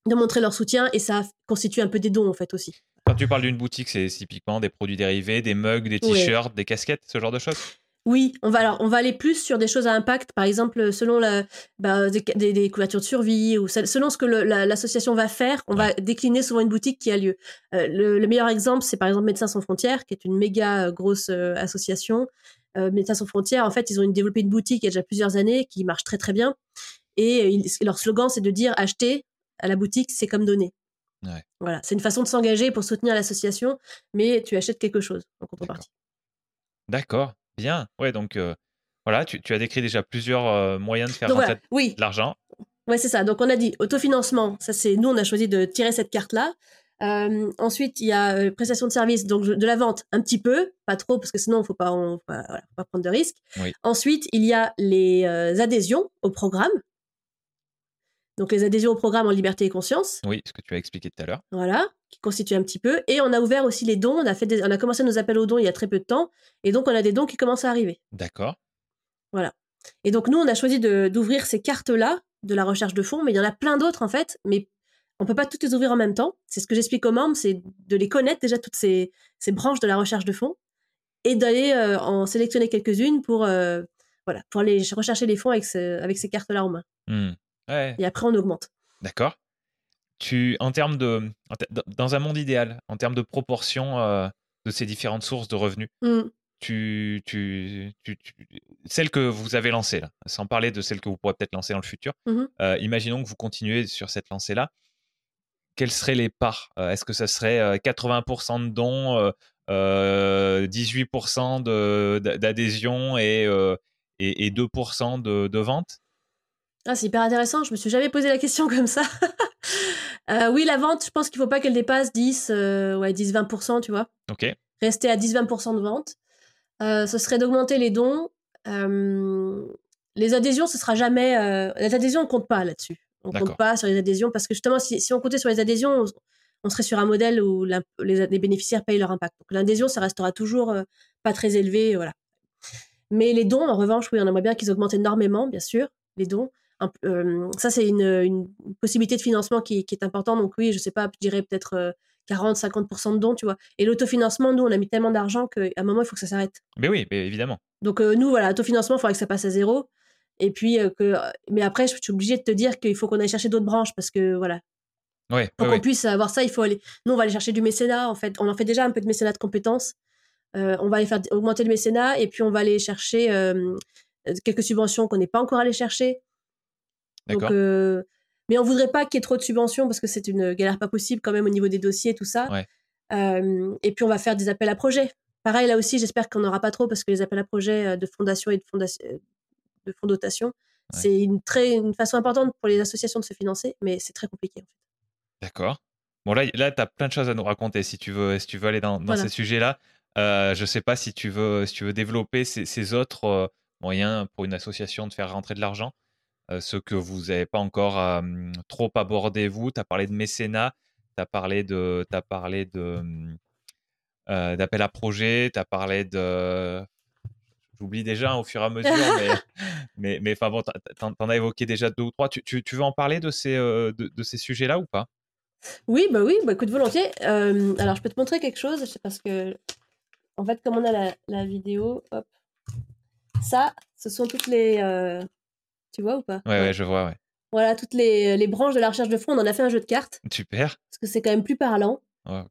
Speaker 2: de montrer leur soutien et ça constitue un peu des dons, en fait, aussi.
Speaker 1: Quand tu parles d'une boutique, c'est typiquement des produits dérivés, des mugs, des
Speaker 2: Ouais.
Speaker 1: t-shirts, des casquettes, ce genre de choses?
Speaker 2: Oui, on va alors on va aller plus sur des choses à impact, par exemple selon la bah, des, des- des couvertures de survie ou se- selon ce que la- l'association va faire, on va décliner souvent une boutique qui a lieu. Euh, le, le meilleur exemple, c'est par exemple Médecins sans frontières, qui est une méga euh, grosse euh, association. Euh, Médecins sans frontières, en fait, ils ont une- développé une boutique il y a déjà plusieurs années qui marche très très bien. Et ils- leur slogan, c'est de dire acheter à la boutique, c'est comme donner.
Speaker 1: Ouais.
Speaker 2: Voilà, c'est une façon de s'engager pour soutenir l'association, mais tu achètes quelque chose en contrepartie.
Speaker 1: D'accord. Bien. Ouais, donc euh, voilà, tu, tu as décrit déjà plusieurs euh, moyens de faire
Speaker 2: Donc voilà, oui,
Speaker 1: de l'argent.
Speaker 2: Ouais, c'est ça. Donc on a dit autofinancement. Ça c'est nous on a choisi de tirer cette carte là. ensuite il y a euh, prestation de service, donc de la vente un petit peu, pas trop parce que sinon faut pas on, faut pas, voilà, faut pas prendre de risques.
Speaker 1: Oui.
Speaker 2: Ensuite il y a les euh, adhésions au programme. Donc les adhésions au programme en liberté et conscience.
Speaker 1: Oui, ce que tu as expliqué tout à l'heure.
Speaker 2: Voilà, qui constitue un petit peu. Et on a ouvert aussi les dons. On a, fait on a commencé nos appels aux dons il y a très peu de temps. Et donc on a des dons qui commencent à arriver.
Speaker 1: D'accord.
Speaker 2: Voilà. Et donc nous, on a choisi d'ouvrir ces cartes-là de la recherche de fonds, mais il y en a plein d'autres en fait. Mais on peut pas toutes les ouvrir en même temps. C'est ce que j'explique aux membres, c'est de les connaître déjà toutes ces, ces branches de la recherche de fonds et d'aller euh, en sélectionner quelques-unes pour euh, voilà pour aller rechercher les fonds avec, avec ces cartes-là en main.
Speaker 1: Mmh.
Speaker 2: Et après, on augmente.
Speaker 1: D'accord. Tu, en termes de, dans un monde idéal, en termes de proportion euh, de ces différentes sources de revenus, mmh. tu, tu, tu, celle que vous avez lancée, là, sans parler de celle que vous pourrez peut-être lancer dans le futur, mmh euh, imaginons que vous continuez sur cette lancée-là. Quelles seraient les parts euh, Est-ce que ça serait 80% de dons, 18% d'adhésion et, et, et, 2% de, de vente?
Speaker 2: Ah, c'est hyper intéressant. Je me suis jamais posé la question comme ça. Euh, oui, la vente, je pense qu'il faut pas qu'elle dépasse 10, euh, ouais, 10-20%, tu vois.
Speaker 1: Ok.
Speaker 2: Rester à 10-20% de vente. Euh, ce serait d'augmenter les dons. les adhésions, ce sera jamais. les adhésions, on compte pas là-dessus. On compte pas sur les adhésions parce que justement, si, si on comptait sur les adhésions, on, serait sur un modèle où les, les, bénéficiaires payent leur impact. Donc l'adhésion, ça restera toujours pas très élevé, voilà. Mais les dons, en revanche, oui, on aimerait bien qu'ils augmentent énormément, bien sûr, les dons ça, c'est une, possibilité de financement qui, est importante. Donc oui, je sais pas, je dirais peut-être 40-50% de dons, tu vois. Et l'autofinancement, nous, on a mis tellement d'argent qu'à un moment, il faut que ça s'arrête.
Speaker 1: Mais oui, mais évidemment.
Speaker 2: Donc nous, voilà, l'autofinancement, il faudrait que ça passe à zéro. Et puis, que... mais après, je suis obligée de te dire qu'il faut qu'on aille chercher d'autres branches parce que, voilà.
Speaker 1: Ouais,
Speaker 2: Pour qu'on puisse avoir ça, il faut aller. Nous, on va aller chercher du mécénat, en fait. On en fait déjà un peu de mécénat de compétences. on va aller faire augmenter le mécénat et puis on va aller chercher quelques subventions qu'on n'est pas encore allé chercher. Donc, euh, mais on voudrait pas qu'il y ait trop de subventions parce que c'est une galère pas possible quand même au niveau des dossiers et tout ça. Euh, et puis on va faire des appels à projets. Pareil là aussi, j'espère qu'on n'aura pas trop parce que les appels à projets euh, de fondation et de fondation, de fonds dotation, c'est une très une façon importante pour les associations de se financer, mais c'est très compliqué en fait.
Speaker 1: D'accord. Bon là, là tu as plein de choses à nous raconter si tu veux, si tu veux aller dans, dans ces sujets-là. Euh, je sais pas si tu veux, si tu veux développer ces, ces autres moyens pour une association de faire rentrer de l'argent. Euh, ce que vous n'avez pas encore trop abordé, vous? Tu as parlé de mécénat, tu as parlé de. As parlé de euh, d'appel à projet, tu as parlé de. J'oublie déjà hein, au fur et à mesure, mais, mais, enfin bon, tu en, as évoqué déjà deux ou trois. Tu, tu, veux en parler de ces, euh, de, ces sujets-là ou pas?
Speaker 2: Oui, bah oui, bah écoute, volontiers. alors, je peux te montrer quelque chose, parce que, en fait, comme on a la, la vidéo, hop, ça, ce sont toutes les, tu vois ou pas?
Speaker 1: Ouais, je vois, ouais.
Speaker 2: Voilà, toutes les, les, branches de la recherche de fonds, on en a fait un jeu de cartes.
Speaker 1: Super.
Speaker 2: Parce que c'est quand même plus parlant.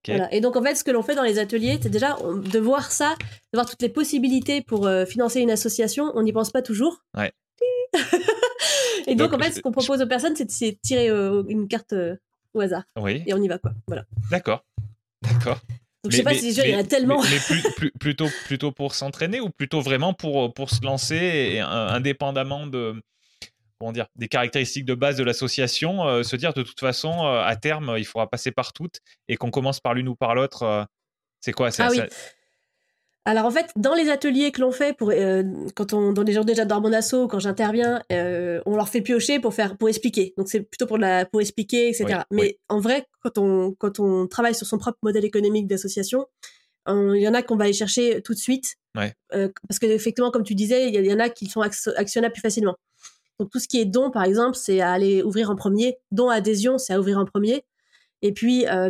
Speaker 2: Voilà. Et donc, en fait, ce que l'on fait dans les ateliers, c'est déjà de voir ça, de voir toutes les possibilités pour euh, financer une association. On n'y pense pas toujours.
Speaker 1: Ouais.
Speaker 2: et donc, en fait, ce qu'on propose aux personnes, c'est de tirer euh, une carte euh, au hasard.
Speaker 1: Oui.
Speaker 2: Et on y va, quoi. Voilà.
Speaker 1: D'accord. D'accord.
Speaker 2: Donc, je sais pas si il y en a tellement.
Speaker 1: Mais, plutôt, plutôt pour s'entraîner ou plutôt vraiment pour, pour se lancer et, indépendamment de, comment dire, des caractéristiques de base de l'association, euh, se dire de toute façon, euh, à terme, il faudra passer par toutes et qu'on commence par l'une ou par l'autre. Euh, c'est quoi
Speaker 2: ah oui. Alors en fait, dans les ateliers que l'on fait, pour, quand on, dans les gens déjà dans mon asso, quand j'interviens, on leur fait piocher pour faire, pour expliquer. Donc c'est plutôt pour la, pour expliquer, etc. Mais en vrai, quand on, quand on travaille sur son propre modèle économique d'association, il y en a qu'on va aller chercher tout de suite. parce que effectivement, comme tu disais, il y, y, en a qui sont actionnables plus facilement. Donc tout ce qui est don, par exemple, c'est à aller ouvrir en premier. Don adhésion, c'est à ouvrir en premier. Et puis euh,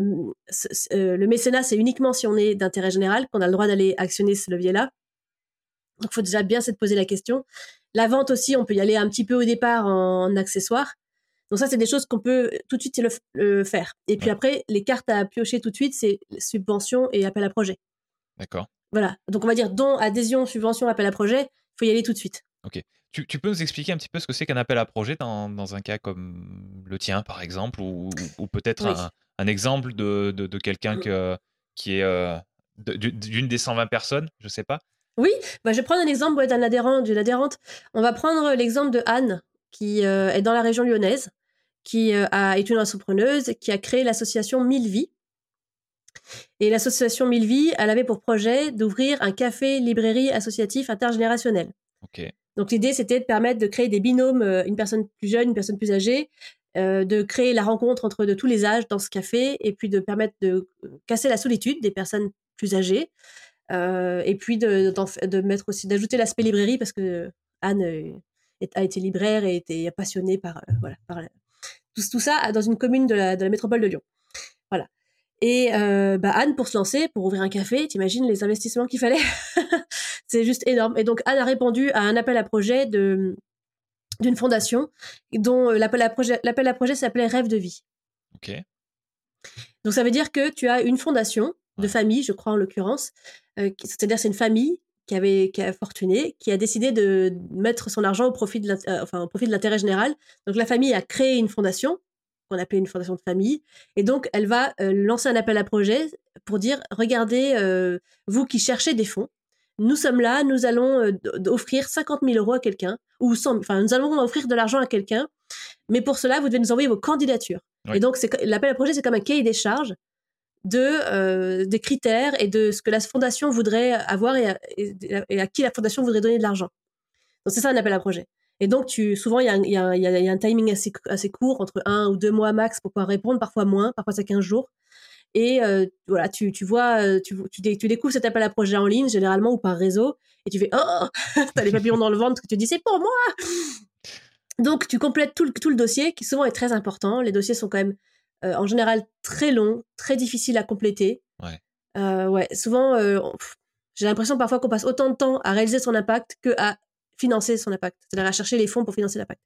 Speaker 2: euh, le mécénat, c'est uniquement si on est d'intérêt général qu'on a le droit d'aller actionner ce levier-là. Donc il faut déjà bien se poser la question. La vente aussi, on peut y aller un petit peu au départ en, accessoire. Donc ça, c'est des choses qu'on peut tout de suite le, faire. Et puis après, les cartes à piocher tout de suite, c'est subvention et appel à projet.
Speaker 1: D'accord.
Speaker 2: Voilà. Donc on va dire don, adhésion, subvention, appel à projet. Il faut y aller tout de suite.
Speaker 1: Ok. Tu, peux nous expliquer un petit peu ce que c'est qu'un appel à projet dans, dans, un cas comme le tien, par exemple, ou, ou peut-être un, exemple de, de, quelqu'un mmh. qui est euh, d'une des 120 personnes, je sais pas?
Speaker 2: Oui, bah, je vais prendre un exemple d'un adhérent, d'une adhérente. On va prendre l'exemple de Anne, qui euh, est dans la région lyonnaise, qui euh, a, est une entrepreneuse, qui a créé l'association Mille Vies. Et l'association Mille Vies, elle avait pour projet d'ouvrir un café-librairie associatif intergénérationnel.
Speaker 1: Ok.
Speaker 2: Donc l'idée, c'était de permettre de créer des binômes, euh, une personne plus jeune, une personne plus âgée, de créer la rencontre entre de tous les âges dans ce café et puis de permettre de casser la solitude des personnes plus âgées. et puis de, mettre aussi d'ajouter l'aspect librairie parce que Anne a été libraire et était passionnée par voilà tout, ça dans une commune de la, métropole de Lyon. Voilà. Et euh, bah Anne, pour se lancer, pour ouvrir un café, t'imagines les investissements qu'il fallait? C'est juste énorme. Et donc Anne a répondu à un appel à projet de d'une fondation dont euh, l'appel à projet l'appel à projet s'appelait Rêve de vie.
Speaker 1: Ok.
Speaker 2: Donc ça veut dire que tu as une fondation de famille, je crois en l'occurrence, euh, c'est-à-dire c'est une famille qui avait qui a fortuné, qui a décidé de mettre son argent au profit de enfin au profit de l'intérêt général. Donc la famille a créé une fondation qu'on appelle une fondation de famille. Et donc, elle va euh, lancer un appel à projet pour dire, regardez, euh, vous qui cherchez des fonds, nous sommes là, nous allons euh, offrir 50 000 euros à quelqu'un, ou 100, enfin, nous allons offrir de l'argent à quelqu'un, mais pour cela, vous devez nous envoyer vos candidatures. Et donc, l'appel à projet, c'est comme un cahier des charges de des critères et de ce que la fondation voudrait avoir et à qui la fondation voudrait donner de l'argent. Donc, c'est ça un appel à projet. Et donc, tu, souvent, il y, y, a, y, a, un timing assez, assez court, entre un ou deux mois max pour pouvoir répondre, parfois moins, parfois c'est 15 jours. Et euh, voilà, tu, tu vois, euh, tu, tu, tu, découvres cet appel à projet en ligne, généralement, ou par réseau, et tu fais Oh T'as les papillons dans le ventre, que tu dis C'est pour moi Donc, tu complètes tout le, tout le dossier, qui souvent est très important. Les dossiers sont quand même, euh, en général, très longs, très difficiles à compléter.
Speaker 1: Ouais.
Speaker 2: ouais, souvent, j'ai l'impression parfois qu'on passe autant de temps à réaliser son impact que à financer son impact, c'est-à-dire à chercher les fonds pour financer l'impact.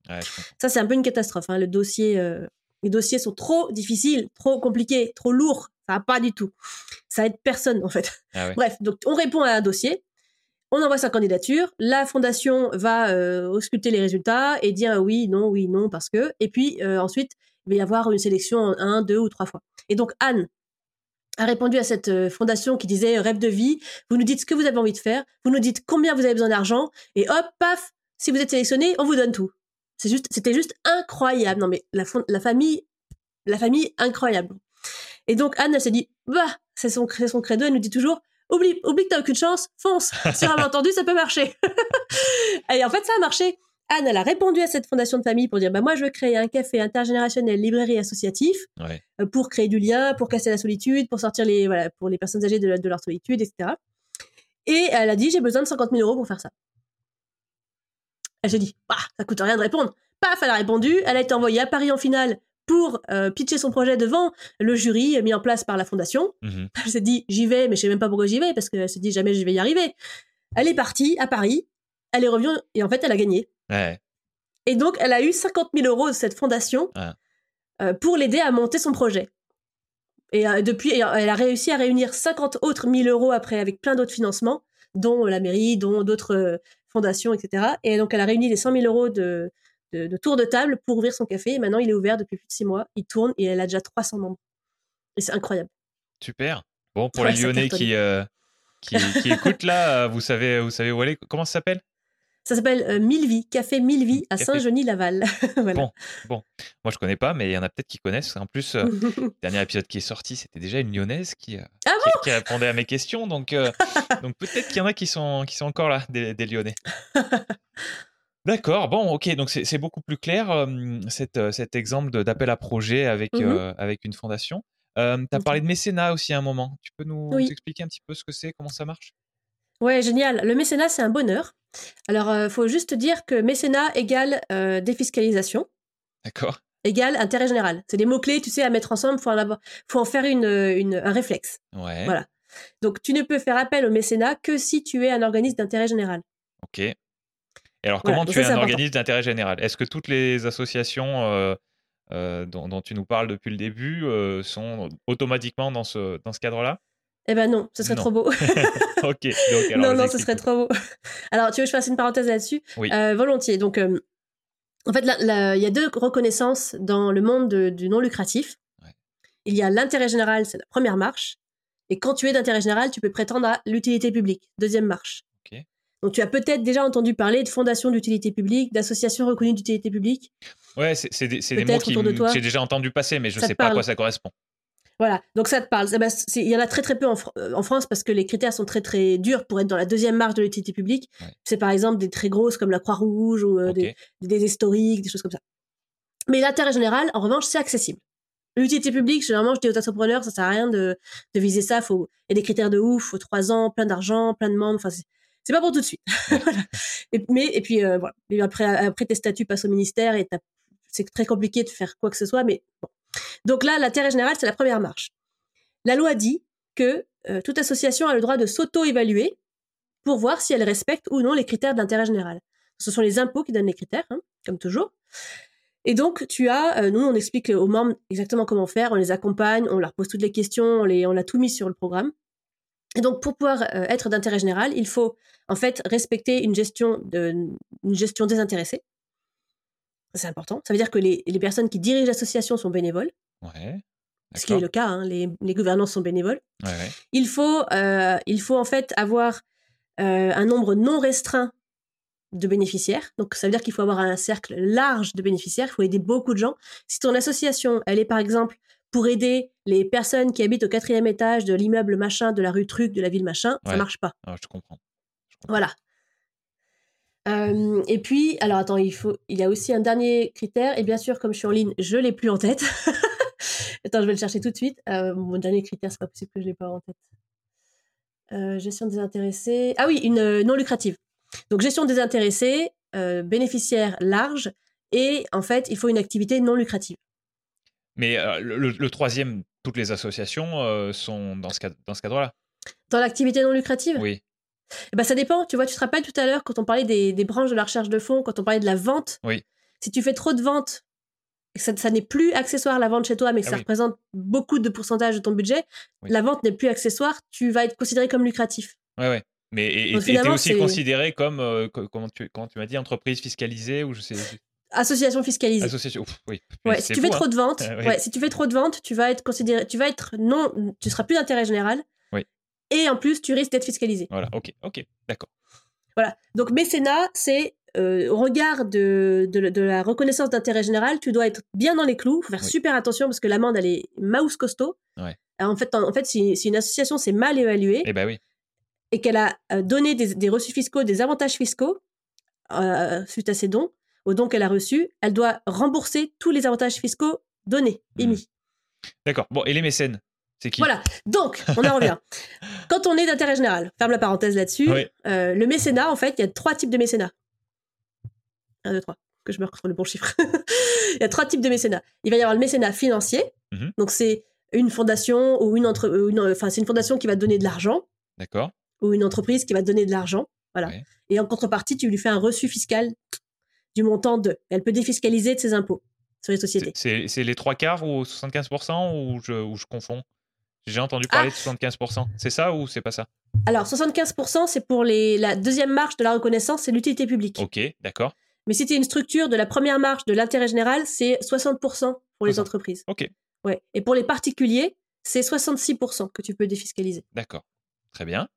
Speaker 2: ça, c'est un peu une catastrophe. Hein. Le dossier, les dossiers sont trop difficiles, trop compliqués, trop lourds. Ça va pas du tout. Ça aide personne, en fait.
Speaker 1: Ah
Speaker 2: Bref, donc on répond à un dossier, on envoie sa candidature, la fondation va euh, ausculter les résultats et dire oui, non, oui, non, parce que. Et puis euh, ensuite, il va y avoir une sélection en un, deux ou trois fois. Et donc Anne, a répondu à cette euh, fondation qui disait rêve de vie. Vous nous dites ce que vous avez envie de faire, vous nous dites combien vous avez besoin d'argent, et hop, paf, si vous êtes sélectionné, on vous donne tout. C'est juste, c'était juste incroyable. Non mais la, la famille, la famille incroyable. Et donc Anne, elle s'est dit, bah, c'est son, son credo. Elle nous dit toujours, oublie, oublie que t'as aucune chance, fonce. Si on a entendu, ça peut marcher. et en fait, ça a marché. Anne, elle a répondu à cette fondation de famille pour dire bah, Moi, je veux créer un café intergénérationnel, librairie associatif, euh, pour créer du lien, pour casser la solitude, pour sortir les, voilà, pour les personnes âgées de, leur solitude, etc. Et elle a dit J'ai besoin de 50 000 euros pour faire ça. Elle s'est dit bah, Ça coûte rien de répondre. Paf, elle a répondu. Elle a été envoyée à Paris en finale pour euh, pitcher son projet devant le jury mis en place par la fondation. Elle s'est dit J'y vais, mais je sais même pas pourquoi j'y vais, parce qu'elle s'est dit Jamais je vais y arriver. Elle est partie à Paris. Elle est revenue et en fait, elle a gagné. Et donc, elle a eu 50 000 euros de cette fondation euh, pour l'aider à monter son projet. Et euh, depuis, elle a réussi à réunir 50 autres 1000 euros après avec plein d'autres financements, dont la mairie, dont d'autres fondations, etc. Et donc, elle a réuni les 100 000 euros de, de, tour de table pour ouvrir son café. Et maintenant, il est ouvert depuis plus de 6 mois. Il tourne et elle a déjà 300 membres. Et c'est incroyable.
Speaker 1: Super. Bon, pour les Lyonnais qui, qui, qui, écoutent là, vous savez, vous savez où aller. Comment ça s'appelle?
Speaker 2: Ça s'appelle euh, Mille Vies, Café Mille Vies à Saint-Genis-Laval.
Speaker 1: Bon, bon, moi je connais pas, mais il y en a peut-être qui connaissent. En plus, euh, le dernier épisode qui est sorti, c'était déjà une lyonnaise qui, euh,
Speaker 2: ah
Speaker 1: qui, répondait à mes questions. Donc, donc peut-être qu'il y en a qui sont, qui sont encore là, des, lyonnais. D'accord, bon, ok, donc c'est beaucoup plus clair cet, cet exemple d'appel à projet avec, mmh avec une fondation. tu as parlé de mécénat aussi à un moment. Tu peux nous expliquer un petit peu ce que c'est, comment ça marche?
Speaker 2: Ouais, génial. Le mécénat, c'est un bonheur. Alors, il faut juste dire que mécénat égale défiscalisation.
Speaker 1: D'accord.
Speaker 2: Égale intérêt général. C'est des mots-clés, tu sais, à mettre ensemble. Il faut, en faut en faire une, un réflexe.
Speaker 1: Ouais.
Speaker 2: Voilà. Donc, tu ne peux faire appel au mécénat que si tu es un organisme d'intérêt général.
Speaker 1: Ok. Et alors, comment tu es un organisme d'intérêt général? Est-ce que toutes les associations euh, dont, dont, tu nous parles depuis le début sont automatiquement dans ce, dans ce cadre-là?
Speaker 2: Eh ben non, ce serait trop beau.
Speaker 1: ok. Donc,
Speaker 2: non, non, ce serait trop beau. Alors, tu veux que je fasse une parenthèse là-dessus?
Speaker 1: Oui.
Speaker 2: Euh, volontiers. Donc, euh, en fait, il y a deux reconnaissances dans le monde du non lucratif. Il y a l'intérêt général, c'est la première marche. Et quand tu es d'intérêt général, tu peux prétendre à l'utilité publique, deuxième marche. Donc, tu as peut-être déjà entendu parler de fondations d'utilité publique, d'associations reconnues d'utilité publique.
Speaker 1: Ouais, c'est des, des mots qui j'ai déjà entendu passer, mais je ne sais pas à quoi ça correspond.
Speaker 2: Voilà, donc ça te parle. Eh ben, il y en a très très peu euh, en, France parce que les critères sont très très durs pour être dans la deuxième marge de l'utilité publique. C'est par exemple des très grosses comme la Croix-Rouge ou euh, des, historiques, des choses comme ça. Mais l'intérêt général, en revanche, c'est accessible. L'utilité publique, généralement, je dis aux entrepreneurs, ça sert à rien de, de viser ça. Faut, il y a des critères de ouf, faut trois ans, plein d'argent, plein de membres. Enfin, c'est pas pour tout de suite. voilà. et, mais, et puis, euh, voilà. Et après, après, tes statuts passent au ministère et c'est très compliqué de faire quoi que ce soit. Mais bon. Donc là, l'intérêt général, c'est la première marche. La loi dit que euh, toute association a le droit de s'auto-évaluer pour voir si elle respecte ou non les critères d'intérêt général. Ce sont les impôts qui donnent les critères, hein, comme toujours. Et donc, tu as, euh, nous, on explique aux membres exactement comment faire, on les accompagne, on leur pose toutes les questions, on, les, on a tout mis sur le programme. Et donc, pour pouvoir euh, être d'intérêt général, il faut en fait respecter une gestion, de, une gestion désintéressée. C'est important. Ça veut dire que les, les personnes qui dirigent l'association sont bénévoles.
Speaker 1: Ouais.
Speaker 2: Ce qui est le cas, hein, les, les gouvernants sont bénévoles.
Speaker 1: Ouais, ouais.
Speaker 2: Il, faut, euh, il faut en fait avoir euh, un nombre non restreint de bénéficiaires. Donc, ça veut dire qu'il faut avoir un cercle large de bénéficiaires. Il faut aider beaucoup de gens. Si ton association, elle est par exemple pour aider les personnes qui habitent au quatrième étage de l'immeuble machin, de la rue truc, de la ville machin, ça
Speaker 1: Ouais.
Speaker 2: marche pas.
Speaker 1: Ah, je comprends.
Speaker 2: Voilà. Euh, et puis, alors attends, il faut, il y a aussi un dernier critère. Et bien sûr, comme je suis en ligne, je l'ai plus en tête. attends, je vais le chercher tout de suite. Euh, mon dernier critère, c'est pas possible que je l'ai pas en tête. Euh, gestion des intéressés. Ah oui, une euh, non lucrative. Donc gestion euh, bénéficiaire large, et en fait, il faut une activité non lucrative.
Speaker 1: Mais euh, le, troisième, toutes les associations euh, sont dans ce, cadre- dans ce cadre-là.
Speaker 2: Dans l'activité non lucrative,
Speaker 1: Oui.
Speaker 2: Eh ben, ça dépend. Tu vois, tu te rappelles tout à l'heure quand on parlait des, des branches de la recherche de fonds, quand on parlait de la vente?
Speaker 1: Oui.
Speaker 2: Si tu fais trop de ventes, et que ça, ça n'est plus accessoire la vente chez toi, mais que
Speaker 1: Ah
Speaker 2: ça
Speaker 1: oui.
Speaker 2: représente beaucoup de pourcentage de ton budget,
Speaker 1: Oui.
Speaker 2: la vente n'est plus accessoire, tu vas être considéré comme lucratif.
Speaker 1: Ouais, ouais. Mais et- et
Speaker 2: Donc,
Speaker 1: et
Speaker 2: finalement,
Speaker 1: aussi considéré comme, euh, co- comment tu, comment tu m'as dit, entreprise fiscalisée ou je sais,
Speaker 2: Association fiscalisée.
Speaker 1: association. Ouf, oui.
Speaker 2: Ouais, si tu fais
Speaker 1: fou,
Speaker 2: trop
Speaker 1: hein.
Speaker 2: de ventes,
Speaker 1: oui.
Speaker 2: ouais, si tu fais trop de ventes, tu vas être considéré, tu vas être non, tu seras plus d'intérêt général.
Speaker 1: Oui.
Speaker 2: Et en plus, tu risques d'être fiscalisé.
Speaker 1: Voilà, ok, ok, d'accord.
Speaker 2: Voilà. Donc mécénat, c'est euh, au regard de, de, de la reconnaissance d'intérêt général, tu dois être bien dans les clous. faut faire
Speaker 1: Oui.
Speaker 2: super attention parce que l'amende, elle est mouse costaud.
Speaker 1: Ouais.
Speaker 2: Alors, en fait, en, en fait si, si une association s'est mal évaluée
Speaker 1: Eh ben oui.
Speaker 2: et qu'elle a euh, donné des, des reçus fiscaux, des avantages fiscaux euh, suite à ses dons, aux dons qu'elle a reçus, elle doit rembourser tous les avantages fiscaux donnés,
Speaker 1: Mhm.
Speaker 2: émis.
Speaker 1: D'accord. Bon, et les mécènes C'est qui?
Speaker 2: Voilà. Donc, on en revient. Quand on est d'intérêt général, ferme la parenthèse là-dessus,
Speaker 1: Oui.
Speaker 2: euh, le mécénat, en fait, il y a trois types de mécénat. Un, deux, trois. Que je me retrouve le bon chiffre. il y a trois types de mécénat. Il va y avoir le mécénat financier.
Speaker 1: Mhm.
Speaker 2: Donc, c'est une fondation ou une entre, euh, enfin, c'est une fondation qui va donner de l'argent
Speaker 1: D'accord.
Speaker 2: ou une entreprise qui va donner de l'argent. Voilà. Et en contrepartie, tu lui fais un reçu fiscal du montant de. Elle peut défiscaliser de ses impôts sur les sociétés.
Speaker 1: C'est les trois quarts ou 75% ou je, ou je confonds? J'ai entendu parler de 75%. C'est ça ou c'est pas ça?
Speaker 2: Alors, 75%, c'est pour les, la deuxième marche de la reconnaissance, c'est l'utilité publique.
Speaker 1: Ok, d'accord.
Speaker 2: Mais si tu une structure de la première marche de l'intérêt général, c'est 60% pour les
Speaker 1: 60.
Speaker 2: entreprises.
Speaker 1: Ok,
Speaker 2: Ouais. Et pour les particuliers, c'est 66% que tu peux défiscaliser.
Speaker 1: d'accord. Très bien.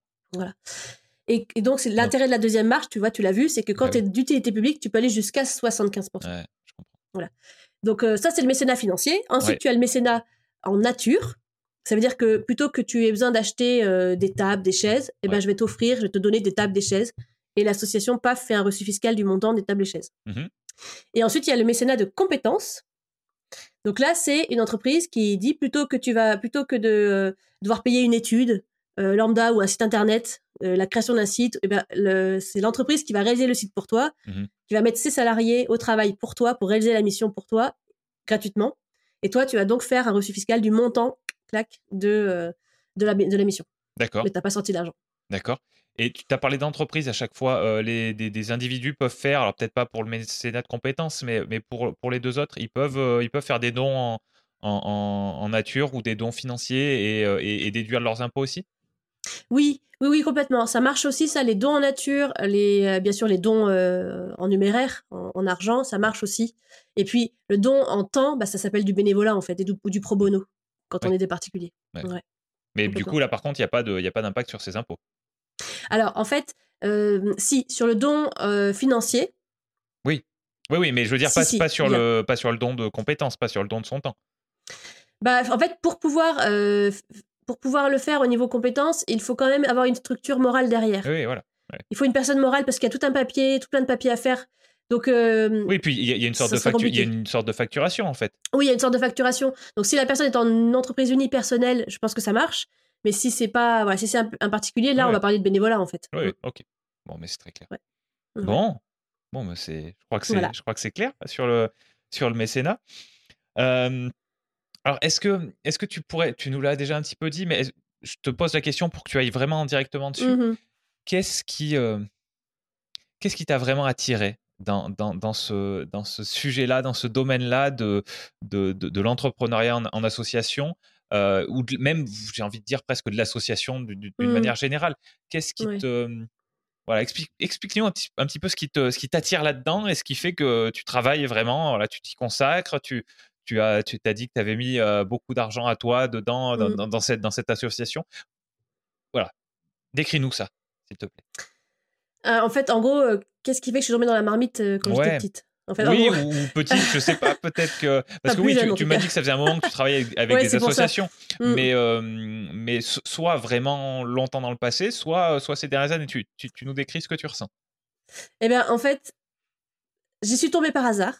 Speaker 2: Et, et donc, c'est l'intérêt de la deuxième marche, tu vois, tu l'as vu, c'est que quand
Speaker 1: Ah
Speaker 2: tu es d'utilité publique, tu peux aller jusqu'à 75%.
Speaker 1: Ouais, je comprends.
Speaker 2: Donc, euh, ça, c'est le mécénat financier. Ensuite,
Speaker 1: Ouais.
Speaker 2: tu as le mécénat en nature. Ça veut dire que plutôt que tu aies besoin d'acheter euh, des tables, des chaises, eh ben,
Speaker 1: Ouais.
Speaker 2: je vais t'offrir, je vais te donner des tables, des chaises. Et l'association PAF fait un reçu fiscal du montant des tables et chaises.
Speaker 1: Mhm.
Speaker 2: Et ensuite, il y a le mécénat de compétences. Donc là, c'est une entreprise qui dit plutôt que tu vas, plutôt que de euh, devoir payer une étude euh, lambda ou un site internet, euh, la création d'un site, eh ben, le- c'est l'entreprise qui va réaliser le site pour toi,
Speaker 1: Mhm.
Speaker 2: qui va mettre ses salariés au travail pour toi, pour réaliser la mission pour toi, gratuitement. Et toi, tu vas donc faire un reçu fiscal du montant, clac, de, euh, de, la, de la mission.
Speaker 1: D'accord,
Speaker 2: Mais tu n'as pas sorti d'argent.
Speaker 1: d'accord. Et tu t'as parlé d'entreprise à chaque fois. euh, les, des, des individus peuvent faire, alors peut-être pas pour le mécénat de compétences, mais, mais pour, pour les deux autres, ils peuvent, euh, ils peuvent faire des dons en, en, nature ou des dons financiers et, et- et déduire leurs impôts aussi?
Speaker 2: Oui, oui, oui, complètement. Ça marche aussi, ça, les dons en nature, les, euh, bien sûr, les dons euh, en numéraire, en, en argent, ça marche aussi. Et puis, le don en temps, bah, ça s'appelle du bénévolat, en fait, et du, ou du pro bono, quand on est des particuliers.
Speaker 1: Ouais.
Speaker 2: Ouais.
Speaker 1: Mais du coup, là, par contre, il n'y a pas de- il y a pas d'impact sur ces impôts?
Speaker 2: Alors, en fait, euh, si, sur le don euh, financier,
Speaker 1: Oui, oui, mais je veux dire,
Speaker 2: Si,
Speaker 1: pas,
Speaker 2: si,
Speaker 1: pas, sur le, pas sur le don de compétences, pas sur le don de son temps.
Speaker 2: bah, en fait, pour pouvoir, euh, pour pouvoir le faire au niveau compétences, il faut quand même avoir une structure morale derrière.
Speaker 1: Oui, voilà.
Speaker 2: Il faut une personne morale parce qu'il y a tout un papier, tout plein de papiers à faire. Donc, euh,
Speaker 1: oui, puis il y, a une sorte de il y a une sorte de facturation en fait.
Speaker 2: Oui, il y a une sorte de facturation. Donc, si la personne est en entreprise unipersonnelle, je pense que ça marche. Mais si c'est pas, voilà, si c'est un, particulier, là, on va parler de bénévolat en fait.
Speaker 1: Oui, ok. Bon, mais c'est très clair. Bon, bon, mais c'est, je crois que c'est, je crois que c'est clair sur le sur le mécénat. Euh, alors, est-ce que, est-ce que tu pourrais, tu nous l'as déjà un petit peu dit, mais je te pose la question pour que tu ailles vraiment directement dessus. Mmh qu'est-ce qui, euh, qu'est-ce qui t'a vraiment attiré dans, dans, dans, ce, dans ce sujet-là, dans ce domaine-là de, de, de, l'entrepreneuriat en, association, euh, ou même, j'ai envie de dire presque de l'association d'une mmh. manière générale. Qu'est-ce qui te. Voilà, explique, explique-nous un, un, petit peu ce qui, te, ce qui t'attire là-dedans et ce qui fait que tu travailles vraiment, voilà, tu t'y consacres, tu, tu as, tu t'as dit que tu avais mis beaucoup d'argent à toi dedans, mmh. dans, cette, dans cette association. Voilà. Décris-nous ça, s'il te plaît.
Speaker 2: en fait, en gros, qu'est-ce qui fait que je suis tombée dans la marmite quand j'étais petite?
Speaker 1: En fait, oui, ou petite, je sais pas, peut-être que. Parce que oui, tu, m'as dit que ça faisait un moment que tu travaillais avec, des associations, mmh. mais, mais soit vraiment longtemps dans le passé, soit, soit ces dernières années. Tu, tu, tu nous décris ce que tu ressens.
Speaker 2: Eh bien, en fait, j'y suis tombée par hasard.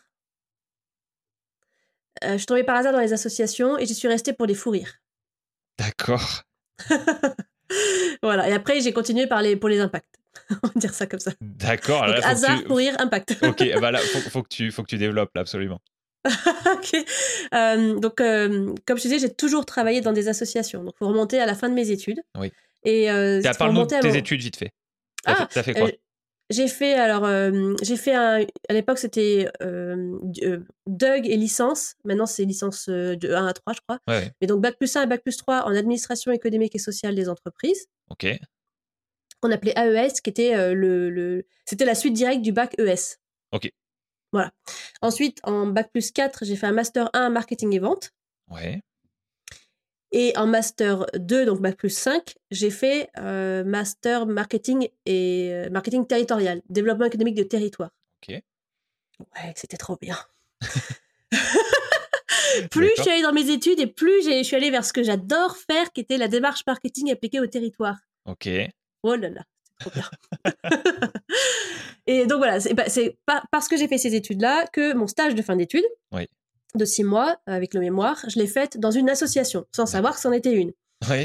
Speaker 2: Euh, je suis tombée par hasard dans les associations et j'y suis restée pour les fous rires.
Speaker 1: D'accord.
Speaker 2: voilà. Et après, j'ai continué par les, pour les impacts. On va dire ça comme ça.
Speaker 1: D'accord.
Speaker 2: Hasard, fou rire, impact.
Speaker 1: ok, bah là, faut, faut, que tu, faut que tu développes là, absolument.
Speaker 2: ok. Euh, donc, euh, comme je disais, j'ai toujours travaillé dans des associations. Donc, il faut remonter à la fin de mes études.
Speaker 1: Oui.
Speaker 2: Et euh,
Speaker 1: parle-nous de tes études vite fait.
Speaker 2: Ah,
Speaker 1: ça fait quoi?
Speaker 2: J'ai fait, alors, euh, j'ai fait un, à l'époque, c'était euh, euh DUG et licence. Maintenant, c'est licence euh, de 1 à 3, je crois.
Speaker 1: Ouais.
Speaker 2: Mais donc, Bac plus 1 et Bac plus 3 en administration économique et sociale des entreprises.
Speaker 1: OK.
Speaker 2: Qu'on appelait AES, qui était le, le c'était la suite directe du Bac ES.
Speaker 1: OK.
Speaker 2: Voilà. Ensuite, en Bac plus 4, j'ai fait un Master 1 marketing et vente.
Speaker 1: Ouais.
Speaker 2: Et en master 2, donc bac plus 5, j'ai fait euh, master marketing et euh, marketing territorial, développement économique de territoire.
Speaker 1: Ok.
Speaker 2: Ouais, c'était trop bien. plus je suis allée dans mes études et plus je suis allée vers ce que j'adore faire, qui était la démarche marketing appliquée au territoire.
Speaker 1: Ok.
Speaker 2: Oh là là, c'est trop bien. et donc voilà, c'est parce que j'ai fait ces études-là que mon stage de fin d'études,
Speaker 1: oui
Speaker 2: de six mois avec le mémoire, je l'ai faite dans une association, sans savoir que c'en était une.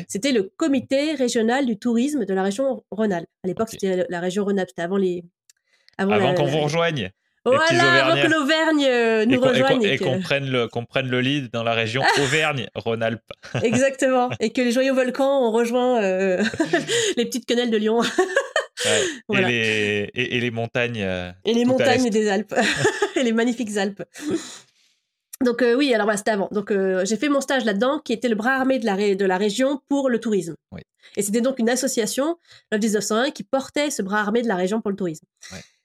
Speaker 2: C'était le comité régional du tourisme de la région Rhône-Alpes. À l'époque, c'était la région Rhône-Alpes, c'était avant les.
Speaker 1: Avant, qu'on vous rejoigne.
Speaker 2: Voilà, avant que l'Auvergne euh, nous rejoigne.
Speaker 1: Et qu'on prenne, le, prenne le lead dans la région Auvergne-Rhône-Alpes.
Speaker 2: Exactement. Et que les joyeux volcans ont rejoint euh, les petites quenelles de Lyon.
Speaker 1: et, les, et, les montagnes. Euh,
Speaker 2: et les montagnes des Alpes. et les magnifiques Alpes. Donc euh, oui, alors voilà, c'était avant. Donc euh, j'ai fait mon stage là-dedans, qui était le bras armé de la, de la région pour le tourisme. Et c'était donc une association, le 1901, qui portait ce bras armé de la région pour le tourisme.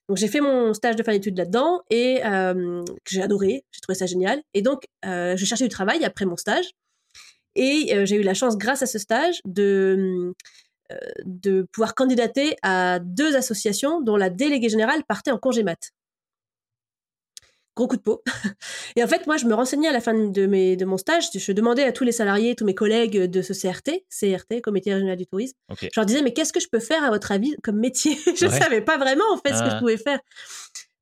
Speaker 2: Donc j'ai fait mon stage de fin d'études là-dedans et euh, j'ai adoré, j'ai trouvé ça génial. Et donc je cherchais du travail après mon stage et j'ai eu la chance, grâce à ce stage, de de pouvoir candidater à deux associations dont la déléguée générale partait en congé mat gros coup de peau. Et en fait, moi, je me renseignais à la fin de, mes, de mon stage, je demandais à tous les salariés, tous mes collègues de ce CRT, CRT, Comité régional du tourisme, je leur disais, mais qu'est-ce que je peux faire à votre avis comme métier? Je ne savais pas vraiment, en fait, ce que je ah. pouvais faire.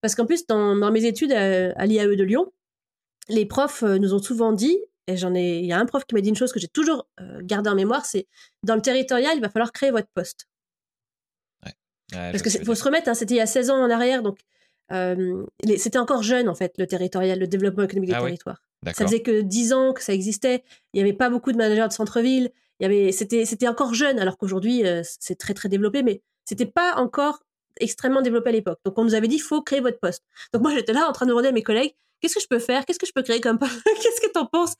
Speaker 2: Parce qu'en plus, dans, mes études à, l'IAE de Lyon, les profs euh, nous ont souvent dit, et j'en ai, il y a un prof qui m'a dit une chose que j'ai toujours euh, gardée en mémoire, c'est dans le territorial, il va falloir créer votre poste. Parce qu'il faut se remettre, hein, c'était il y a 16 ans en arrière, donc euh, c'était encore jeune, en fait, le territorial, le développement économique du ah territoire. Ça faisait que 10 ans que ça existait. Il n'y avait pas beaucoup de managers de centre-ville. C'était, c'était encore jeune, alors qu'aujourd'hui, euh, c'est très, très développé, mais c'était pas encore extrêmement développé à l'époque. Donc, on nous avait dit, il faut créer votre poste. Donc, moi, j'étais là en train de demander à mes collègues, qu'est-ce que je peux faire? Qu'est-ce que je peux créer comme poste? Qu'est-ce que t'en penses?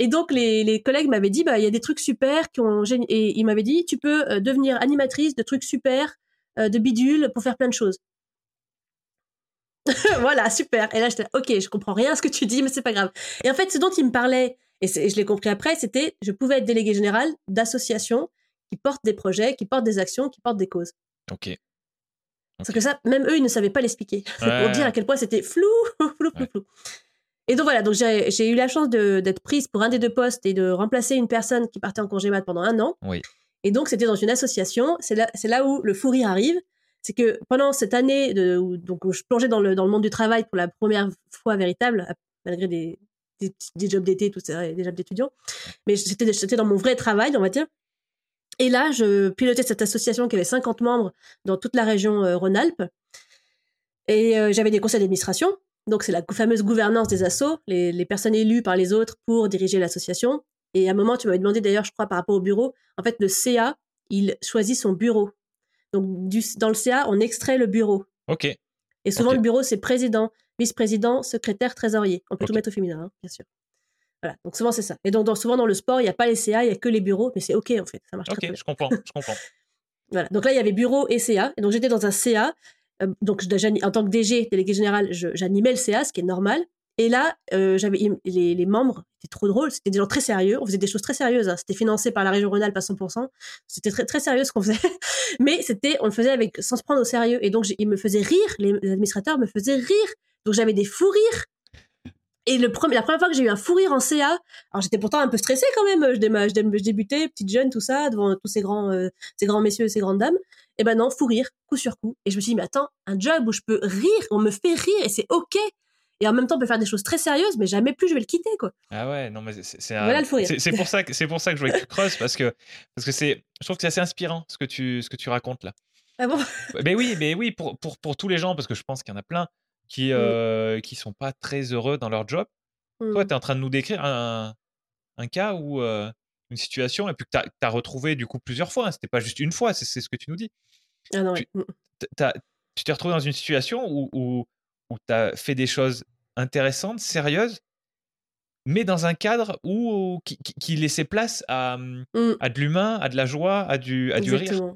Speaker 2: Et donc, les, les collègues m'avaient dit, bah, il y a des trucs super qui ont, et ils m'avaient dit, tu peux euh, devenir animatrice de trucs super, de bidules pour faire plein de choses. voilà, super. Et là, j'étais, ok, je comprends rien à ce que tu dis, mais c'est pas grave. Et en fait, ce dont il me parlait, et, je l'ai compris après, c'était, je pouvais être délégué général d'associations qui portent des projets, qui portent des actions, qui portent des causes.
Speaker 1: Ok.
Speaker 2: Parce que ça, même eux, ils ne savaient pas l'expliquer. pour dire à quel point c'était flou, flou, flou, flou. Et donc voilà, donc j'ai eu la chance d'être prise pour un des deux postes et de remplacer une personne qui partait en congé mat pendant un an.
Speaker 1: Oui.
Speaker 2: Et donc c'était dans une association. C'est là, là où le fou rire arrive c'est que pendant cette année où, donc, je plongeais dans le, monde du travail pour la première fois véritable, malgré des, jobs d'été, tout des jobs d'étudiants, mais c'était dans mon vrai travail, on va dire. Et là, je pilotais cette association qui avait 50 membres dans toute la région euh, Rhône-Alpes. Et euh, j'avais des conseils d'administration. Donc, c'est la fameuse gouvernance des assos, les, les, personnes élues par les autres pour diriger l'association. Et à un moment, tu m'avais demandé d'ailleurs, je crois, par rapport au bureau, en fait, le CA, il choisit son bureau. Donc, du, dans le CA, on extrait le bureau.
Speaker 1: OK.
Speaker 2: Et souvent,
Speaker 1: Ok.
Speaker 2: le bureau, c'est président, vice-président, secrétaire, trésorier. On peut
Speaker 1: Ok.
Speaker 2: tout mettre au féminin, hein, bien sûr. Voilà. Donc, souvent, c'est ça. Et donc, dans- souvent, dans le sport, il n'y a pas les CA, il n'y a que les bureaux, mais c'est OK, en fait. Ça marche très, très
Speaker 1: Ok,
Speaker 2: bien.
Speaker 1: je comprends, je comprends.
Speaker 2: Voilà. Donc là, il y avait bureau et CA. Et donc, j'étais dans un CA. Euh, donc, en tant que DG, délégué général, j'animais le CA, ce qui est normal. Et là, euh, j'avais les, membres, c'était trop drôle. C'était des gens très sérieux. On faisait des choses très sérieuses. hein. C'était financé par la région Rhône-Alpes à 100%. C'était très, très sérieux ce qu'on faisait. Mais c'était, on le faisait avec, sans se prendre au sérieux. Et donc, ils me faisaient rire. Les, administrateurs me faisaient rire. Donc, j'avais des fous rires. Et le premier, la première fois que j'ai eu un fou rire en CA, alors j'étais pourtant un peu stressée quand même. Je, dé- débutais, petite jeune, tout ça, devant tous ces grands, euh, ces grands messieurs et ces grandes dames. Et ben non, fou rire, coup sur coup. Et je me suis dit, mais attends, un job où je peux rire, on me fait rire et c'est OK. Et en même temps, on peut faire des choses très sérieuses, mais jamais plus je vais le quitter, quoi.
Speaker 1: Ah ouais, non mais c'est un-
Speaker 2: Voilà
Speaker 1: c'est- pour ça que c'est pour ça que je voulais que tu creuses parce que parce que c'est je trouve que c'est assez inspirant ce que tu ce que tu racontes là.
Speaker 2: Ah bon?
Speaker 1: Mais oui, mais oui pour pour pour tous les gens parce que je pense qu'il y en a plein qui
Speaker 2: Mm.
Speaker 1: euh, qui sont pas très heureux dans leur job. Toi,
Speaker 2: Hmm.
Speaker 1: tu es en train de nous décrire un, un cas où euh, une situation et puis que tu as, retrouvé du coup plusieurs fois. Hein, C'était pas juste une fois, c'est ce que tu nous dis.
Speaker 2: Ah non,
Speaker 1: t'as- tu t'es retrouvé dans une situation où, où, où tu as fait des choses intéressantes, sérieuses, mais dans un cadre où, qui, laissait place à,
Speaker 2: Hmm.
Speaker 1: à de l'humain, à de la joie, à du, à du rire.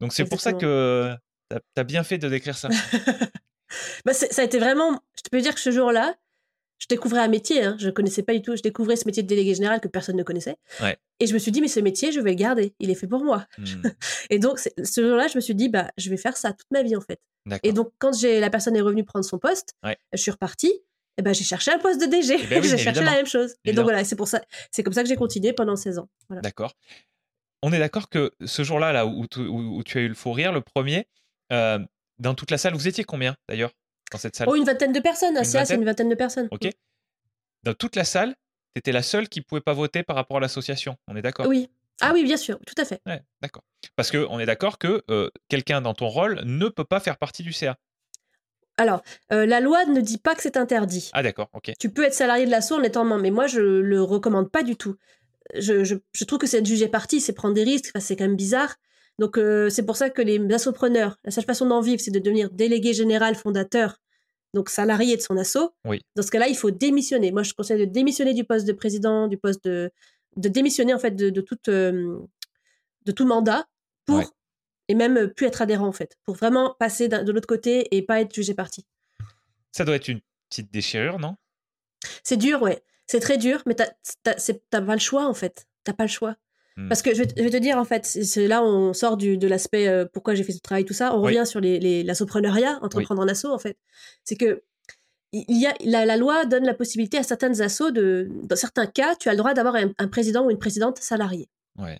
Speaker 1: Donc c'est pour ça que tu as, bien fait de décrire ça.
Speaker 2: Bah, ça a été vraiment. Je te peux dire que ce jour-là, je découvrais un métier. Hein. Je connaissais pas du tout. Je découvrais ce métier de délégué général que personne ne connaissait.
Speaker 1: Ouais.
Speaker 2: Et je me suis dit, mais ce métier, je vais le garder. Il est fait pour moi.
Speaker 1: Hmm,
Speaker 2: Et donc, ce jour-là, je me suis dit, bah, je vais faire ça toute ma vie, en fait. Et donc, quand la personne est revenue prendre son poste,
Speaker 1: Ouais.
Speaker 2: je suis repartie. Et ben, j'ai cherché un poste de DG.
Speaker 1: Eh ben oui,
Speaker 2: j'ai cherché la même chose. Et donc voilà, c'est pour ça, c'est comme ça que j'ai continué pendant 16 ans. Voilà.
Speaker 1: D'accord. On est d'accord que ce jour-là, là où, tu- où- où tu as eu le fou rire, le premier, euh, dans toute la salle, vous étiez combien d'ailleurs dans cette salle?
Speaker 2: Oh, une vingtaine de personnes. C'est une vingtaine de personnes.
Speaker 1: Ok. Dans toute la salle, tu étais la seule qui pouvait pas voter par rapport à l'association. On est d'accord?
Speaker 2: Oui. Ah oui, bien sûr, tout à fait.
Speaker 1: Ouais, d'accord. Parce que on est d'accord que euh, quelqu'un dans ton rôle ne peut pas faire partie du CA.
Speaker 2: Alors, euh, la loi ne dit pas que c'est interdit.
Speaker 1: Ah d'accord, ok.
Speaker 2: Tu peux être salarié de l'assaut en étant membre, mais moi, je le recommande pas du tout. Je, je- je trouve que c'est être jugé parti, c'est prendre des risques, enfin, c'est quand même bizarre. Donc, euh, c'est pour ça que les assopreneurs, la seule façon d'en vivre, c'est de devenir délégué général fondateur, donc salarié de son assaut.
Speaker 1: Oui.
Speaker 2: Dans ce cas-là, il faut démissionner. Moi, je conseille de démissionner du poste de président, du poste de, de démissionner en fait de, de, toute, euh, de tout mandat pour
Speaker 1: Ouais.
Speaker 2: Et même euh, plus être adhérent en fait, pour vraiment passer de l'autre côté et pas être jugé parti.
Speaker 1: Ça doit être une petite déchirure, non?
Speaker 2: C'est dur, ouais. C'est très dur, mais t'as pas le choix, en fait. T'as pas le choix.
Speaker 1: Hmm.
Speaker 2: Parce que je vais, te- je vais te dire, en fait, c'est- là on sort du, de l'aspect euh, pourquoi j'ai fait ce travail, tout ça. On
Speaker 1: Oui.
Speaker 2: revient sur les, les, l'assopreneuriat, entreprendre en asso, en fait. C'est que il y a, la, la loi donne la possibilité à certaines assos de, dans certains cas, tu as le droit d'avoir un, un président ou une présidente salariée.
Speaker 1: Ouais.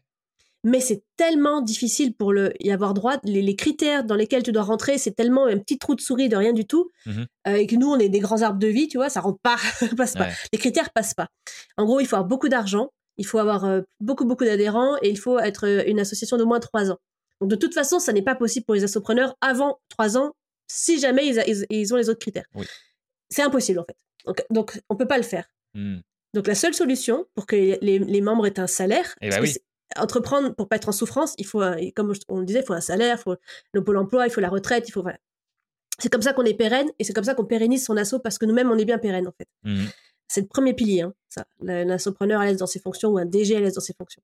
Speaker 2: Mais c'est tellement difficile pour le, y avoir droit. Les, les critères dans lesquels tu dois rentrer, c'est tellement un petit trou de souris de rien du tout.
Speaker 1: Mhm.
Speaker 2: euh, et que nous, on est des grands arbres de vie, tu vois, ça rentre pas, passe pas.
Speaker 1: Ouais.
Speaker 2: Les critères passent pas. En gros, il faut avoir beaucoup d'argent, il faut avoir euh, beaucoup, beaucoup d'adhérents et il faut être euh, une association d'au moins trois ans. Donc, de toute façon, ça n'est pas possible pour les assopreneurs avant trois ans si jamais ils, a- ils- ils ont les autres critères.
Speaker 1: Oui.
Speaker 2: C'est impossible, en fait. Donc, donc, on peut pas le faire.
Speaker 1: Hmm.
Speaker 2: Donc, la seule solution pour que les, les membres aient un salaire,
Speaker 1: Eh ben oui.
Speaker 2: Entreprendre pour pas être en souffrance, il faut, un- comme on le disait, il faut un salaire, il faut le pôle emploi, il faut la retraite, il faut voilà. C'est comme ça qu'on est pérenne et c'est comme ça qu'on pérennise son assaut parce que nous-mêmes on est bien pérenne en fait.
Speaker 1: Hmm.
Speaker 2: C'est le premier pilier, hein, ça. L'assopreneur à l'aise dans ses fonctions ou un DG à l'aise dans ses fonctions.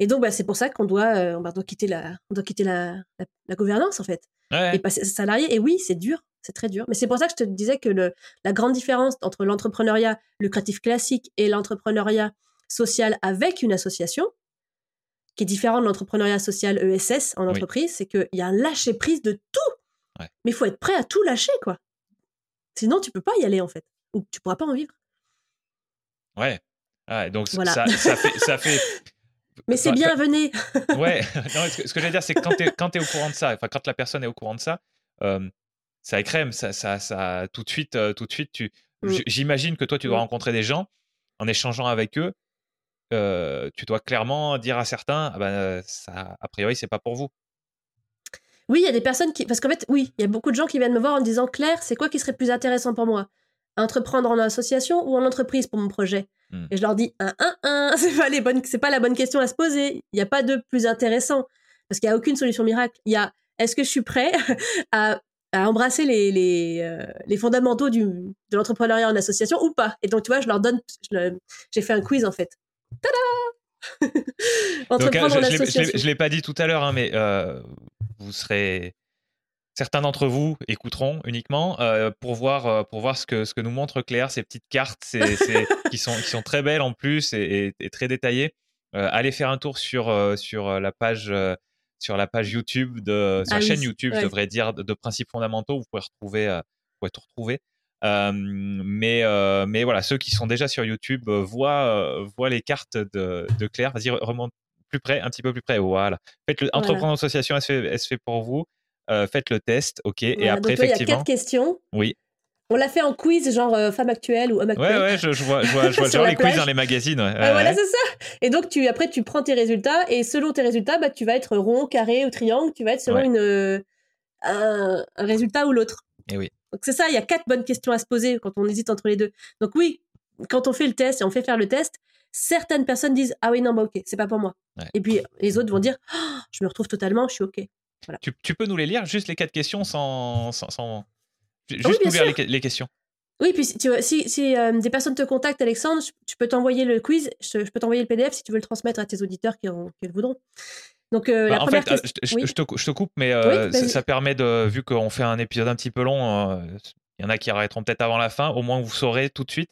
Speaker 2: Et donc bah, c'est pour ça qu'on doit, euh, on doit quitter la, on doit quitter la, la, la gouvernance en fait
Speaker 1: Ouais.
Speaker 2: et passer salarié. Et oui, c'est dur, c'est très dur. Mais c'est pour ça que je te disais que le, la grande différence entre l'entrepreneuriat lucratif classique et l'entrepreneuriat social avec une association, qui est différent de l'entrepreneuriat social ESS en
Speaker 1: Oui.
Speaker 2: entreprise, c'est qu'il y a un lâcher prise de tout.
Speaker 1: Ouais.
Speaker 2: Mais il faut être prêt à tout lâcher, quoi. Sinon, tu peux pas y aller, en fait. Ou tu pourras pas en vivre.
Speaker 1: Ouais. Ouais, donc
Speaker 2: Voilà.
Speaker 1: ça, ça fait, ça fait
Speaker 2: Mais c'est bien, venez.
Speaker 1: ouais, ce que, ce que je veux dire, c'est que quand tu es, au courant de ça, enfin, quand la personne est au courant de ça, ça écrème, ça, ça, ça, tout de suite, tout de suite, tu. Mm. J'imagine que toi, tu dois mm. rencontrer des gens en échangeant avec eux. Tu dois clairement dire à certains, ah ben, ça, a priori, c'est pas pour vous.
Speaker 2: Oui, il y a des personnes qui. Parce qu'en fait, oui, il y a beaucoup de gens qui viennent me voir en disant Claire, c'est quoi qui serait plus intéressant pour moi? Entreprendre en association ou en entreprise pour mon projet? Hmm. Et je leur dis un, un, un, c'est pas, les bonnes, c'est pas la bonne question à se poser. Il n'y a pas de plus intéressant. Parce qu'il n'y a aucune solution miracle. Il y a est-ce que je suis prêt à, à embrasser les, les, euh, les fondamentaux du, de l'entrepreneuriat en association ou pas? Et donc, tu vois, je leur donne. j'ai fait un quiz en fait. Tada
Speaker 1: Entreprendre association. Je ne l'ai pas dit tout à l'heure, hein, mais euh, vous serez certains d'entre vous écouteront uniquement euh, pour voir euh, pour voir ce que ce que nous montre Claire ces petites cartes qui sont qui sont très belles en plus et, très détaillées. Euh, allez faire un tour sur sur la page sur la page YouTube de sur la ah chaîne YouTube je devrais dire de, principes fondamentaux. Vous pouvez retrouver vous pouvez tout retrouver mais mais voilà ceux qui sont déjà sur YouTube voient voient les cartes de, de Claire vas-y remonte plus près, un petit peu plus près. Voilà. Faites le, Entreprendre en association, elle se, fait, elle se fait pour vous. Euh, faites le test, ok. Et après, effectivement. Il y a
Speaker 2: quatre questions.
Speaker 1: Oui.
Speaker 2: On l'a fait en quiz, genre euh, femme actuelle ou homme actuel.
Speaker 1: Ouais, ouais, je, vois, je vois, je vois genre les quiz dans les magazines. Ouais.
Speaker 2: voilà, c'est ça. Et donc, tu, après, tu prends tes résultats et selon tes résultats, bah, tu vas être rond, carré ou triangle. Tu vas être selon une, euh, un, un, résultat ou l'autre.
Speaker 1: Et oui.
Speaker 2: Donc, c'est ça, il y a quatre bonnes questions à se poser quand on hésite entre les deux. Donc, oui, quand on fait le test et on fait faire le test, certaines personnes disent Ah oui, non, bah ok, c'est pas pour moi. Et puis les autres vont dire oh, Je me retrouve totalement, je suis OK.
Speaker 1: Tu, peux nous les lire, juste les quatre questions sans. sans, Juste nous lire les, questions.
Speaker 2: Oui, puis tu vois, si, si euh, des personnes te contactent, Alexandre, tu peux t'envoyer le quiz, je, peux t'envoyer le PDF si tu veux le transmettre à tes auditeurs qui, le voudront. Donc, euh,
Speaker 1: bah, en fait, euh, je, te, coupe, mais ça, permet de, vu qu'on fait un épisode un petit peu long, il y en a qui arrêteront peut-être avant la fin, au moins vous saurez tout de suite.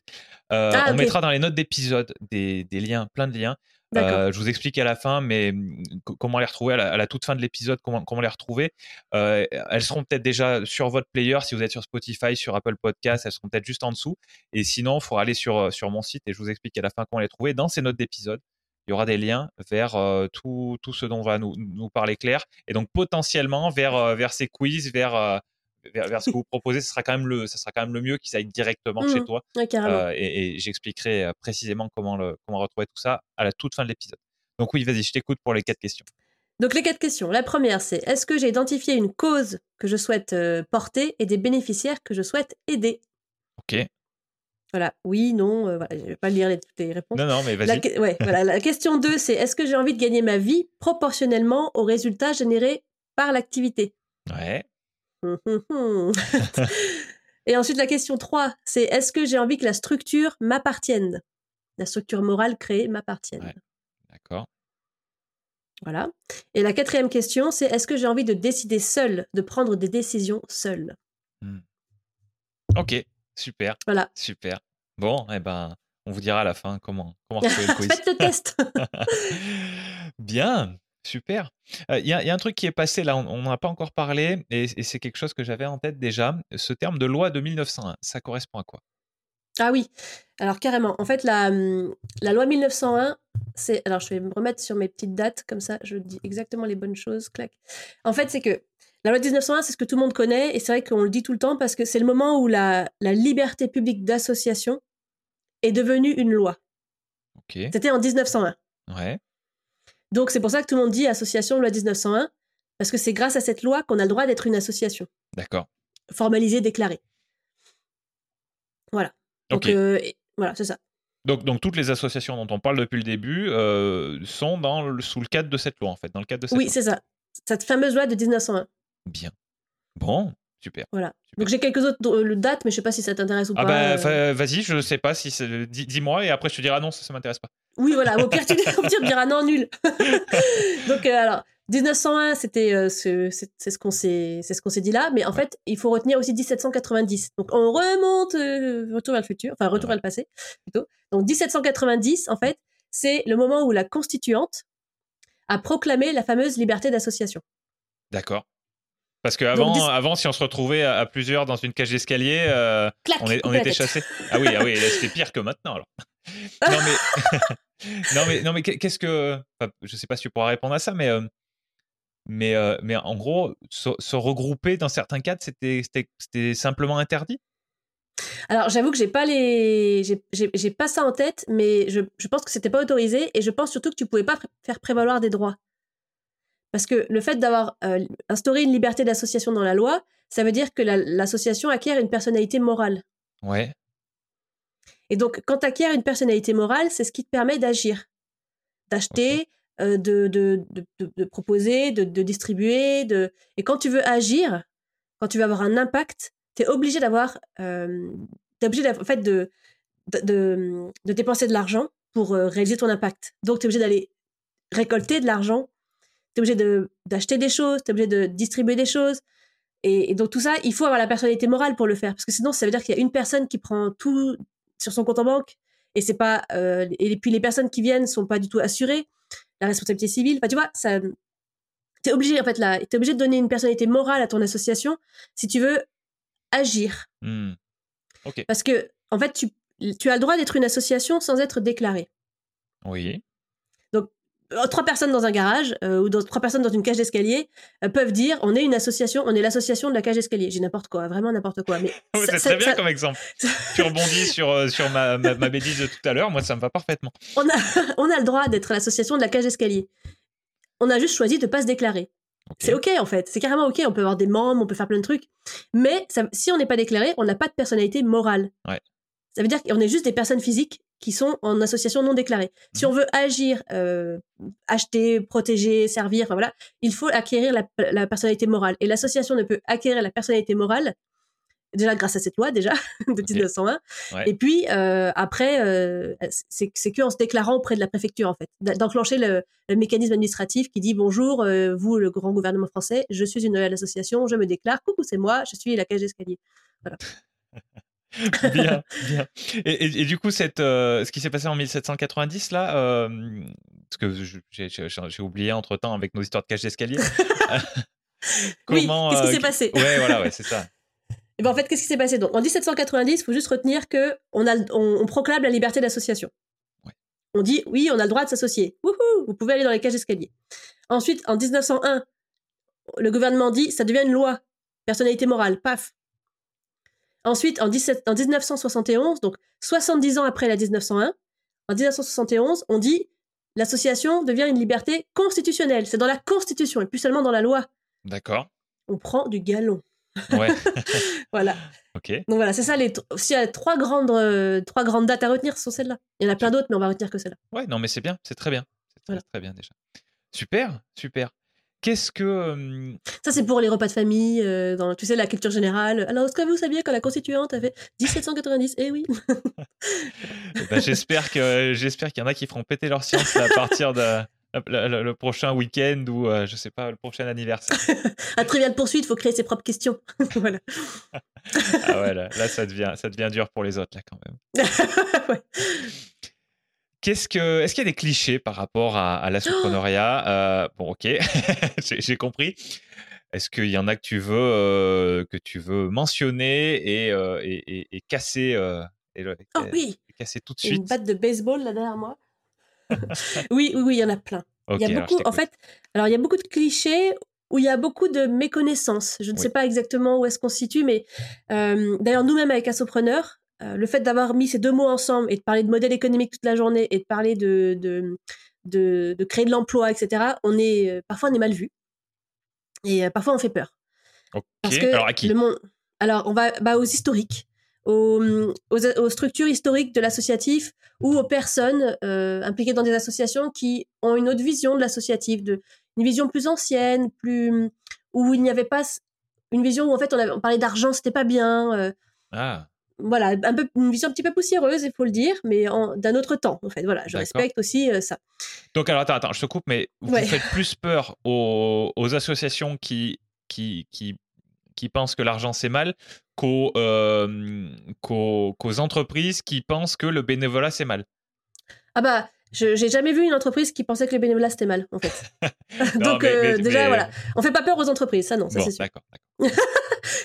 Speaker 1: Ah, on mettra dans les notes d'épisode des, des, liens, plein de liens, euh, je vous explique à la fin, mais mmh, comment les retrouver à la, toute fin de l'épisode, comment, comment les retrouver. Euh, elles seront peut-être déjà sur votre player si vous êtes sur Spotify, sur Apple Podcast, elles seront peut-être juste en dessous. Et sinon, il faudra aller sur, euh, sur mon site et je vous explique à la fin comment les trouver. Dans ces notes d'épisode, il y aura des liens vers tout, tout, ce dont va nous, nous, parler Claire et donc potentiellement vers, vers ces quiz, vers vers, ce que vous proposez, ce sera quand même le, ça sera quand même le mieux qu'ils aillent directement chez mmh. toi. Et, j'expliquerai précisément comment, le, comment retrouver tout ça à la toute fin de l'épisode. Donc oui, vas-y, je t'écoute pour les quatre questions.
Speaker 2: Donc les quatre questions. La première, c'est est-ce que j'ai identifié une cause que je souhaite euh, porter et des bénéficiaires que je souhaite aider?
Speaker 1: Ok.
Speaker 2: Voilà, oui, non, voilà, je ne vais pas lire les, toutes les réponses.
Speaker 1: Non, non, mais vas-y.
Speaker 2: La, ouais, voilà, la question 2, c'est est-ce que j'ai envie de gagner ma vie proportionnellement aux résultats générés par l'activité?
Speaker 1: Ouais.
Speaker 2: Et ensuite, la question 3, c'est est-ce que j'ai envie que la structure m'appartienne? La structure morale créée m'appartienne.
Speaker 1: D'accord.
Speaker 2: Voilà. Et la quatrième question, c'est est-ce que j'ai envie de décider seul, de prendre des décisions seul
Speaker 1: hmm. Ok, super.
Speaker 2: Voilà.
Speaker 1: Super. Bon, eh ben, on vous dira à la fin comment, comment le quiz.
Speaker 2: Faites le test.
Speaker 1: Bien. Super. Il y, a un truc qui est passé là, on n'en a pas encore parlé, et, c'est quelque chose que j'avais en tête déjà. Ce terme de loi de 1901, ça correspond à quoi?
Speaker 2: Ah oui, alors carrément. En fait, la, mmh, la loi 1901, c'est. Alors, je vais me remettre sur mes petites dates, comme ça, je dis exactement les bonnes choses. Clac. En fait, c'est que la loi de 1901, c'est ce que tout le monde connaît, et c'est vrai qu'on le dit tout le temps parce que c'est le moment où la, la liberté publique d'association est devenue une loi.
Speaker 1: Ok.
Speaker 2: C'était en 1901.
Speaker 1: Ouais.
Speaker 2: Donc c'est pour ça que tout le monde dit association loi 1901, parce que c'est grâce à cette loi qu'on a le droit d'être une association.
Speaker 1: D'accord.
Speaker 2: Formalisée, déclarée. Voilà. Donc euh, voilà, c'est ça.
Speaker 1: Donc, donc toutes les associations dont on parle depuis le début euh, sont dans le, sous le cadre de cette loi, en fait, dans le cadre de cette
Speaker 2: Oui, c'est ça. Cette fameuse loi de 1901.
Speaker 1: Bien. Bon, super.
Speaker 2: Voilà. Donc j'ai quelques autres euh, dates, mais je sais pas si ça t'intéresse ou
Speaker 1: ah
Speaker 2: pas.
Speaker 1: Bah, vas-y, je sais pas si dis-moi et après je te dirai ah non, ça, ça m'intéresse pas.
Speaker 2: Oui, voilà. Au pire, tu, diras non, nul. Donc, euh, alors, 1901, c'était euh, c'est ce qu'on s'est c'est ce qu'on s'est dit là, mais en fait, il faut retenir aussi 1790. Donc, on remonte euh, retour vers le futur, enfin retour vers le passé plutôt. Donc, 1790, en fait, c'est le moment où la constituante a proclamé la fameuse liberté d'association.
Speaker 1: D'accord. Parce qu'avant, avant, si on se retrouvait à, plusieurs dans une cage d'escalier, on, on était chassés. Ah oui, ah oui, c'était pire que maintenant alors. non mais non, mais, non, mais qu'est-ce que. je sais pas si tu pourras répondre à ça, mais. mais, mais en gros, se, regrouper dans certains cadres, c'était simplement interdit?
Speaker 2: Alors, j'avoue que j'ai pas les, j'ai pas ça en tête, mais je, je pense que c'était pas autorisé et je pense surtout que tu pouvais pas faire prévaloir des droits. Parce que le fait d'avoir instauré une liberté d'association dans la loi, ça veut dire que l'association acquiert une personnalité morale.
Speaker 1: Ouais.
Speaker 2: Et donc, quand tu acquiers une personnalité morale, c'est ce qui te permet d'agir, d'acheter, de, de, de, proposer, de, distribuer. De... Et quand tu veux agir, quand tu veux avoir un impact, tu es obligé d'avoir. Euh, tu es obligé en fait, de, de, dépenser de l'argent pour réaliser ton impact. Donc, tu es obligé d'aller récolter de l'argent, tu es obligé d'acheter des choses, tu es obligé de distribuer des choses. Et, donc tout ça, il faut avoir la personnalité morale pour le faire, parce que sinon, ça veut dire qu'il y a une personne qui prend tout sur son compte en banque, et c'est pas, euh, et puis les personnes qui viennent sont pas du tout assurées, la responsabilité civile. Enfin, tu vois, ça, t'es obligé en fait là, t'es obligé de donner une personnalité morale à ton association si tu veux agir.
Speaker 1: Mmh.
Speaker 2: Parce que en fait, tu, tu as le droit d'être une association sans être déclaré.
Speaker 1: Oui.
Speaker 2: Euh, trois personnes dans un garage euh, ou trois personnes dans une cage d'escalier euh, peuvent dire on est une association, on est l'association de la cage d'escalier. J'ai n'importe quoi, vraiment n'importe quoi. Mais
Speaker 1: c'est très bien comme exemple. tu rebondis sur, sur ma, ma, bêtise de tout à l'heure, moi ça me va parfaitement.
Speaker 2: On a, on a le droit d'être l'association de la cage d'escalier. On a juste choisi de ne pas se déclarer. C'est ok en fait, c'est carrément ok, on peut avoir des membres, on peut faire plein de trucs. Mais si on n'est pas déclaré, on n'a pas de personnalité morale.
Speaker 1: Ouais.
Speaker 2: Ça veut dire qu'on est juste des personnes physiques qui sont en association non déclarée. Si mmh. on veut agir, euh, acheter, protéger, servir, enfin voilà, il faut acquérir la, personnalité morale. Et l'association ne peut acquérir la personnalité morale déjà grâce à cette loi déjà de 1901 et puis euh, après euh, c'est que en se déclarant auprès de la préfecture en fait d'enclencher le, mécanisme administratif qui dit bonjour vous le grand gouvernement français je suis une nouvelle association je me déclare coucou c'est moi je suis la cage d'escalier voilà
Speaker 1: bien, bien. Et, du coup, cette, euh, ce qui s'est passé en 1790, là, euh, parce que j'ai oublié entre temps avec nos histoires de cage d'escalier.
Speaker 2: Comment, oui, qu'est-ce qui euh, s'est passé?
Speaker 1: Ouais, voilà, ouais, c'est ça.
Speaker 2: Et ben en fait, qu'est-ce qui s'est passé? Donc, en 1790, il faut juste retenir que on, a, on, proclame la liberté d'association. On dit oui, on a le droit de s'associer. Vous pouvez aller dans les cages d'escalier. Ensuite, en 1901, le gouvernement dit ça devient une loi, personnalité morale, paf. Ensuite, en, 17, en 1971, donc 70 ans après la 1901, en 1971, on dit l'association devient une liberté constitutionnelle. C'est dans la Constitution et plus seulement dans la loi.
Speaker 1: D'accord.
Speaker 2: On prend du galon.
Speaker 1: Ouais.
Speaker 2: voilà.
Speaker 1: Ok.
Speaker 2: Donc voilà, c'est ça. Les s'il y a trois grandes, euh, trois grandes dates à retenir, ce sont celles-là. Il y en a plein d'autres, mais on va retenir que celle-là.
Speaker 1: Ouais, non, mais c'est bien, c'est très bien. C'est très, très bien déjà. Super, super. Qu'est-ce que.
Speaker 2: Ça, c'est pour les repas de famille, euh, dans, tu sais, la culture générale. Alors, est-ce que vous saviez que la constituante avait 1790 Eh oui
Speaker 1: ben, J'espère qu'il y en a qui feront péter leur science à partir de. Le, prochain week-end ou euh, je sais pas le prochain anniversaire.
Speaker 2: Un trivial poursuite, il faut créer ses propres questions. voilà.
Speaker 1: ah ouais, là, là, ça devient ça devient dur pour les autres là quand même. ouais. Qu'est-ce que, est-ce qu'il y a des clichés par rapport à, à l'entrepreneuriat? Euh, Bon, ok, j'ai compris. Est-ce qu'il y en a que tu veux euh, que tu veux mentionner et, euh, et, et, casser et,
Speaker 2: oh, oui.
Speaker 1: casser tout de suite
Speaker 2: Une batte de baseball là derrière moi. oui, oui, oui, il y en a plein. il y a beaucoup, en fait, alors il y a beaucoup de clichés où il y a beaucoup de méconnaissances. Je ne sais pas exactement où est-ce qu'on se situe, mais d'ailleurs nous-mêmes avec Assopreneur, euh, le fait d'avoir mis ces deux mots ensemble et de parler de modèle économique toute la journée et de parler de, de, de, créer de l'emploi, etc., on est, euh, parfois on est mal vu. Et euh, parfois on fait peur.
Speaker 1: Parce que alors à qui?
Speaker 2: le monde... Alors on va bah, aux historiques, aux, aux, structures historiques de l'associatif ou aux personnes impliquées dans des associations qui ont une autre vision de l'associatif, de, une vision plus ancienne, plus où il n'y avait pas une vision où en fait on, avait, on parlait d'argent, c'était pas bien.
Speaker 1: ah
Speaker 2: voilà, un peu, une vision un petit peu poussiéreuse, il faut le dire, mais d'un autre temps, en fait. Voilà, je respecte aussi euh, ça.
Speaker 1: Donc, alors, attends, attends, je te coupe, mais vous faites plus peur aux, associations qui, qui, qui, qui pensent que l'argent c'est mal euh, qu'aux entreprises qui pensent que le bénévolat c'est mal?
Speaker 2: Ah bah, je j'ai jamais vu une entreprise qui pensait que le bénévolat c'était mal, en fait. Donc, euh, déjà, voilà. On fait pas peur aux entreprises, ça non, ça c'est sûr. D'accord.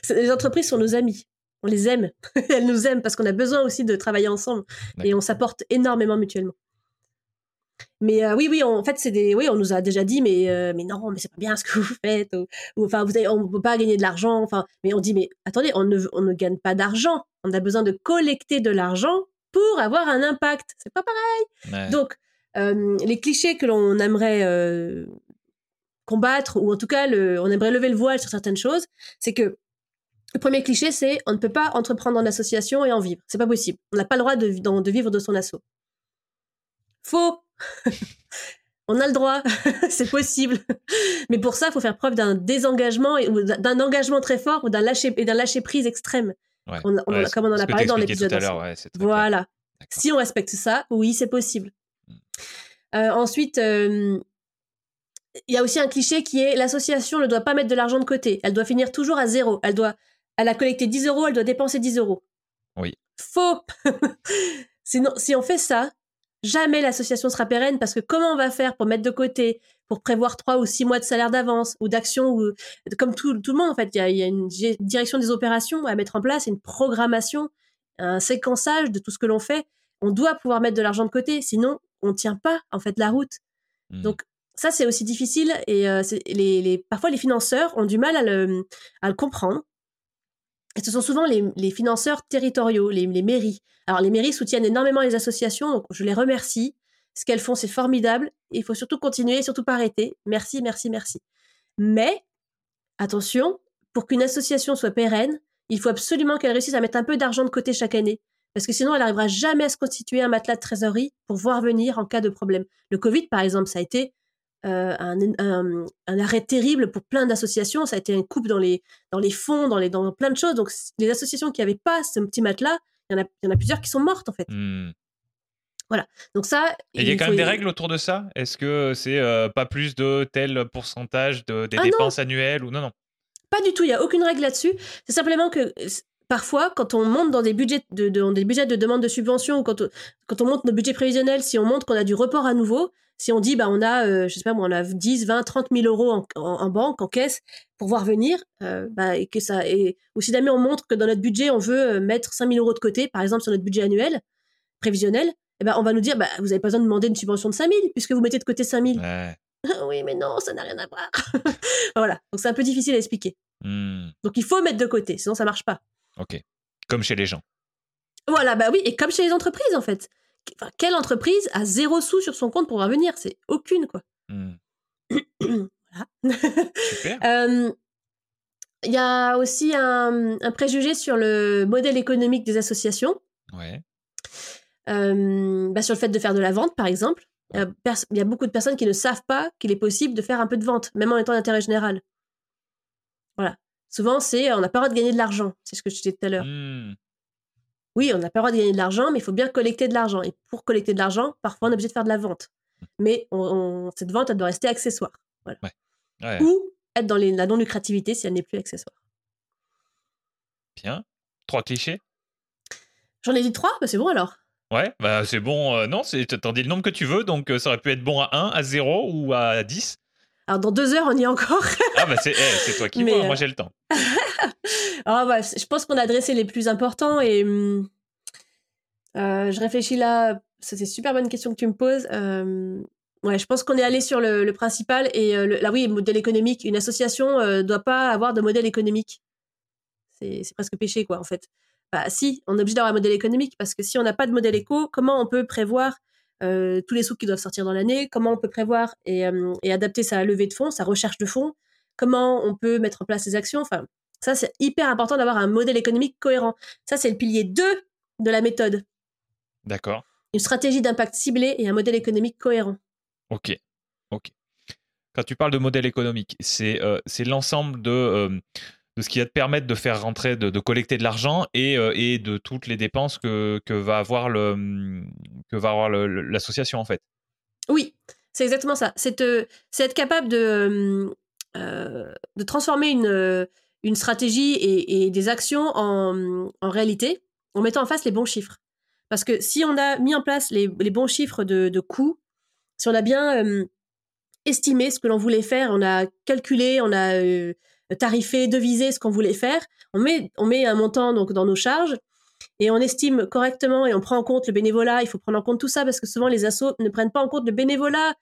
Speaker 2: les entreprises sont nos amis on les aime. Elles nous aiment parce qu'on a besoin aussi de travailler ensemble et on s'apporte énormément mutuellement. Mais euh, oui, oui, en fait, c'est des, oui, on nous a déjà dit, mais, euh, mais non, mais c'est pas bien ce que vous faites, ou, enfin, vous avez, on peut pas gagner de l'argent, enfin, mais on dit, mais attendez, on ne, on ne gagne pas d'argent, on a besoin de collecter de l'argent pour avoir un impact, c'est pas pareil. Donc, euh, les clichés que l'on aimerait combattre, ou en tout cas, le, on aimerait lever le voile sur certaines choses, c'est que le premier cliché, c'est on ne peut pas entreprendre en association et en vivre. C'est pas possible. On n'a pas le droit de, de, vivre de son assaut. Faux. on a le droit, c'est possible. Mais pour ça, il faut faire preuve d'un désengagement ou d'un engagement très fort ou d'un lâcher et d'un lâcher prise extrême. comme on en a parlé dans l'épisode. voilà. Si on respecte ça, oui, c'est possible. Hmm. Euh, ensuite, euh, il y a aussi un cliché qui est l'association ne doit pas mettre de l'argent de côté. Elle doit finir toujours à zéro. Elle doit, elle a collecté 10 euros, elle doit dépenser 10 euros.
Speaker 1: Oui.
Speaker 2: Faux. Sinon, si on fait ça, jamais l'association sera pérenne parce que comment on va faire pour mettre de côté, pour prévoir trois ou six mois de salaire d'avance ou d'action ou comme tout, tout, le monde en fait, il y, a, une direction des opérations à mettre en place, une programmation, un séquençage de tout ce que l'on fait. On doit pouvoir mettre de l'argent de côté, sinon on tient pas en fait la route. Mmh. Donc ça c'est aussi difficile et euh, les, les, parfois les financeurs ont du mal à le, à le comprendre ce sont souvent les, financeurs territoriaux, les, mairies. Alors les mairies soutiennent énormément les associations, donc je les remercie. Ce qu'elles font, c'est formidable. Il faut surtout continuer, surtout pas arrêter. Merci, merci, merci. Mais attention, pour qu'une association soit pérenne, il faut absolument qu'elle réussisse à mettre un peu d'argent de côté chaque année. Parce que sinon, elle n'arrivera jamais à se constituer un matelas de trésorerie pour voir venir en cas de problème. Le Covid, par exemple, ça a été euh, un, arrêt terrible pour plein d'associations. Ça a été un coupe dans les, dans les fonds, dans, les, dans plein de choses. Donc, les associations qui n'avaient pas ce petit matelas, il y, en a, y en a plusieurs qui sont mortes, en fait. Hmm. Voilà. Donc ça.
Speaker 1: Et il y a quand même des règles autour de ça? Est-ce que c'est euh, pas plus de tel pourcentage de, des ah dépenses annuelles ou non non?
Speaker 2: Pas du tout. Il y a aucune règle là-dessus. C'est simplement que parfois, quand on monte dans des budgets de, des budgets de demande de subvention ou quand, quand on monte nos budgets prévisionnels, si on montre qu'on a du report à nouveau, si on dit, bah, on a, euh, je sais pas, on a 10, 20, 30 000 euros en, banque, en caisse, pour voir venir, euh, bah, et que ça, et, ou si jamais on montre que dans notre budget, on veut euh, mettre 5 000 euros de côté, par exemple, sur notre budget annuel, prévisionnel, eh ben, on va nous dire, bah, vous avez pas besoin de demander une subvention de 5 000, puisque vous mettez de côté 5 000. oui, mais non, ça n'a rien à voir. voilà. Donc, c'est un peu difficile à expliquer. Hmm. Donc, il faut mettre de côté, sinon ça marche pas.
Speaker 1: Ok. Comme chez les gens.
Speaker 2: Voilà, bah oui, et comme chez les entreprises, en fait quelle entreprise a zéro sous sur son compte pour revenir? C'est aucune, quoi. Hmm.
Speaker 1: Super.
Speaker 2: Il y a aussi un, préjugé sur le modèle économique des associations.
Speaker 1: Ouais.
Speaker 2: bah sur le fait de faire de la vente, par exemple. Il y a beaucoup de personnes qui ne savent pas qu'il est possible de faire un peu de vente, même en étant d'intérêt général. Souvent, c'est on n'a pas le droit de gagner de l'argent. C'est ce que je disais tout à l'heure. Hmm oui, on n'a pas le droit de gagner de l'argent, mais il faut bien collecter de l'argent. Et pour collecter de l'argent, parfois, on est obligé de faire de la vente. Mmh. Mais cette vente, elle doit rester accessoire. Ou être dans la non-lucrativité si elle n'est plus accessoire.
Speaker 1: Bien. Trois clichés?
Speaker 2: J'en ai dit trois, bah c'est bon alors.
Speaker 1: Ouais, bah c'est bon. Euh, non, t'en dis le nombre que tu veux, donc euh, ça aurait pu être bon à 1, à 0 ou à 10.
Speaker 2: Alors dans deux heures, on y est encore.
Speaker 1: ah bah c'est eh, toi qui vois, moi j'ai le temps.
Speaker 2: Alors bah, je pense qu'on a dressé les plus importants et hum, euh, je réfléchis là. C'est une super bonne question que tu me poses. Euh, ouais, je pense qu'on est allé sur le, principal et euh, là oui, modèle économique. Une association ne doit pas avoir de modèle économique. C'est presque péché quoi en fait. Bah si, on est obligé d'avoir un modèle économique parce que si on n'a pas de modèle éco, comment on peut prévoir euh, tous les sous qui doivent sortir dans l'année, comment on peut prévoir euh, et, adapter sa levée de fonds, sa recherche de fonds, comment on peut mettre en place ses actions. Enfin, ça, c'est hyper important d'avoir un modèle économique cohérent. Ça, c'est le pilier 2 de la méthode.
Speaker 1: D'accord.
Speaker 2: Une stratégie d'impact ciblée et un modèle économique cohérent.
Speaker 1: Ok. Ok. Quand tu parles de modèle économique, c'est euh, l'ensemble de de ce qui va te permettre de faire rentrer, de, collecter de l'argent et, euh, et, de toutes les dépenses que, va avoir l'association en fait.
Speaker 2: Oui, c'est exactement ça. C'est être capable de euh, transformer une stratégie et, des actions en, réalité en mettant en face les bons chiffres. Parce que si on a mis en place les, bons chiffres de coûts, si on a bien estimé ce que l'on voulait faire, on a calculé, on a tarifer, deviser ce qu'on voulait faire. On met, on met un montant donc dans nos charges et on estime correctement et on prend en compte le bénévolat, il faut prendre en compte tout ça parce que souvent les assos ne prennent pas en compte le bénévolat.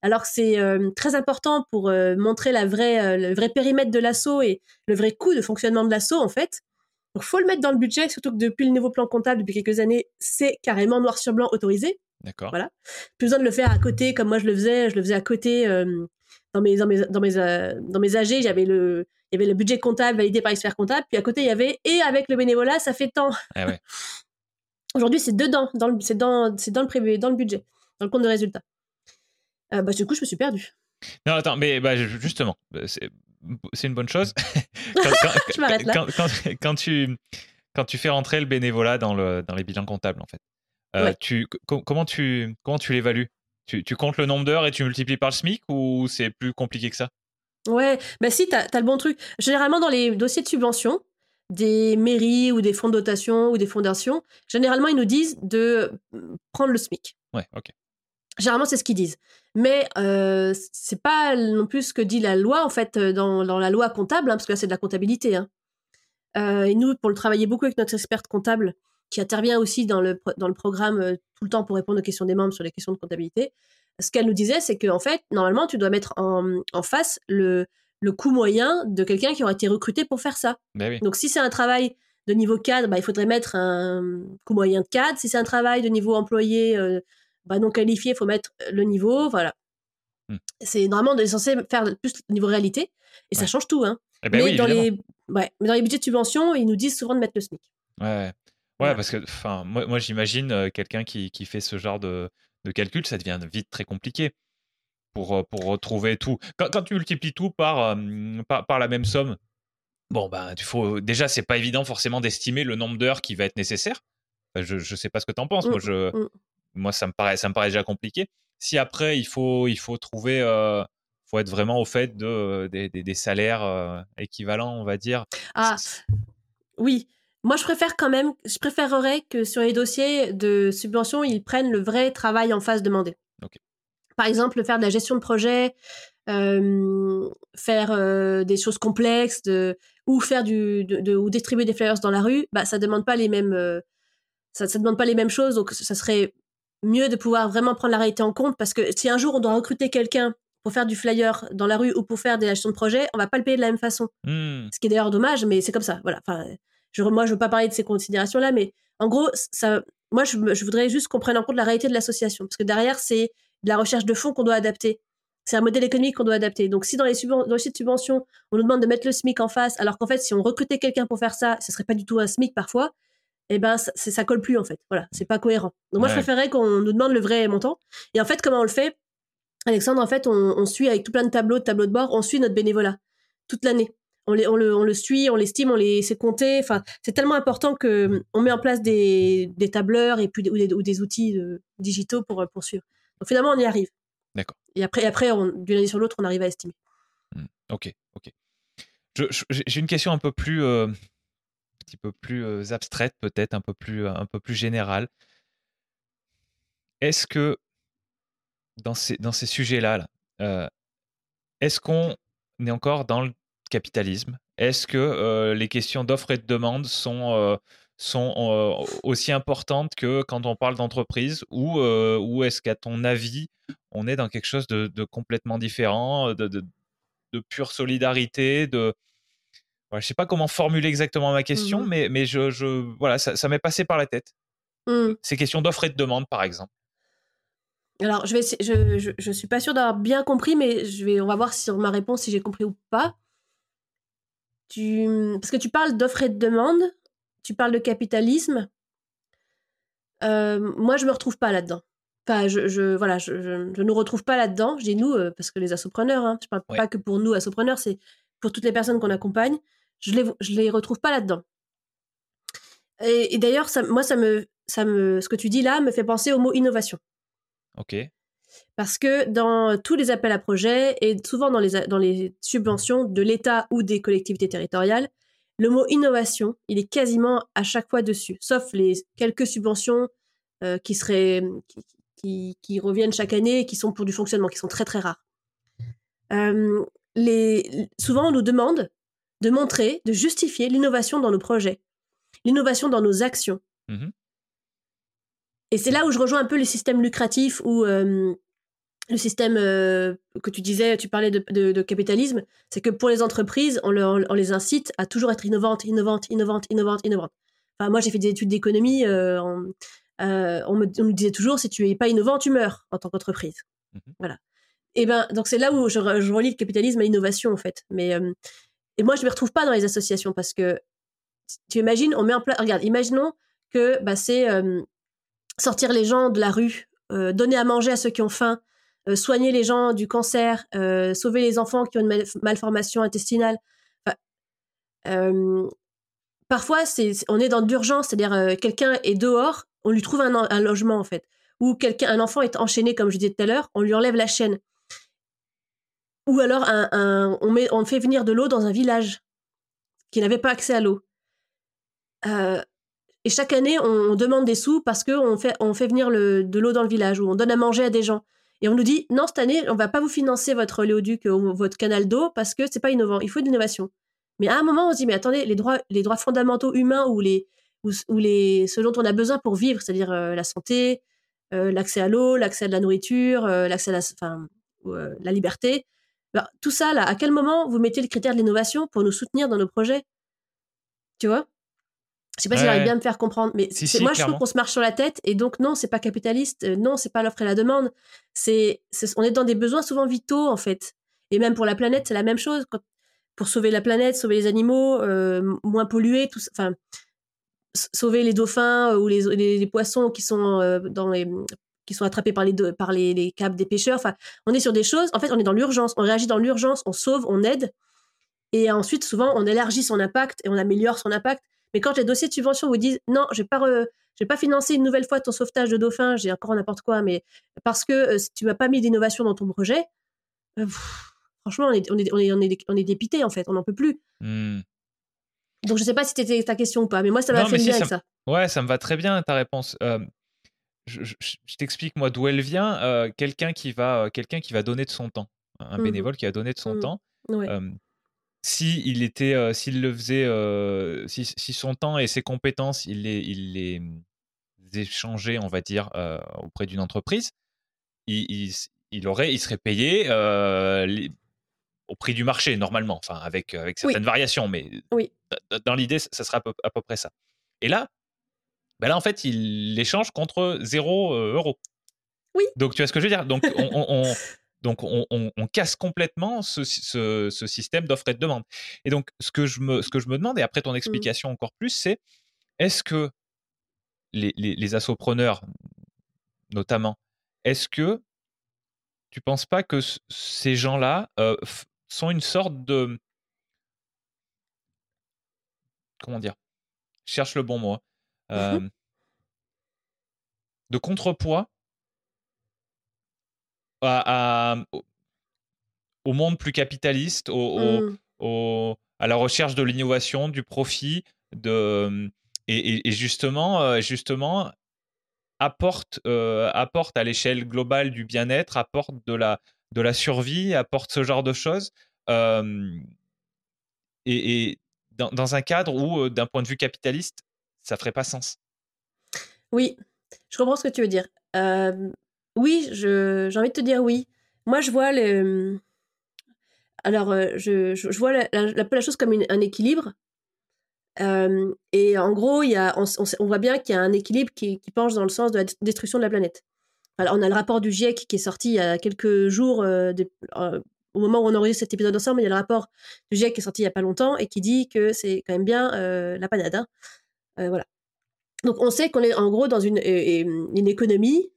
Speaker 2: Alors que c'est euh, très important pour euh, montrer la vraie, euh, le vrai périmètre de l'assaut et le vrai coût de fonctionnement de l'assaut en fait. Donc faut le mettre dans le budget, surtout que depuis le nouveau plan comptable, depuis quelques années, c'est carrément noir sur blanc autorisé.
Speaker 1: D'accord.
Speaker 2: Voilà. Plus besoin de le faire à côté, comme moi je le faisais. Je le faisais à côté dans mes dans mes dans mes, dans mes AG. J'avais le il y avait le budget comptable validé par l'expert comptable, puis à côté il y avait et avec le bénévolat, ça fait tant.
Speaker 1: Ah ouais.
Speaker 2: Aujourd'hui, c'est dedans, dans le, c'est dans, c'est dans le prévu, dans le budget, dans le compte de résultat. Euh, bah, du coup, je me suis perdu.
Speaker 1: Non, attends, mais bah, justement, c'est, c'est une bonne chose.
Speaker 2: quand, je m'arrête là.
Speaker 1: Quand, quand, tu, quand tu fais rentrer le bénévolat dans, le, dans les bilans comptables, en fait, euh, tu, comment tu, comment tu l'évalues? Tu, tu comptes le nombre d'heures et tu multiplies par le SMIC ou c'est plus compliqué que ça?
Speaker 2: Ouais, bah si, t'as as le bon truc. Généralement, dans les dossiers de subvention, des mairies ou des fonds de dotation ou des fondations, généralement, ils nous disent de mmh, prendre le SMIC.
Speaker 1: Ouais, ok.
Speaker 2: Généralement, c'est ce qu'ils disent. Mais euh, c'est pas non plus ce que dit la loi, en fait, euh, dans, dans la loi comptable, hein, parce que là, c'est de la comptabilité. Hein. Euh, et nous, pour le travailler beaucoup avec notre experte comptable, qui intervient aussi dans le, dans le programme euh, tout le temps pour répondre aux questions des membres sur les questions de comptabilité, ce qu'elle nous disait, c'est qu'en fait, normalement, tu dois mettre en, en face le, le coût moyen de quelqu'un qui aurait été recruté pour faire ça.
Speaker 1: Ben
Speaker 2: Donc, si c'est un travail de niveau cadre, bah, il faudrait mettre un coût moyen de cadre. Si c'est un travail de niveau employé euh, bah, non qualifié, il faut mettre le niveau. Voilà. Hmm. C'est normalement censé faire plus le niveau réalité. Et ça change tout. Hein.
Speaker 1: Eh ben
Speaker 2: mais, dans les, ouais, mais dans les budgets de subvention, ils nous disent souvent de mettre le SMIC.
Speaker 1: Ouais, ouais parce que moi, moi j'imagine euh, quelqu'un qui, qui, fait ce genre de, de calcul, ça devient vite très compliqué pour, euh, pour retrouver tout. Quand, quand tu multiplies tout par, par, par, la même somme, bon, ben, tu faut, déjà, c'est pas évident forcément d'estimer le nombre d'heures qui va être nécessaire. je, ne sais pas ce que tu en penses. moi, mmh, je, mmh. moi ça, me paraît, ça me paraît déjà compliqué. Si après, il faut, il faut trouver. Euh, faut être vraiment au fait de, des, des, salaires euh, équivalents, on va dire.
Speaker 2: Ah, oui. Moi, je préfère quand même, je préférerais que sur les dossiers de subvention, ils prennent le vrai travail en face demandé. Par exemple, faire de la gestion de projet, euh, faire euh, des choses complexes, de, ou faire du, de, ou distribuer des flyers dans la rue, bah, ça demande pas les mêmes, euh, ça, ça demande pas les mêmes choses. Donc, ça serait mieux de pouvoir vraiment prendre la réalité en compte parce que si un jour on doit recruter quelqu'un pour faire du flyer dans la rue ou pour faire des gestions de projet, on va pas le payer de la même façon.
Speaker 1: Mmh.
Speaker 2: Ce qui est d'ailleurs dommage, mais c'est comme ça. Voilà. Enfin, je, moi, je veux pas parler de ces considérations-là, mais en gros, ça, moi, je, je voudrais juste qu'on prenne en compte la réalité de l'association, parce que derrière, c'est de la recherche de fonds qu'on doit adapter. C'est un modèle économique qu'on doit adapter. Donc, si dans les, dossiers de subvention, on nous demande de mettre le SMIC en face, alors qu'en fait, si on recrutait quelqu'un pour faire ça, ce serait pas du tout un SMIC parfois, eh ben, ça, ça colle plus, en fait. Voilà, c'est pas cohérent. Donc, moi, je préférerais qu'on nous demande le vrai montant. Et en fait, comment on le fait? Alexandre, en fait, on, on suit avec tout plein de tableaux, de tableaux de bord, on suit notre bénévolat toute l'année on, les, on, le, on le suit, on l'estime, on les sait compter. Enfin, c'est tellement important que hum, on met en place des, des tableurs et puis des, ou, des, outils euh, digitaux pour poursuivre. Donc finalement, on y arrive.
Speaker 1: D'accord.
Speaker 2: Et après, après d'une année sur l'autre, on arrive à estimer.
Speaker 1: Mmh. Ok, ok. J'ai une question un peu plus, euh, un petit peu plus euh, abstraite, peut-être un peu plus, un peu plus générale. Est-ce que dans ces, dans ces sujets-là, là, est-ce qu'on est encore dans le capitalisme? Est-ce que euh, les questions d'offres et de demande sont, euh, sont euh, aussi importantes que quand on parle d'entreprise ou, ou est-ce qu'à ton avis, on est dans quelque chose de, complètement différent, de, de, pure solidarité, de... je ne sais pas comment formuler exactement ma question, mmh mais, mais je, je, voilà, ça, m'est passé par la tête.
Speaker 2: Mmh.
Speaker 1: Ces questions d'offres et de demande, par exemple.
Speaker 2: Alors, je je, je, je, suis pas sûre d'avoir bien compris, mais je vais, on va voir sur ma réponse si j'ai compris ou pas parce que tu parles d'offres et de demande, tu parles de capitalisme. Euh, moi, je me retrouve pas là-dedans. Enfin, je, je voilà, je, je, nous retrouve pas là-dedans. Je dis nous euh, parce que les assopreneurs, hein, je parle pas que pour nous assopreneurs, c'est pour toutes les personnes qu'on accompagne. Je les, je les retrouve pas là-dedans. Et, d'ailleurs, moi, ça me, ça me, ce que tu dis là me fait penser au mot innovation.
Speaker 1: Ok.
Speaker 2: Parce que dans tous les appels à projets et souvent dans les, dans les subventions de l'État ou des collectivités territoriales, le mot innovation, il est quasiment à chaque fois dessus, sauf les quelques subventions euh, qui seraient qui, qui, reviennent chaque année et qui sont pour du fonctionnement, qui sont très très rares. Euh, les, souvent, on nous demande de montrer, de justifier l'innovation dans nos projets. l'innovation dans nos actions.
Speaker 1: Mmh
Speaker 2: Et c'est là où je rejoins un peu les systèmes lucratifs ou le système que tu disais, tu parlais de, capitalisme, c'est que pour les entreprises, on, on, les incite à toujours être innovantes, innovantes, innovantes, innovantes, innovantes. Enfin, moi, j'ai fait des études d'économie. on, me, disait toujours, si tu es pas innovant, tu meurs en tant qu'entreprise. Mmh voilà. Et ben, donc c'est là où je, relie le capitalisme à l'innovation en fait. Mais et moi, je me retrouve pas dans les associations parce que tu imagines, on met en place. Regarde, imaginons que bah, c'est sortir les gens de la rue, donner à manger à ceux qui ont faim, soigner les gens du cancer, sauver les enfants qui ont une malformation intestinale. parfois, c'est, on est dans l'urgence, c'est-à-dire quelqu'un est dehors, on lui trouve un, un logement en fait, ou quelqu'un, un enfant est enchaîné, comme je disais tout à l'heure, on lui enlève la chaîne. Ou alors, on, met, on fait venir de l'eau dans un village qui n'avait pas accès à l'eau. Euh, et chaque année, on, demande des sous parce qu'on fait, on fait venir de l'eau dans le village ou on donne à manger à des gens. Et on nous dit, non, cette année, on va pas vous financer votre oléoduc ou votre canal d'eau parce que c'est pas innovant. Il faut de l'innovation. Mais à un moment, on se dit, mais attendez, les droits, les droits fondamentaux humains ou les, ou, les, ce dont on a besoin pour vivre, c'est-à-dire euh, la santé, euh, l'accès à l'eau, l'accès à de la nourriture, l'accès à la, enfin, la liberté, bah, tout ça, là, à quel moment vous mettez le critère de l'innovation pour nous soutenir dans nos projets? Tu vois? Je sais pas si j'arrive bien à me faire comprendre, mais moi, je trouve qu'on se marche sur la tête, et donc, non, c'est pas capitaliste, euh, non, c'est pas l'offre et la demande. C'est, on est dans des besoins souvent vitaux, en fait. Et même pour la planète, c'est la même chose. pour sauver la planète, sauver les animaux, euh, moins polluer, tout enfin, sauver les dauphins euh, ou les, les, poissons qui sont dans les qui sont attrapés par les, par les, les câbles des pêcheurs. Enfin, on est sur des choses, en fait, on est dans l'urgence, on réagit dans l'urgence, on sauve, on aide. Et ensuite, souvent, on élargit son impact et on améliore son impact. Mais quand les dossiers de subvention vous disent non, je vais pas, pas financer une nouvelle fois ton sauvetage de dauphins, j'ai encore n'importe quoi, mais parce que euh, si tu m'as pas mis d'innovation dans ton projet, euh, franchement, on est, on est, on est, on est, dépité en fait, on n'en peut plus. Mmh. Donc je sais pas si c'était ta question ou pas, mais moi ça m'a fait bien avec ça.
Speaker 1: Ouais, ça me va très bien ta réponse. Euh, je, t'explique moi d'où elle vient. Euh, quelqu'un qui va, euh, quelqu'un qui va donner de son temps, un mmh bénévole qui a donné de son mmh. temps. Si il était, euh, s'il le faisait, si, son temps et ses compétences, il les, il les mmh, échangeait, on va dire, auprès d'une entreprise, il, il, aurait, il serait payé au prix du marché normalement, enfin avec avec certaines variations, mais
Speaker 2: oui.
Speaker 1: dans l'idée, ça sera à peu, près ça. Et là, ben là, en fait, il l'échange contre 0 euh, euros.
Speaker 2: Oui.
Speaker 1: Donc, tu vois ce que je veux dire? Donc, on, donc on, casse complètement ce, système d'offre et de demande. Et donc, ce que je me, ce que je me demande, et après ton mmh. explication encore plus, c'est est-ce que les, les, les assopreneurs, notamment, est-ce que tu penses pas que ces gens-là euh, sont une sorte de. Comment dire Je cherche le bon mot. Mmh de contrepoids à, au monde plus capitaliste, au, mmh. à la recherche de l'innovation, du profit, de, et, justement, justement apporte, apporte à l'échelle globale du bien-être, apporte de la, de la survie, apporte ce genre de choses. et, dans, dans, un cadre où, d'un point de vue capitaliste, ça ferait pas sens.
Speaker 2: Oui, je comprends ce que tu veux dire. Oui, j'ai envie de te dire oui. Moi, je vois le. Alors, je, je, vois la, la, chose comme un équilibre. et en gros, y a, on, voit bien qu'il y a un équilibre qui, penche dans le sens de la destruction de la planète. Alors, on a le rapport du GIEC qui est sorti il y a quelques jours, au moment où on enregistre cet épisode ensemble, il y a le rapport du GIEC qui est sorti il n'y a pas longtemps et qui dit que c'est quand même bien la panade. Hein. Euh, voilà. Donc on sait qu'on est en gros dans une, une économie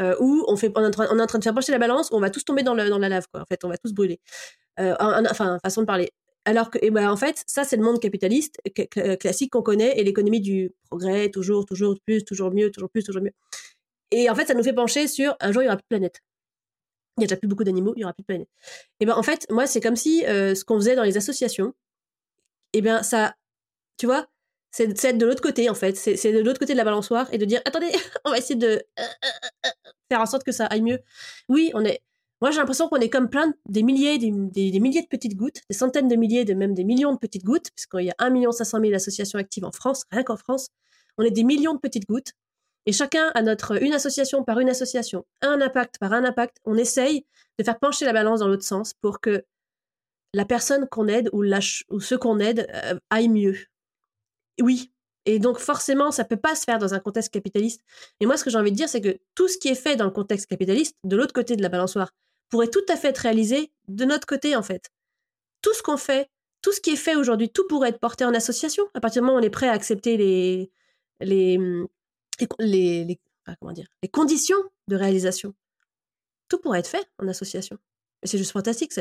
Speaker 2: euh, où on, est en train, de faire pencher la balance, on va tous tomber dans, la lave. En fait, on va tous brûler. Euh, enfin, façon de parler. Alors que, ben, en fait, ça, c'est le monde capitaliste classique qu'on connaît et l'économie du progrès, toujours, toujours plus, toujours mieux, toujours plus, toujours mieux. Et en fait, ça nous fait pencher sur un jour, il n'y aura plus de planète. Il n'y a déjà plus beaucoup d'animaux, il n'y aura plus de planète. Et ben, en fait, moi, c'est comme si ce qu'on faisait dans les associations, et ben, ça, tu vois, c'est d'être de l'autre côté, en fait. C'est de l'autre côté de la balançoire et de dire attendez, on va essayer de euh, euh, euh, faire en sorte que ça aille mieux. Oui, on est. Moi, j'ai l'impression qu'on est comme plein des milliers, des, milliers de petites gouttes, des centaines de milliers, de même des millions de petites gouttes, puisqu'il y a 1 500 000 associations actives en France, rien qu'en France. On est des millions de petites gouttes. Et chacun a notre, une association par une association, un impact par un impact. On essaye de faire pencher la balance dans l'autre sens pour que la personne qu'on aide ou, ou ceux qu'on aide euh, aillent mieux. Oui. Et donc, forcément, ça peut pas se faire dans un contexte capitaliste. Et moi, ce que j'ai envie de dire, c'est que tout ce qui est fait dans le contexte capitaliste, de l'autre côté de la balançoire, pourrait tout à fait être réalisé de notre côté, en fait. Tout ce qu'on fait, tout ce qui est fait aujourd'hui, tout pourrait être porté en association. À partir du moment où on est prêt à accepter les, les, les, comment dire, les conditions de réalisation, tout pourrait être fait en association. C'est juste fantastique.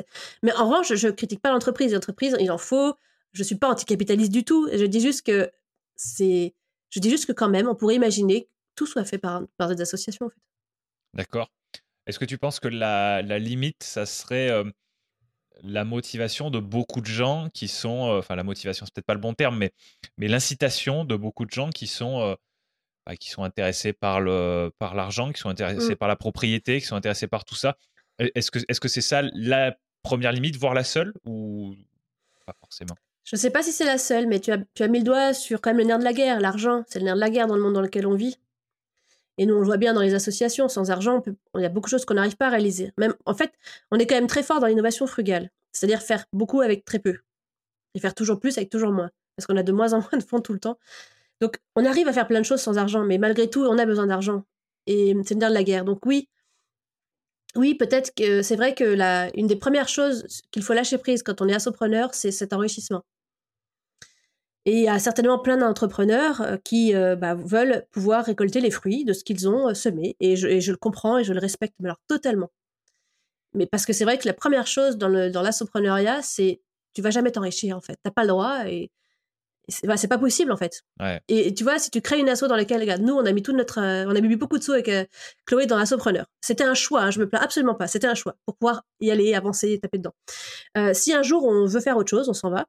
Speaker 2: Mais en revanche, je critique pas l'entreprise. L'entreprise, il en faut. Je ne suis pas anticapitaliste du tout. Je dis juste que c'est. Je dis juste que quand même, on pourrait imaginer que tout soit fait par, par des associations. En fait.
Speaker 1: D'accord. Est-ce que tu penses que la, limite, ça serait la motivation de beaucoup de gens qui sont, enfin la motivation, c'est peut-être pas le bon terme, mais, mais l'incitation de beaucoup de gens qui sont, bah, qui sont intéressés par le, par l'argent, qui sont intéressés mmh. par la propriété, qui sont intéressés par tout ça. Est-ce que, est-ce que c'est ça la première limite, voire la seule, ou pas forcément?
Speaker 2: Je ne sais pas si c'est la seule, mais tu as, tu as mis le doigt sur quand même le nerf de la guerre, l'argent. C'est le nerf de la guerre dans le monde dans lequel on vit. Et nous, on le voit bien dans les associations, sans argent, il y a beaucoup de choses qu'on n'arrive pas à réaliser. Même, en fait, on est quand même très fort dans l'innovation frugale, c'est-à-dire faire beaucoup avec très peu, et faire toujours plus avec toujours moins, parce qu'on a de moins en moins de fonds tout le temps. Donc, on arrive à faire plein de choses sans argent, mais malgré tout, on a besoin d'argent. Et c'est le nerf de la guerre. Donc oui, oui, peut-être que c'est vrai que la, une des premières choses qu'il faut lâcher prise quand on est assopreneur, c'est cet enrichissement. Et il y a certainement plein d'entrepreneurs euh, qui euh, bah, veulent pouvoir récolter les fruits de ce qu'ils ont euh, semé. Et je, le comprends et je le respecte, mais alors totalement. Mais parce que c'est vrai que la première chose dans l'assopreneuriat, dans c'est tu vas jamais t'enrichir en fait. T'as pas le droit c'est bah, pas possible en fait. Et, tu vois, si tu crées une asso dans laquelle, regarde, nous on a mis tout notre, on a mis beaucoup de sous avec Chloé dans l'assopreneur. C'était un choix, hein, je me plains absolument pas. C'était un choix pour pouvoir y aller, avancer, taper dedans. si un jour on veut faire autre chose, on s'en va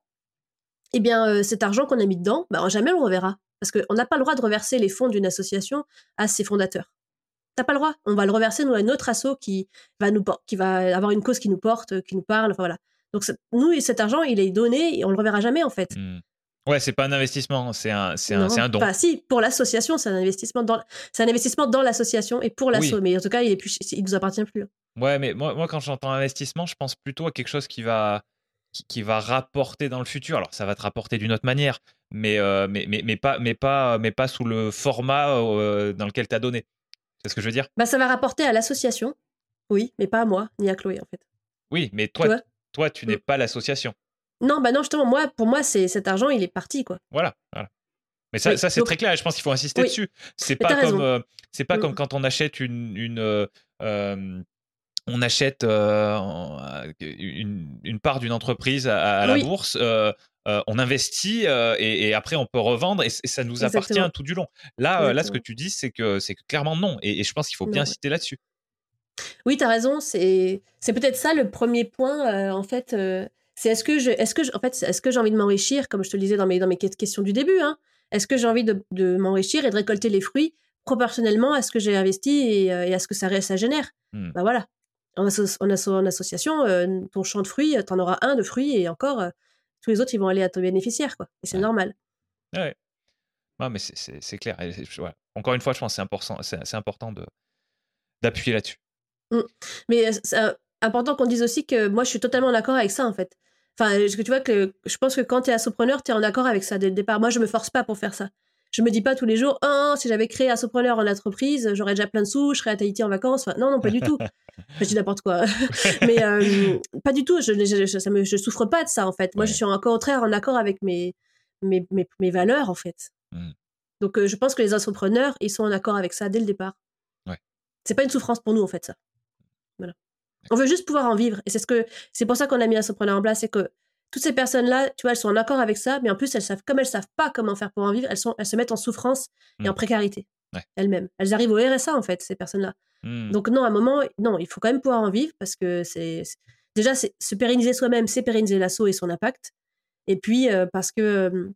Speaker 2: eh bien, euh, cet argent qu'on a mis dedans, bah, jamais on le reverra. Parce qu'on n'a pas le droit de reverser les fonds d'une association à ses fondateurs. T'as pas le droit. On va le reverser nous à une autre asso qui va nous qui va avoir une cause qui nous porte, qui nous parle. Enfin voilà. Donc nous, cet argent, il est donné et on le reverra jamais en fait.
Speaker 1: Mmh. Ouais, c'est pas un investissement, c'est un, c'est un, un, don.
Speaker 2: Pas si, pour l'association, c'est un investissement dans, c'est un investissement dans l'association et pour l'asso. Mais en tout cas, il est plus, il nous appartient plus. Hein.
Speaker 1: Ouais, mais moi, moi quand j'entends investissement, je pense plutôt à quelque chose qui va, qui, va rapporter dans le futur. Alors, ça va te rapporter d'une autre manière, mais, euh, mais, mais, mais, pas, mais, pas, mais pas sous le format euh, dans lequel tu as donné. C'est ce que je veux dire?
Speaker 2: Bah, Ça va rapporter à l'association, oui, mais pas à moi, ni à Chloé, en fait.
Speaker 1: Oui, mais toi, toi, tu n'es mm. pas l'association.
Speaker 2: Non, bah non, justement, moi, pour moi, c'est cet argent, il est parti, quoi.
Speaker 1: Voilà, voilà. Mais ça, ça c'est très clair. Je pense qu'il faut insister dessus. C'est pas comme, euh, c'est pas mm. comme quand on achète une, une on achète euh, une, part d'une entreprise à, la bourse, euh, euh, on investit et, après on peut revendre et, ça nous appartient tout du long. Là, là, ce que tu dis, c'est que c'est clairement non. Et, je pense qu'il faut bien insister là-dessus.
Speaker 2: Oui, tu as raison. C'est peut-être ça le premier point. en fait, c'est est-ce que je, est-ce que en fait, est-ce que j'ai envie de m'enrichir, comme je te le disais dans mes dans mes questions du début. Hein, est-ce que j'ai envie de, m'enrichir et de récolter les fruits proportionnellement à ce que j'ai investi et, à ce que ça, ça génère? Mmh. Bah voilà, en, en, association, euh, ton champ de fruits, tu en auras un de fruits et encore, euh, tous les autres, ils vont aller à ton bénéficiaire. Quoi. Et c'est normal.
Speaker 1: Ouais. mais c'est clair. Encore une fois, je pense que c'est important, d'appuyer là-dessus.
Speaker 2: Mmh. Mais euh, c'est important qu'on dise aussi que moi, je suis totalement d'accord avec ça, en fait. Enfin, tu vois que je pense que quand tu es assopreneur, tu es en accord avec ça dès le départ. Moi, je me force pas pour faire ça. Je me dis pas tous les jours, oh, si j'avais créé Assopreneur en entreprise, j'aurais déjà plein de sous, je serais à Tahiti en vacances. Enfin, non, non, pas du tout. je dis n'importe quoi. Mais euh, pas du tout. Je, je, ça me, je souffre pas de ça, en fait. Moi, je suis en contraire en accord avec mes, mes, mes, valeurs, en fait. Mmh. Donc, euh, je pense que les entrepreneurs, ils sont en accord avec ça dès le départ. Ouais. C'est pas une souffrance pour nous, en fait, ça. Voilà. On veut juste pouvoir en vivre. Et c'est ce que, c'est pour ça qu'on a mis Assopreneur en place, c'est que toutes ces personnes-là, tu vois, elles sont en accord avec ça, mais en plus, elles savent, comme elles savent pas comment faire pour en vivre, elles, sont, elles se mettent en souffrance et en mmh. précarité elles-mêmes. Elles arrivent au RSA, en fait, ces personnes-là. Mmh. Donc, non, à un moment, non, il faut quand même pouvoir en vivre parce que c'est. Déjà, c'est se pérenniser soi-même, c'est pérenniser l'assaut et son impact. Et puis, euh, parce que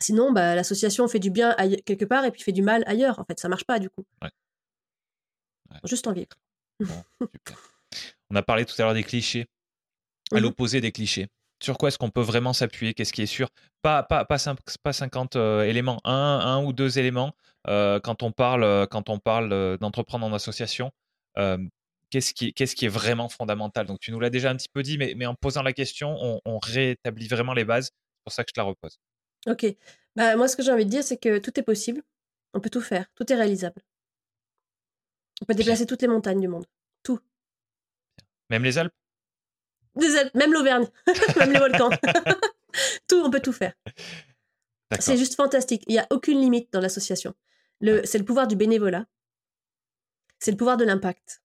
Speaker 2: sinon, bah, l'association fait du bien quelque part et puis fait du mal ailleurs. En fait, ça marche pas, du coup. Juste en vivre.
Speaker 1: On a parlé tout à l'heure des clichés. À
Speaker 2: Mhm.
Speaker 1: l'opposé des clichés. Sur quoi est-ce qu'on peut vraiment s'appuyer? Qu'est-ce qui est sûr? Pas, pas, pas, cin- pas 50 euh, éléments, un, un ou deux éléments euh, quand on parle, euh, quand on parle d'entreprendre en association. qu'est-ce qui, qu'est-ce qui est vraiment fondamental? Donc, tu nous l'as déjà un petit peu dit, mais, mais en posant la question, on, on rétablit vraiment les bases. C'est pour ça que je te la repose.
Speaker 2: Ok. Bah, moi, ce que j'ai envie de dire, c'est que tout est possible. On peut tout faire. Tout est réalisable. On peut déplacer toutes les montagnes du monde.
Speaker 1: Même les Alpes?
Speaker 2: Même l'Auvergne. Même les volcans. tout, on peut tout faire. C'est juste fantastique. Il n'y a aucune limite dans l'association. Le, c'est le pouvoir du bénévolat. C'est le pouvoir de l'impact.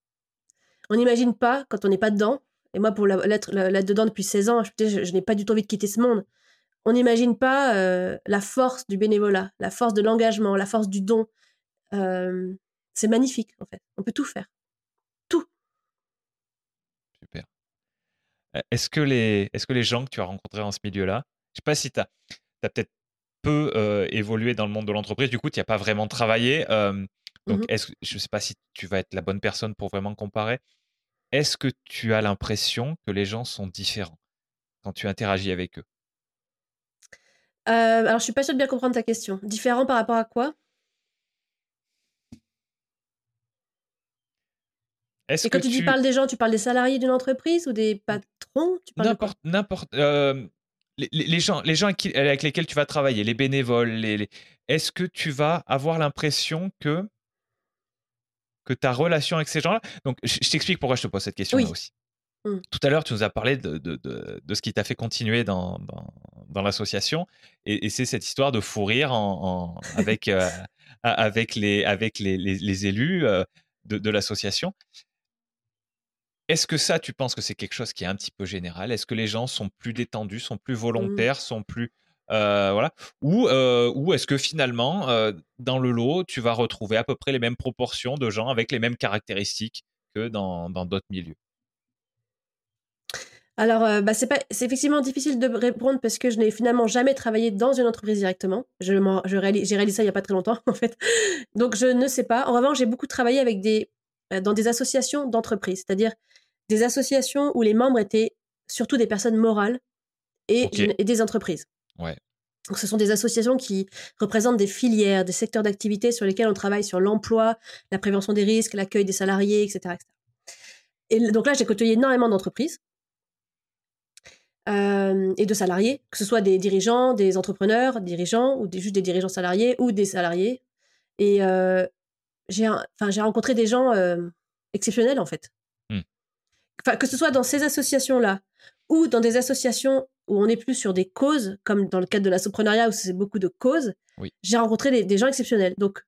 Speaker 2: On n'imagine pas, quand on n'est pas dedans, et moi, pour l'être la- l'être dedans depuis 16 ans, je, je- je n'ai pas du tout envie de quitter ce monde. On n'imagine pas euh, la force du bénévolat, la force de l'engagement, la force du don. Euh, c'est magnifique, en fait. On peut tout faire.
Speaker 1: Super. Euh, Est-ce que, les, est-ce que les gens que tu as rencontrés dans ce milieu-là, je sais pas si tu as, peut-être peu euh, évolué dans le monde de l'entreprise, du coup, tu n'y as pas vraiment travaillé. euh, donc, est-ce, je ne sais pas si tu vas être la bonne personne pour vraiment comparer. Est-ce que tu as l'impression que les gens sont différents quand tu interagis avec eux?
Speaker 2: Euh, alors, je suis pas sûre de bien comprendre ta question. Différent par rapport à quoi?
Speaker 1: Est-ce
Speaker 2: Et quand
Speaker 1: que
Speaker 2: tu parles des gens, tu parles des salariés d'une entreprise ou des patrons? Tu parles de quoi?
Speaker 1: N'importe, euh, les, gens, les gens avec, qui- avec lesquels tu vas travailler, les bénévoles, les, les- est-ce que tu vas avoir l'impression que que ta relation avec ces gens-là. Donc, je, je t'explique pourquoi je te pose cette question-là
Speaker 2: Oui.
Speaker 1: aussi.
Speaker 2: Mm.
Speaker 1: Tout à l'heure, tu nous as parlé de, de, de, de ce qui t'a fait continuer dans, dans, dans l'association, et, et c'est cette histoire de fou rire en, en- avec, euh, avec, les, avec les, les, les élus euh, de l'association. Est-ce que ça, tu penses que c'est quelque chose qui est un petit peu général? Est-ce que les gens sont plus détendus, sont plus volontaires, sont plus euh, voilà? Ou, euh, ou est-ce que finalement, euh, dans le lot, tu vas retrouver à peu près les mêmes proportions de gens avec les mêmes caractéristiques que dans dans d'autres milieux?
Speaker 2: Alors, euh, bah, c'est effectivement difficile de répondre parce que je n'ai finalement jamais travaillé dans une entreprise directement. Je j'ai réalisé ça il y a pas très longtemps en fait. Donc, je ne sais pas. En revanche, j'ai beaucoup travaillé avec des, dans des associations d'entreprises, c'est-à-dire des associations où les membres étaient surtout des personnes morales et, des entreprises.
Speaker 1: Ouais.
Speaker 2: Donc, ce sont des associations qui représentent des filières, des secteurs d'activité sur lesquels on travaille sur l'emploi, la prévention des risques, l'accueil des salariés, etc. etc. Et donc là, j'ai côtoyé énormément d'entreprises euh, et de salariés, que ce soit des dirigeants, des entrepreneurs, dirigeants, ou des, juste des dirigeants salariés, ou des salariés. Et euh, j'ai enfin, j'ai rencontré des gens euh, exceptionnels, en fait.
Speaker 1: Hmm.
Speaker 2: Enfin, que ce soit dans ces associations-là, ou dans des associations où on est plus sur des causes, comme dans le cadre de l'entrepreneuriat, où c'est beaucoup de causes,
Speaker 1: Oui.
Speaker 2: j'ai rencontré des, des gens exceptionnels. Donc,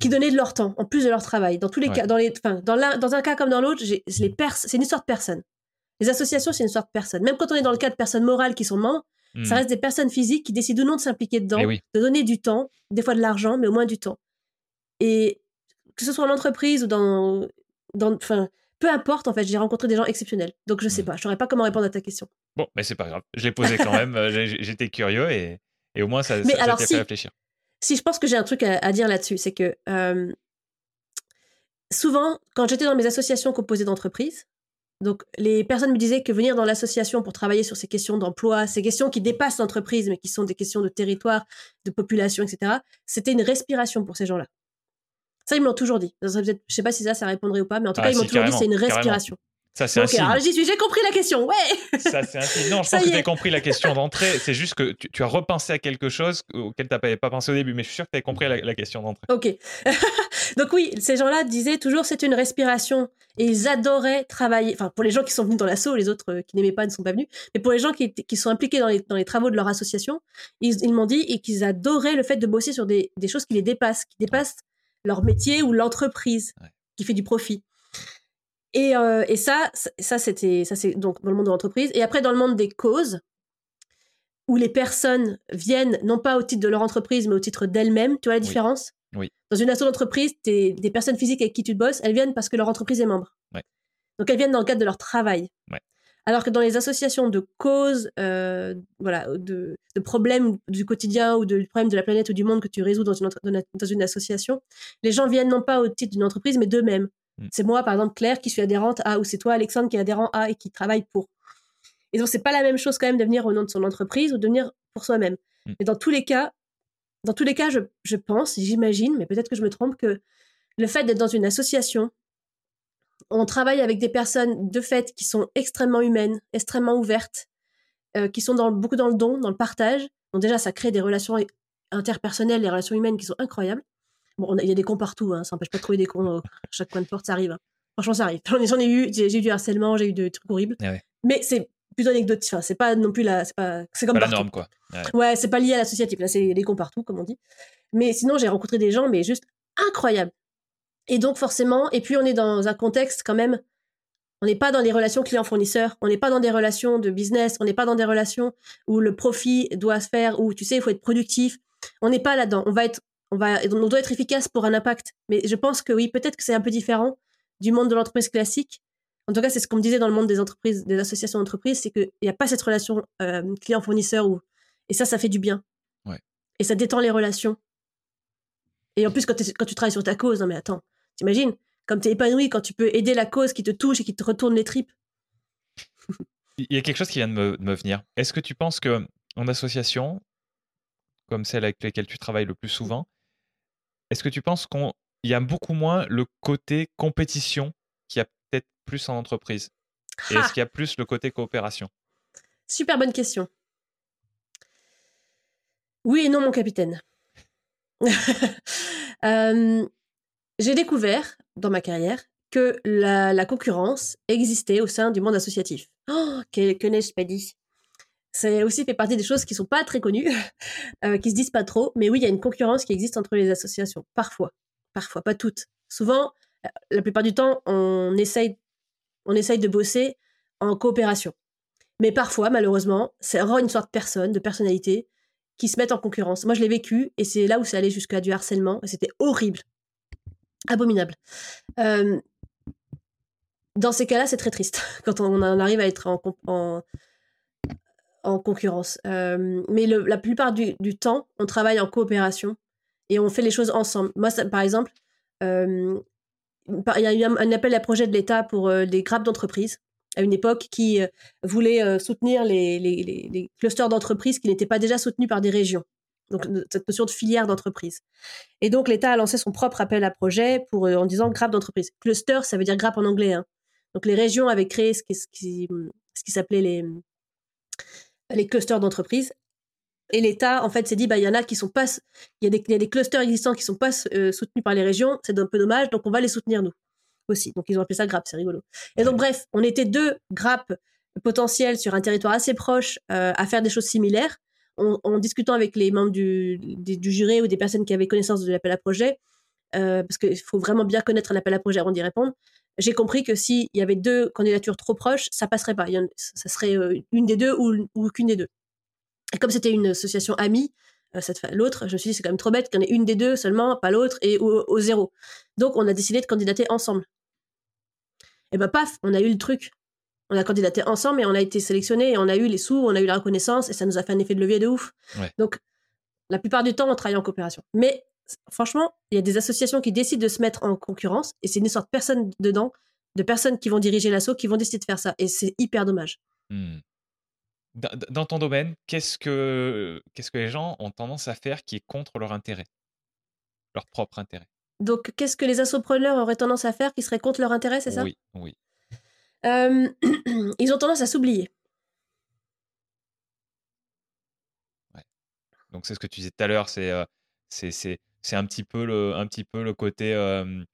Speaker 2: qui donnaient de leur temps, en plus de leur travail. Dans tous les
Speaker 1: Ouais.
Speaker 2: cas, dans, les, enfin, dans, dans un cas comme dans l'autre, c'est une histoire de personnes. Les associations, c'est une histoire de personnes. Même quand on est dans le cas de personnes morales qui sont membres, ça
Speaker 1: Hmm.
Speaker 2: reste des personnes physiques qui décident ou non de s'impliquer dedans,
Speaker 1: Eh oui.
Speaker 2: de donner du temps, des fois de l'argent, mais au moins du temps. Et que ce soit en entreprise ou dans, dans, enfin, peu importe. En fait, j'ai rencontré des gens exceptionnels. Donc je sais
Speaker 1: Mm.
Speaker 2: pas, je saurais pas comment répondre à ta question.
Speaker 1: Bon, mais c'est pas grave. Je l'ai posé quand même. euh, J'étais curieux et, et au moins ça,
Speaker 2: Mais
Speaker 1: ça, ça
Speaker 2: alors,
Speaker 1: t'a
Speaker 2: si-
Speaker 1: fait réfléchir.
Speaker 2: Si je pense que j'ai un truc à, à dire là-dessus, c'est que euh, souvent, quand j'étais dans mes associations composées d'entreprises, donc les personnes me disaient que venir dans l'association pour travailler sur ces questions d'emploi, ces questions qui dépassent l'entreprise, mais qui sont des questions de territoire, de population, etc., c'était une respiration pour ces gens-là. Ça, ils me l'ont toujours dit. Ça Je sais pas si ça, ça répondrait ou pas, mais en tout
Speaker 1: Ah,
Speaker 2: cas, ils m'ont toujours dit c'est une
Speaker 1: carrément.
Speaker 2: respiration.
Speaker 1: Ça, c'est un signe.
Speaker 2: alors j'y suis, j'ai compris la question, ouais
Speaker 1: Ça, c'est un signe. Non, je
Speaker 2: Ça
Speaker 1: pense que tu as compris la question d'entrée. C'est juste que tu, tu as repensé à quelque chose auquel tu n'avais pas pensé au début, mais je suis sûr que tu as compris la, la question d'entrée.
Speaker 2: Ok. Donc oui, ces gens-là disaient toujours c'est une respiration et ils adoraient travailler. Enfin, pour les gens qui sont venus dans l'assaut, les autres euh, qui n'aimaient pas ne sont pas venus. Mais pour les gens qui, sont impliqués dans les, dans les travaux de leur association, ils, ils m'ont dit et qu'ils adoraient le fait de bosser sur des, des choses qui les dépassent, qui dépassent leur métier ou l'entreprise
Speaker 1: Ouais.
Speaker 2: qui fait du profit. Et, euh, et ça, ça- c'était, ça c'est donc dans le monde de l'entreprise. Et après dans le monde des causes, où les personnes viennent non pas au titre de leur entreprise, mais au titre d'elles-mêmes. Tu vois la différence?
Speaker 1: Oui.
Speaker 2: Dans une asso d'entreprise, des personnes physiques avec qui tu bosses, elles viennent parce que leur entreprise est membre.
Speaker 1: Ouais.
Speaker 2: Donc elles viennent dans le cadre de leur travail.
Speaker 1: Ouais.
Speaker 2: Alors que dans les associations de causes, euh, voilà, de, de problèmes du quotidien ou de problèmes de la planète ou du monde que tu résous dans une, dans une- association, les gens viennent non pas au titre d'une entreprise, mais d'eux-mêmes. Mmh. C'est moi, par exemple, Claire, qui suis adhérente à, ou c'est toi, Alexandre, qui est adhérent à et qui travaille pour. Et donc, c'est pas la même chose quand même de venir au nom de son entreprise ou de venir pour soi-même. Mmh. Et dans tous les cas, dans tous les cas, je, je pense, j'imagine, mais peut-être que je me trompe, que le fait d'être dans une association, on travaille avec des personnes de fait qui sont extrêmement humaines, extrêmement ouvertes, euh, qui sont dans, beaucoup dans le don, dans le partage. Donc déjà, ça crée des relations interpersonnelles, des relations humaines qui sont incroyables. Bon, il y a des cons partout, hein, ça n'empêche pas de trouver des cons à chaque coin de porte, ça arrive. Hein. Franchement, ça arrive. J'en ai, eu, j'ai eu du harcèlement, j'ai eu des trucs horribles. Ah Mais c'est plutôt anecdotique. Enfin, c'est pas non plus la, c'est pas, c'est comme
Speaker 1: pas la norme quoi.
Speaker 2: Ouais, c'est pas lié à l'associatif. Là, c'est des cons partout, comme on dit. Mais sinon, j'ai rencontré des gens, mais juste incroyables. Et donc forcément, et puis on est dans un contexte quand même, on n'est pas dans des relations client-fournisseur, on n'est pas dans des relations de business, on n'est pas dans des relations où le profit doit se faire, où tu sais, il faut être productif. On n'est pas là-dedans. On va être, on va, on doit être efficace pour un impact. Mais je pense que oui, peut-être que c'est un peu différent du monde de l'entreprise classique. En tout cas, c'est ce qu'on me disait dans le monde des entreprises, des associations d'entreprises, c'est qu'il n'y a pas cette relation euh, client-fournisseur où, et ça, ça fait du bien.
Speaker 1: Ouais.
Speaker 2: Et ça détend les relations. Et en plus, quand, quand tu travailles sur ta cause, non mais attends, T'imagines? Comme tu es épanoui quand tu peux aider la cause qui te touche et qui te retourne les tripes.
Speaker 1: Il y a quelque chose qui vient de me, venir. Est-ce que tu penses que en association, comme celle avec laquelle tu travailles le plus souvent, est-ce que tu penses qu'il y a beaucoup moins le côté compétition qu'il y a peut-être plus en entreprise? Et est-ce qu'il y a plus le côté coopération?
Speaker 2: Super bonne question. Oui et non, mon capitaine. euh, j'ai découvert dans ma carrière que la, concurrence existait au sein du monde associatif. Oh, que, n'ai-je pas dit? C'est aussi fait partie des choses qui sont pas très connues, euh, qui se disent pas trop. Mais oui, il y a une concurrence qui existe entre les associations. Parfois, parfois, pas toutes. Souvent, euh, la plupart du temps, on essaye, on essaye de bosser en coopération. Mais parfois, malheureusement, c'est une sorte de personne, de personnalité, qui se mettent en concurrence. Moi, je l'ai vécu, et c'est là où c'est allé jusqu'à du harcèlement, et c'était horrible abominable. dans ces cas-là, c'est très triste quand on arrive à être en, en, concurrence. mais la plupart du, temps, on travaille en coopération et on fait les choses ensemble. Moi, par exemple, il y a eu un, appel à projet de l'État pour des grappes d'entreprises à une époque qui voulait soutenir les, les clusters d'entreprises qui n'étaient pas déjà soutenus par des régions donc cette notion de filière d'entreprise. Et donc l'État a lancé son propre appel à projet pour, euh, en disant grappe d'entreprise. Cluster, ça veut dire grappe en anglais. Hein. Donc les régions avaient créé ce qui, ce qui, ce qui s'appelait les, les clusters d'entreprise. Et l'État, en fait, s'est dit, bah, il y en a qui sont pas, il y, a des, y a des clusters existants qui sont pas euh, soutenus par les régions, c'est un peu dommage, donc on va les soutenir nous aussi. Donc ils ont appelé ça grappe, c'est rigolo. Et donc bref, on était deux grappes potentielles sur un territoire assez proche euh, à faire des choses similaires en, discutant avec les membres du, jury ou des personnes qui avaient connaissance de l'appel à projet, euh, parce qu'il faut vraiment bien connaître l'appel à projet avant d'y répondre, j'ai compris que s'il y avait deux candidatures trop proches, ça passerait pas. ça serait euh, une des deux ou, aucune des deux. Et comme c'était une association amie, euh, l'autre, je me suis dit c'est quand même trop bête qu'il y en ait une des deux seulement, pas l'autre, et au, zéro. Donc on a décidé de candidater ensemble. Et ben paf, on a eu le truc on a candidaté ensemble et on a été sélectionné et on a eu les sous, on a eu la reconnaissance et ça nous a fait un effet de levier de ouf. Donc, la plupart du temps, on travaille en coopération. Mais franchement, il y a des associations qui décident de se mettre en concurrence et c'est une sorte de personnes dedans, de personnes qui vont diriger l'assaut, qui vont décider de faire ça. Et c'est hyper dommage.
Speaker 1: Hmm. Dans ton domaine, qu'est-ce que, qu'est-ce que les gens ont tendance à faire qui est contre leur intérêt, leur propre intérêt?
Speaker 2: Donc, qu'est-ce que les assopreneurs auraient tendance à faire qui serait contre leur intérêt, c'est ça?
Speaker 1: Oui, oui.
Speaker 2: Euh, ils ont tendance à s'oublier.
Speaker 1: Donc c'est ce que tu disais tout à l'heure, c'est euh, c'est un petit peu le un petit peu le côté euh,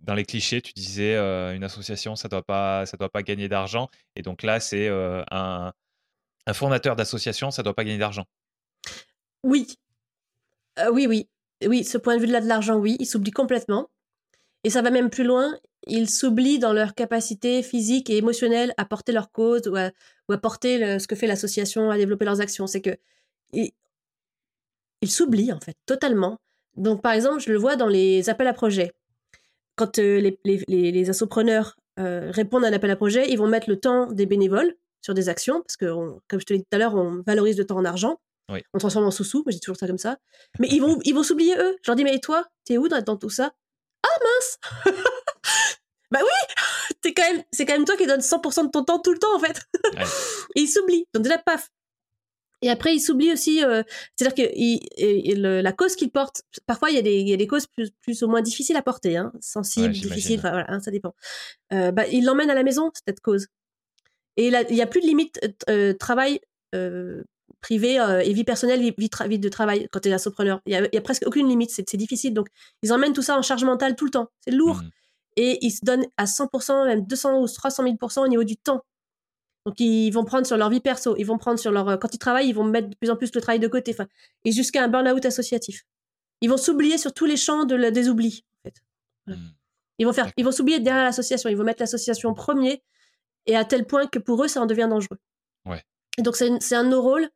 Speaker 1: dans les clichés. Tu disais une association, ça doit pas ça doit pas gagner d'argent, et donc là c'est un, un fondateur d'association, ça doit pas gagner d'argent.
Speaker 2: Oui, oui, oui, oui. Ce point de vue-là de l'argent, oui, il s'oublie complètement. Et ça va même plus loin ils s'oublient dans leur capacité physique et émotionnelle à porter leur cause ou à, porter ce que fait l'association, à développer leurs actions. C'est que ils, s'oublient en fait totalement. Donc par exemple, je le vois dans les appels à projets. Quand euh, les, les, les, assopreneurs euh, répondent à un appel à projet, ils vont mettre le temps des bénévoles sur des actions, parce que, comme je te l'ai dit tout à l'heure, on valorise le temps en argent. On transforme en sous-sous, mais j'ai toujours ça comme ça. Mais ils vont ils vont s'oublier eux. Je leur dis, mais toi, t'es où dans, dans tout ça? Ah mince c'est quand même, c'est quand même toi qui donne 100% de ton temps tout le temps en fait. et il s'oublie. Donc déjà paf. Et après, il s'oublie aussi, euh, c'est-à-dire que la cause qu'il porte, parfois il y a des, il y a des causes plus, plus, ou moins difficiles à porter, hein, sensibles, difficiles, enfin voilà, hein, ça dépend. Euh, bah, il l'emmène à la maison cette cause. Et il n'y a plus de limite euh, travail euh, privé euh, et vie personnelle, vie, vie, de travail quand tu es assopreneur. Il n'y a, presque aucune limite, c'est difficile. Donc, ils emmènent tout ça en charge mentale tout le temps. C'est lourd. Mmh. Et ils se donnent à 100%, même 200 ou 300 000% au niveau du temps. Donc, ils vont prendre sur leur vie perso, ils vont prendre sur leur. Quand ils travaillent, ils vont mettre de plus en plus le travail de côté. Enfin, et jusqu'à un burn-out associatif. Ils vont s'oublier sur tous les champs de des oublis. En fait. Mmh. Ils vont faire, ils vont s'oublier derrière l'association. Ils vont mettre l'association premier, et à tel point que pour eux, ça en devient dangereux.
Speaker 1: Ouais.
Speaker 2: Et donc, c'est un de nos rôles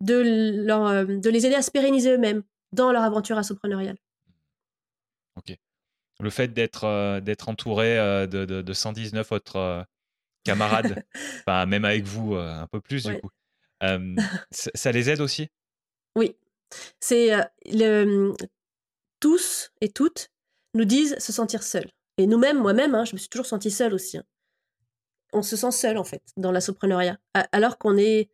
Speaker 2: de, leur, euh, de les aider à se pérenniser eux-mêmes dans leur aventure assopreneuriale.
Speaker 1: Ok. Le fait d'être euh, d'être entouré euh, de, de, 119 autres camarades, enfin, même avec vous un peu plus du coup, ça les aide aussi?
Speaker 2: Oui. C'est le, tous et toutes nous disent se sentir seuls. Et nous-mêmes, moi-même, hein, je me suis toujours sentie seule aussi. Hein. On se sent seul en fait dans l'assopreneuriat, alors qu'on est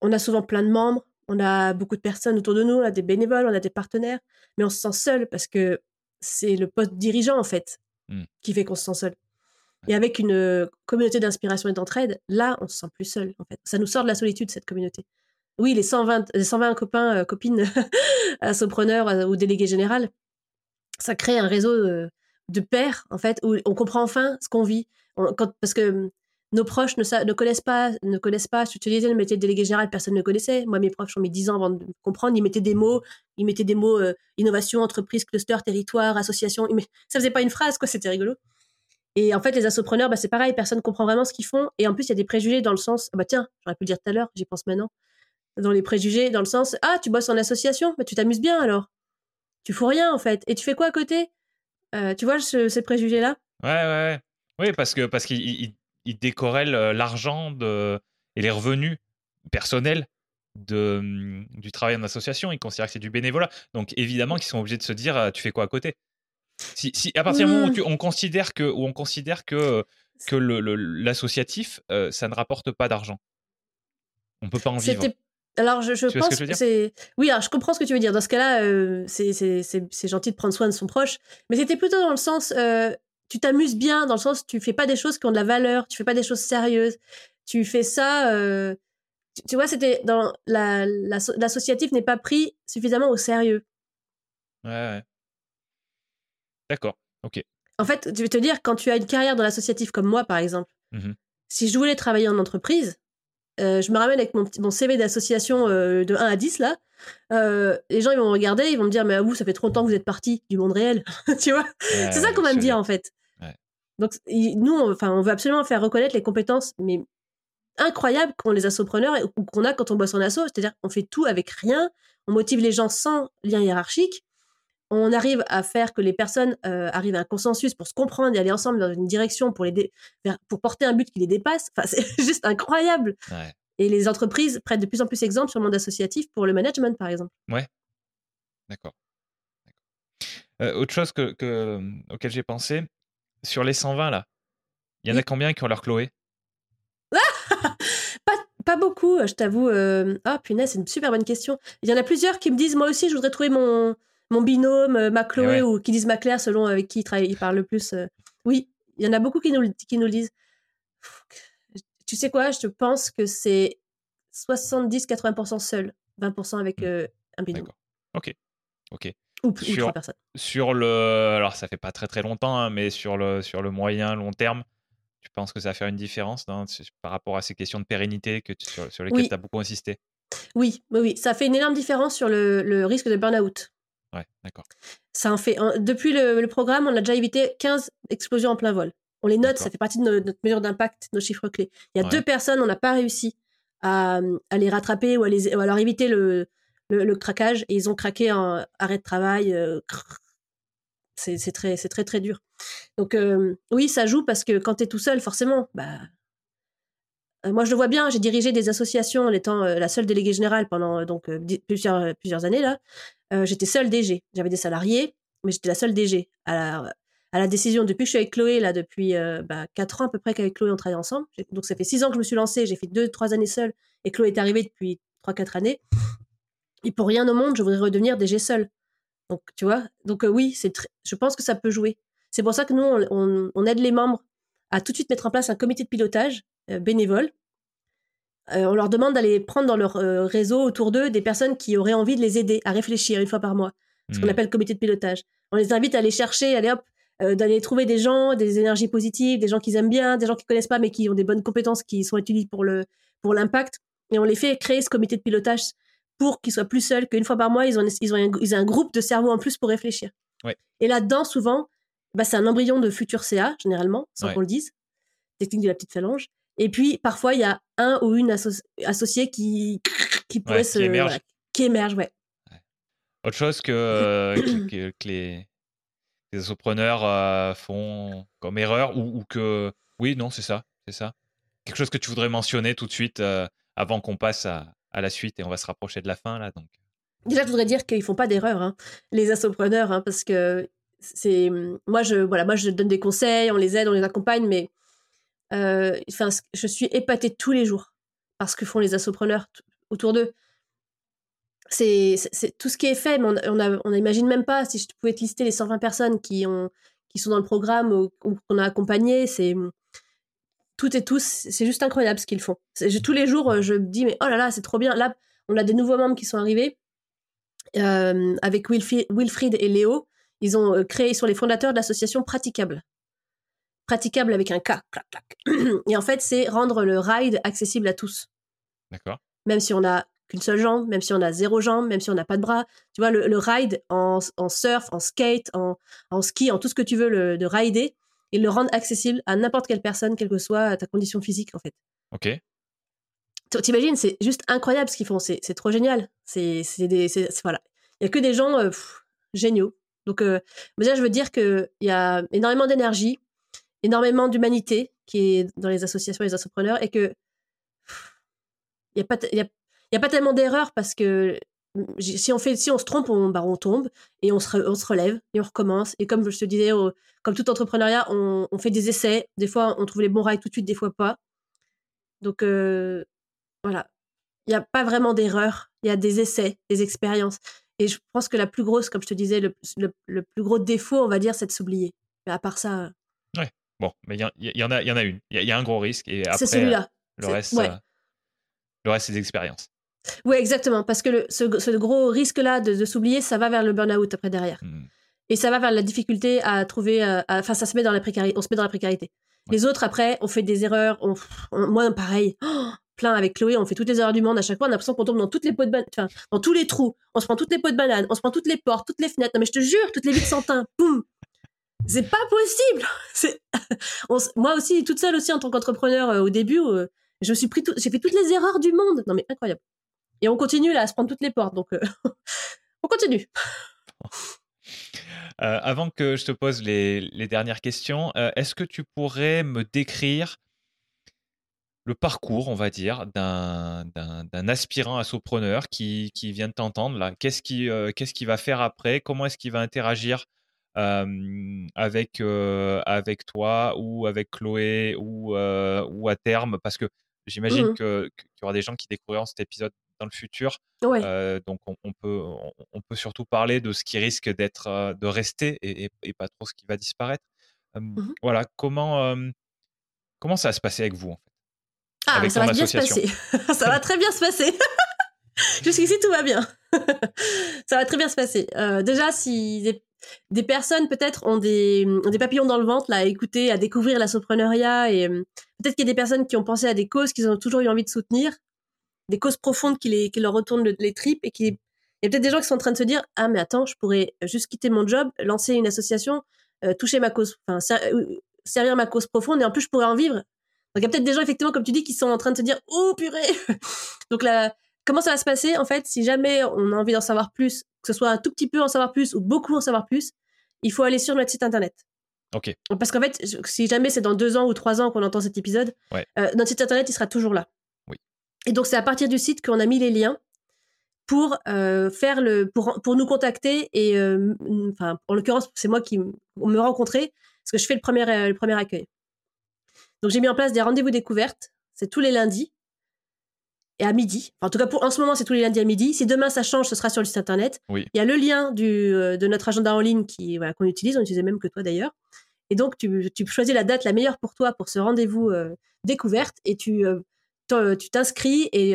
Speaker 2: on a souvent plein de membres, on a beaucoup de personnes autour de nous, on a des bénévoles, on a des partenaires, mais on se sent seul parce que c'est le poste dirigeant, en fait, mmh. qui fait qu'on se sent seul. Et avec une euh, communauté d'inspiration et d'entraide, là, on se sent plus seul, en fait. Ça nous sort de la solitude, cette communauté. Oui, les 120, les 120 copains, euh, copines, assopreneurs euh, ou délégués général, ça crée un réseau de pairs, en fait, où on comprend enfin ce qu'on vit. parce que nos proches ne, connaissent pas, ne connaissent pas. Si tu disais le métier de délégué général, personne ne connaissait. Moi, mes proches ont mis 10 ans avant de comprendre. Ils mettaient des mots, ils mettaient des mots euh, innovation, entreprise, cluster, territoire, association. Mais ça faisait pas une phrase, quoi. C'était rigolo. Et en fait, les assopreneurs, bah, c'est pareil. Personne ne comprend vraiment ce qu'ils font. Et en plus, il y a des préjugés dans le sens, ah bah tiens, j'aurais pu le dire tout à l'heure, j'y pense maintenant. Dans les préjugés, dans le sens, ah, tu bosses en association, bah, tu t'amuses bien alors. Tu fous rien en fait. Et tu fais quoi à côté? Euh, Tu vois ces préjugés-là?
Speaker 1: Ouais, ouais, ouais. Oui, parce que parce qu'ils il décorrèle euh, l'argent et les revenus personnels de, mmh, du travail en association. Ils considèrent que c'est du bénévolat. Donc évidemment qu'ils sont obligés de se dire euh, tu fais quoi à côté? Si, à partir du moment où on considère que, où on considère que, que l'associatif, euh, ça ne rapporte pas d'argent, on peut pas en vivre.
Speaker 2: Alors, je, pense que, c'est. Oui, alors je comprends ce que tu veux dire. Dans ce cas-là, c'est gentil de prendre soin de son proche. Mais c'était plutôt dans le sens tu t'amuses bien dans le sens tu fais pas des choses qui ont de la valeur, tu fais pas des choses sérieuses. Tu fais ça. Euh, tu, vois, c'était dans la, l'associatif n'est pas pris suffisamment au sérieux.
Speaker 1: Ouais. ouais. D'accord. Ok.
Speaker 2: En fait, je vais te dire, quand tu as une carrière dans l'associatif comme moi, par exemple, mmh si je voulais travailler en entreprise, euh, je me ramène avec mon, mon CV d'association euh, de 1 à 10 là. Euh, les gens ils vont me regarder, ils vont me dire mais vous ça fait trop longtemps que vous êtes parti du monde réel, tu vois. c'est ça qu'on va me dire en fait. Donc nous, on, enfin, on veut absolument faire reconnaître les compétences, mais incroyables qu'ont les assopreneurs ou qu'on a quand on bosse en asso. C'est-à-dire qu'on fait tout avec rien, on motive les gens sans lien hiérarchique, on arrive à faire que les personnes euh, arrivent à un consensus pour se comprendre et aller ensemble dans une direction pour, les pour porter un but qui les dépasse. Enfin, c'est juste incroyable. Et les entreprises prennent de plus en plus exemple sur le monde associatif pour le management, par exemple.
Speaker 1: Ouais. D'accord. Euh, autre chose que, que auquel j'ai pensé, sur les 120 là, il y en a combien qui ont leur Chloé?
Speaker 2: Pas, beaucoup, je t'avoue. Euh, ah, punaise, c'est une super bonne question. Il y en a plusieurs qui me disent Moi aussi, je voudrais trouver mon, mon binôme, euh, ma Chloé, ou qui disent ma Claire, selon avec qui ils, parlent le plus. Euh. Oui, il y en a beaucoup qui nous, qui nous le disent. Tu sais quoi Je pense que c'est 70-80% seul, 20% avec mmh. un binôme.
Speaker 1: Ok. Ok.
Speaker 2: Ou, sur, trois personnes.
Speaker 1: Sur le, alors ça fait pas très très longtemps, hein, mais sur le, sur le moyen long terme, tu penses que ça va faire une différence par rapport à ces questions de pérennité que sur, sur, lesquelles tu as beaucoup insisté?
Speaker 2: Oui, oui, oui, ça fait une énorme différence sur le, le risque de burn-out.
Speaker 1: Ouais, d'accord.
Speaker 2: Ça en fait. depuis le, programme, on a déjà évité 15 explosions en plein vol. On les note, ça fait partie de notre mesure d'impact, nos chiffres clés. Il y a deux personnes, on n'a pas réussi à, à, les rattraper ou à, les, ou à leur éviter le, le, craquage et ils ont craqué en arrêt de travail. Euh, c'est très, très très dur. Donc euh, oui, ça joue parce que quand tu es tout seul, forcément, bah euh, moi je le vois bien. J'ai dirigé des associations en étant la seule déléguée générale pendant donc plusieurs plusieurs années là. j'étais seule DG. J'avais des salariés, mais j'étais la seule DG. À à la décision. Depuis que je suis avec Chloé, là, depuis bah, 4 ans à peu près qu'avec Chloé, on travaille ensemble. Donc, ça fait 6 ans que je me suis lancée. J'ai fait 2-3 années seule. Et Chloé est arrivée depuis 3-4 années. Et pour rien au monde, je voudrais redevenir DG seule. Donc, tu vois, donc euh, oui, c'est je pense que ça peut jouer. C'est pour ça que nous, on, aide les membres à tout de suite mettre en place un comité de pilotage euh, bénévole. on leur demande d'aller prendre dans leur réseau autour d'eux des personnes qui auraient envie de les aider à réfléchir une fois par mois, ce qu'on mmh. appelle comité de pilotage. On les invite à aller chercher, aller hop, euh, d'aller trouver des gens, des énergies positives, des gens qu'ils aiment bien, des gens qu'ils connaissent pas mais qui ont des bonnes compétences qui sont utilisées pour le pour l'impact. Et on les fait créer ce comité de pilotage pour qu'ils soient plus seuls, qu'une fois par mois ils ont ils ont un, ils ont un groupe de cerveau en plus pour réfléchir. Et là-dedans souvent, bah, c'est un embryon de futur CA généralement, sans qu'on le dise, technique de la petite phalange. Et puis parfois il y a un ou une associée qui qui pourrait se
Speaker 1: qui émerge.
Speaker 2: qui émerge, ouais.
Speaker 1: Autre chose que, que, que les les entrepreneurs euh, font comme erreur ou, que oui non c'est ça c'est ça quelque chose que tu voudrais mentionner tout de suite euh, avant qu'on passe à, la suite et on va se rapprocher de la fin là donc
Speaker 2: déjà je voudrais dire qu'ils font pas d'erreur hein, les entrepreneurs hein, parce que c'est moi je voilà moi je donne des conseils on les aide on les accompagne mais euh, enfin je suis épatée tous les jours parce que font les entrepreneurs autour d'eux c'est tout ce qui est fait, mais on n'imagine même pas si je pouvais te lister les 120 personnes qui, ont, qui sont dans le programme ou, qu'on a accompagné. C'est tout et tous, c'est juste incroyable ce qu'ils font. tous les jours, je me dis, mais oh là là, c'est trop bien. Là, on a des nouveaux membres qui sont arrivés euh, avec Wilfried, et Léo. Ils ont euh, créé, ils sont les fondateurs de l'association Praticable. Praticable avec un K. Et en fait, c'est rendre le ride accessible à tous.
Speaker 1: D'accord.
Speaker 2: Même si on a qu'une seule jambe, même si on a zéro jambe, même si on n'a pas de bras. Tu vois, le, ride en, surf, en skate, en, ski, en tout ce que tu veux le, de rider, ils le rendent accessible à n'importe quelle personne, quelle que soit ta condition physique, en fait.
Speaker 1: Ok.
Speaker 2: T'imagines, c'est juste incroyable ce qu'ils font, c'est trop génial. C'est des, voilà. Il y a que des gens euh, géniaux. Donc, euh, déjà, je veux dire qu'il y a énormément d'énergie, énormément d'humanité qui est dans les associations et les entrepreneurs et que il n'y a, pas, y a n'y a pas tellement d'erreurs parce que si on fait si on se trompe on, bah, on tombe et on se, on se relève et on recommence. Et comme je te disais comme tout entrepreneuriat on, fait des essais. Des fois on trouve les bons rails tout de suite des fois pas. Donc euh, voilà. Il n'y a pas vraiment d'erreurs il y a des essais des expériences. Et je pense que la plus grosse comme je te disais le, le, plus gros défaut on va dire c'est de s'oublier. Mais à part ça euh.
Speaker 1: Ouais. Bon mais il y, en a il y en a une. Il y, a un gros risque et après
Speaker 2: c'est celui-là.
Speaker 1: le reste euh, le reste c'est des expériences
Speaker 2: oui, exactement. Parce que ce, gros risque-là de, s'oublier, ça va vers le burn-out après derrière. Hmm. Et ça va vers la difficulté à trouver. Euh, enfin, ça se met dans la précarité. On se met dans la précarité. Les autres, après, on fait des erreurs. On, moi, pareil. Oh, plein avec Chloé, on fait toutes les erreurs du monde. À chaque fois, on a l'impression qu'on tombe dans toutes les pots de enfin, dans tous les trous. On se prend toutes les pots de banane. On se prend toutes les portes, toutes les fenêtres. Non, mais je te jure, toutes les vitres sans teint. Boum. C'est pas possible. moi aussi, toute seule aussi en tant qu'entrepreneur euh, au début, euh, je suis pris j'ai fait toutes les erreurs du monde. Non mais incroyable. Et on continue là à se prendre toutes les portes. Donc, euh, on continue.
Speaker 1: Euh, avant que je te pose les, dernières questions, euh, est-ce que tu pourrais me décrire le parcours, on va dire, d'un aspirant assopreneur qui, qui vient de t'entendre là? Qu'est-ce qu'il qu'est-ce qui va faire après? Comment est-ce qu'il va interagir avec, avec toi ou avec Chloé ou, ou à terme? Parce que j'imagine mmh qu'il y aura des gens qui découvriront cet épisode dans le futur. donc on, peut, on, peut surtout parler de ce qui risque d'être, de rester et, pas trop ce qui va disparaître. Mmh voilà, comment, comment ça va se passer avec vous en fait?
Speaker 2: Ah, ça va bien se passer. ça va très bien se passer. Jusqu'ici, tout va bien. ça va très bien se passer. déjà, si des, personnes peut-être ont des, des, papillons dans le ventre là, à écouter, à découvrir la sopreneuriat, et peut-être qu'il y a des personnes qui ont pensé à des causes qu'ils ont toujours eu envie de soutenir des causes profondes qui, les, qui leur retournent les tripes et qui il y a peut-être des gens qui sont en train de se dire ah mais attends je pourrais juste quitter mon job lancer une association euh, toucher ma cause enfin euh, servir ma cause profonde et en plus je pourrais en vivre donc il y a peut-être des gens effectivement comme tu dis qui sont en train de se dire oh purée donc là comment ça va se passer en fait si jamais on a envie d'en savoir plus que ce soit un tout petit peu en savoir plus ou beaucoup en savoir plus il faut aller sur notre site internet
Speaker 1: Ok.
Speaker 2: Parce qu'en fait, si jamais c'est dans deux ans ou trois ans qu'on entend cet épisode, euh, notre site internet il sera toujours là. Et donc, c'est à partir du site qu'on a mis les liens pour faire le pour, pour nous contacter et enfin en l'occurrence c'est moi qui me rencontrer parce que je fais le premier le premier accueil. Donc j'ai mis en place des rendez-vous découvertes, c'est tous les lundis et à midi. en tout cas, pour, en ce moment, c'est tous les lundis à midi. Si demain ça change, ce sera sur le site internet.
Speaker 1: Oui.
Speaker 2: Il y a le lien du, de notre agenda en ligne qui voilà, qu'on utilise, on utilisait même que toi d'ailleurs. Et donc, tu, tu choisis la date la meilleure pour toi pour ce rendez-vous découverte et tu tu t'inscris et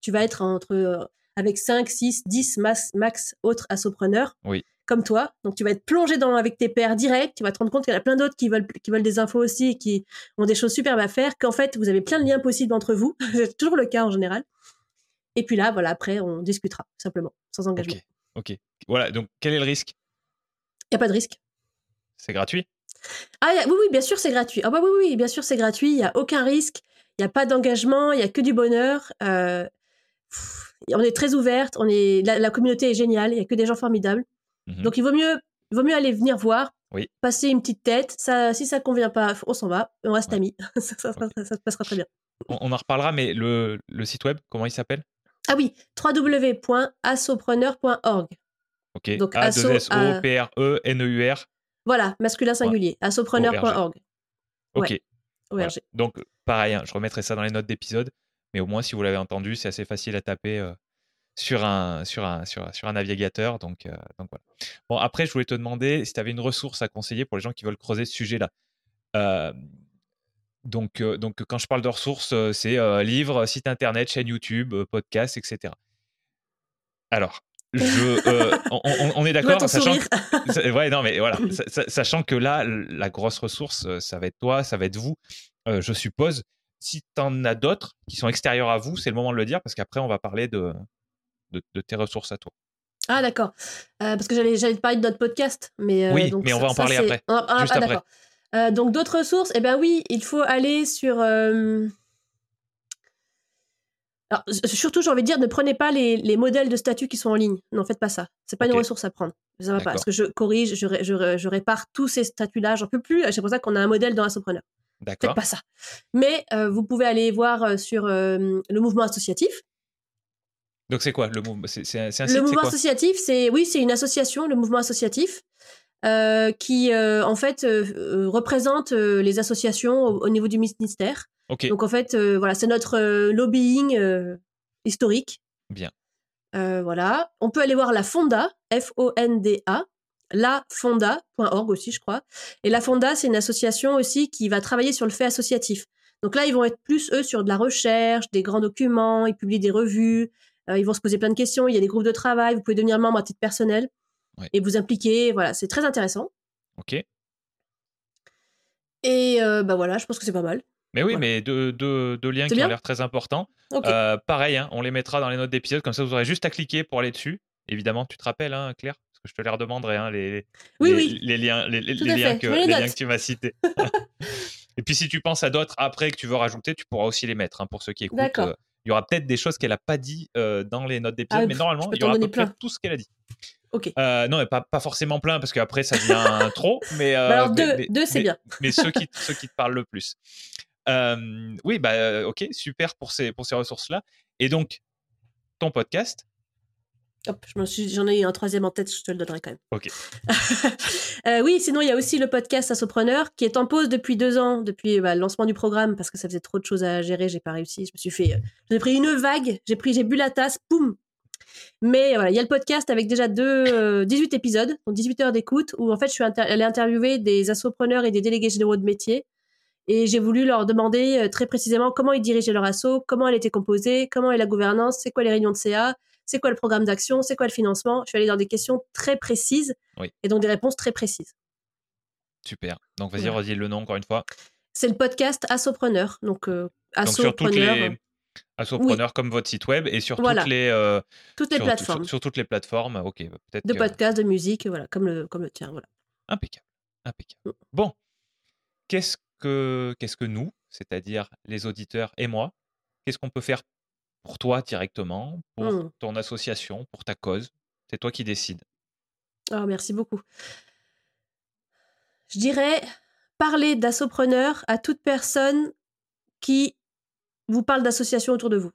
Speaker 2: tu vas être entre avec 5, 6, 10 max, max autres assopreneurs
Speaker 1: oui.
Speaker 2: comme toi. Donc tu vas être plongé dans, avec tes pairs direct, tu vas te rendre compte qu'il y en a plein d'autres qui veulent, qui veulent des infos aussi et qui ont des choses superbes à faire, qu'en fait vous avez plein de liens possibles entre vous, c'est toujours le cas en général. Et puis là, voilà, après on discutera simplement, sans engagement.
Speaker 1: Ok, voilà, donc quel est le risque?
Speaker 2: Il n'y a pas de risque.
Speaker 1: C'est gratuit?
Speaker 2: Ah oui, oui, bien sûr c'est gratuit. Ah bah oui, oui, bien sûr c'est gratuit, il n'y a aucun risque, il n'y a pas d'engagement, il n'y a que du bonheur. Euh, on est très ouverte, on est la, communauté est géniale, il y a que des gens formidables. Mhm. Donc il vaut mieux vaut mieux aller venir voir, passer une petite tête. Ça, si ça convient pas, on s'en va, on reste amis. ça, se passera très bien.
Speaker 1: On, en reparlera, mais le, site web, comment il s'appelle?
Speaker 2: Ah oui, www.assopreneur.org.
Speaker 1: Ok. Donc A S O P R E N E U R.
Speaker 2: Voilà, masculin singulier. Assopreneur.org.
Speaker 1: Ok. Donc pareil, hein, je remettrai ça dans les notes d'épisode. Mais au moins, si vous l'avez entendu, c'est assez facile à taper sur, un, sur, un, sur, un navigateur. Donc, donc voilà. Bon, après, je voulais te demander si tu avais une ressource à conseiller pour les gens qui veulent creuser ce sujet-là. donc, donc, quand je parle de ressources, c'est livres, site internet, chaîne YouTube, podcast, etc. Alors, je, on, est d'accord,
Speaker 2: sachant,
Speaker 1: ouais, non, mais voilà, sachant que là, la grosse ressource, ça va être toi, ça va être vous, je suppose si tu en as d'autres qui sont extérieurs à vous, c'est le moment de le dire parce qu'après, on va parler de, de, tes ressources à toi.
Speaker 2: Ah, d'accord. Euh, parce que j'allais, te parler de notre podcast. Mais,
Speaker 1: euh, oui, mais on va en parler après. Ah, ah, juste après.
Speaker 2: Euh, donc, d'autres ressources, eh bien oui, il faut aller sur. Alors, surtout, j'ai envie de dire, ne prenez pas les, les modèles de statut qui sont en ligne. Non, faites pas ça. C'est pas une ressource à prendre. Ça va pas. Parce que je corrige, je, je, je répare tous ces statuts-là. J'en peux plus. C'est pour ça qu'on a un modèle dans Assopreneur.
Speaker 1: D'accord.
Speaker 2: pas ça. Mais euh, vous pouvez aller voir euh, sur euh, le mouvement associatif.
Speaker 1: Donc c'est quoi le mouvement C'est un
Speaker 2: site, Le mouvement associatif, c'est oui, c'est une association, le mouvement associatif, qui en fait représente les associations au, niveau du ministère. Donc en fait, voilà, c'est notre lobbying historique.
Speaker 1: Bien.
Speaker 2: voilà. On peut aller voir la Fonda, F-O-N-D-A, lafonda.org aussi, je crois. Et la Fonda, c'est une association aussi qui va travailler sur le fait associatif. Donc là, ils vont être plus, eux, sur de la recherche, des grands documents, ils publient des revues, euh, ils vont se poser plein de questions, il y a des groupes de travail, vous pouvez devenir membre à titre personnel et vous impliquer. Voilà, c'est très intéressant.
Speaker 1: Ok.
Speaker 2: Et euh, bah voilà, je pense que c'est pas mal.
Speaker 1: Mais oui, mais deux, liens qui ont l'air très importants. Euh, pareil, hein, on les mettra dans les notes d'épisode, comme ça vous aurez juste à cliquer pour aller dessus. Évidemment, tu te rappelles, hein, Claire je te les redemanderai, hein, les, les, liens, les, liens, que, les liens que tu m'as cités. Et puis si tu penses à d'autres après que tu veux rajouter, tu pourras aussi les mettre hein, pour ceux qui écoutent. Euh, il y aura peut-être des choses qu'elle n'a pas dit euh, dans les notes d'épisode, ah mais normalement, il y aura à peu près tout ce qu'elle a dit.
Speaker 2: Ok.
Speaker 1: Euh, non, mais pas, pas forcément plein, parce qu'après, ça devient trop. Mais, bah
Speaker 2: alors, deux, deux c'est bien.
Speaker 1: mais ceux qui, ceux qui te parlent le plus. Oui, bah, ok, super pour ces, pour ces ressources-là. Et donc, ton podcast,
Speaker 2: Hop, j'en ai eu un troisième en tête, je te le donnerai quand même.
Speaker 1: Ok.
Speaker 2: Euh, oui, sinon il y a aussi le podcast Assopreneur qui est en pause depuis deux ans, depuis bah, le lancement du programme parce que ça faisait trop de choses à gérer, j'ai pas réussi. Je me suis fait, euh, j'ai pris une vague, j'ai pris, j'ai bu la tasse, poum. Mais voilà, il y a le podcast avec déjà deux, 18 euh, épisodes, donc 18 heures d'écoute où en fait je suis allée interviewer des assopreneurs et des délégués généraux de métier et j'ai voulu leur demander très précisément comment ils dirigeaient leur asso, comment elle était composée, comment est la gouvernance, c'est quoi les réunions de CA, c'est quoi le programme d'action, c'est quoi le financement. Je suis allée dans des questions très précises et donc des réponses très précises.
Speaker 1: Super. Donc vas-y, redis le nom encore une fois.
Speaker 2: C'est le podcast Assopreneur. Donc, euh,
Speaker 1: sur toutes les Assopreneur comme votre site web et sur toutes les
Speaker 2: euh, toutes les plateformes.
Speaker 1: Sur, toutes les plateformes. Ok, peut-être.
Speaker 2: De podcast, de musique, voilà, comme le comme le tien, voilà.
Speaker 1: Impeccable, impeccable. Mm. Bon, qu'est-ce que qu'est-ce que nous, c'est-à-dire les auditeurs et moi, qu'est-ce qu'on peut faire pour toi directement, pour mmh. ton association, pour ta cause? C'est toi qui décides.
Speaker 2: Oh, merci beaucoup. Je dirais parler d'assopreneur à toute personne qui vous parle d'association autour de vous.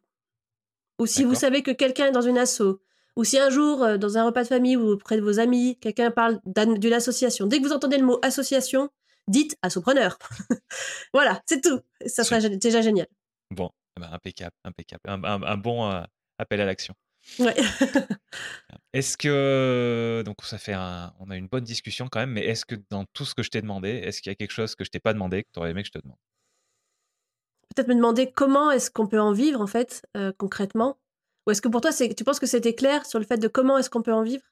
Speaker 2: Ou si vous savez que quelqu'un est dans une asso, ou si un jour, euh, dans un repas de famille ou auprès de vos amis, quelqu'un parle d'une association, dès que vous entendez le mot association, dites assopreneur. voilà, c'est tout. Ça serait déjà génial.
Speaker 1: Bon, eh ben, impeccable, impeccable. Un, bon euh, appel à l'action.
Speaker 2: Ouais.
Speaker 1: est-ce que donc ça fait on a une bonne discussion quand même, mais est-ce que dans tout ce que je t'ai demandé, est-ce qu'il y a quelque chose que je t'ai pas demandé que tu aurais aimé que je te demande?
Speaker 2: Peut-être me demander comment est-ce qu'on peut en vivre en fait euh, concrètement, ou est-ce que pour toi c'est, tu penses que c'était clair sur le fait de comment est-ce qu'on peut en vivre?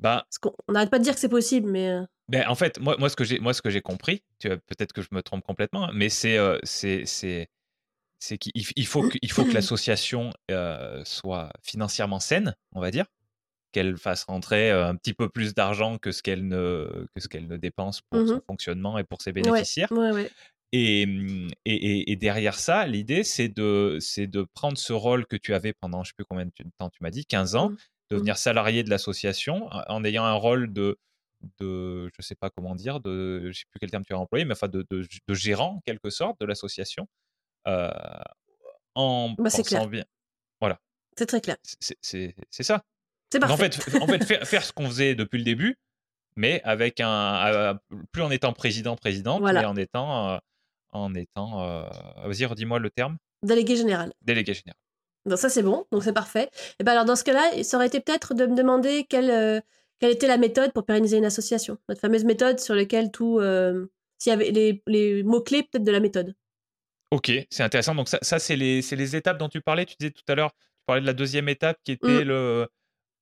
Speaker 1: Bah,
Speaker 2: on n'arrête pas de dire que c'est possible, mais euh
Speaker 1: ben, en fait, moi, moi ce que j'ai moi ce que j'ai compris, peut-être que je me trompe complètement, hein, mais c'est euh, c'est c'est qu'il faut que, faut que l'association euh, soit financièrement saine, on va dire, qu'elle fasse rentrer euh, un petit peu plus d'argent que ce qu'elle ne, que ce qu'elle ne dépense pour son mmh fonctionnement et pour ses bénéficiaires. Et, et, et, derrière ça, l'idée, c'est de, c'est de prendre ce rôle que tu avais pendant, je ne sais plus combien de temps tu m'as dit, 15 ans, mmh. Devenir mmh. salarié de l'association en ayant un rôle de, de je ne sais pas comment dire, de, je ne sais plus quel terme tu as employé, mais enfin de, de, de gérant, en quelque sorte, de l'association. Euh, en
Speaker 2: bah, pensant
Speaker 1: bien. Voilà.
Speaker 2: C'est très clair.
Speaker 1: C'est ça.
Speaker 2: C'est parfait.
Speaker 1: En fait, en fait faire, faire, ce qu'on faisait depuis le début, mais avec un. plus en étant président, présidente, mais en étant. Euh, en étant euh, Vas-y, redis-moi le terme.
Speaker 2: Délégué général.
Speaker 1: Délégué général.
Speaker 2: Donc ça c'est bon, donc c'est parfait. Et ben alors dans ce cas-là, ça aurait été peut-être de me demander quelle, quelle était la méthode pour pérenniser une association. Notre fameuse méthode sur laquelle tout, s'il y avait les, les mots clés peut-être de la méthode.
Speaker 1: Ok, c'est intéressant. Donc ça, ça c'est les, les, étapes dont tu parlais. Tu disais tout à l'heure, tu parlais de la deuxième étape qui était mmh. le...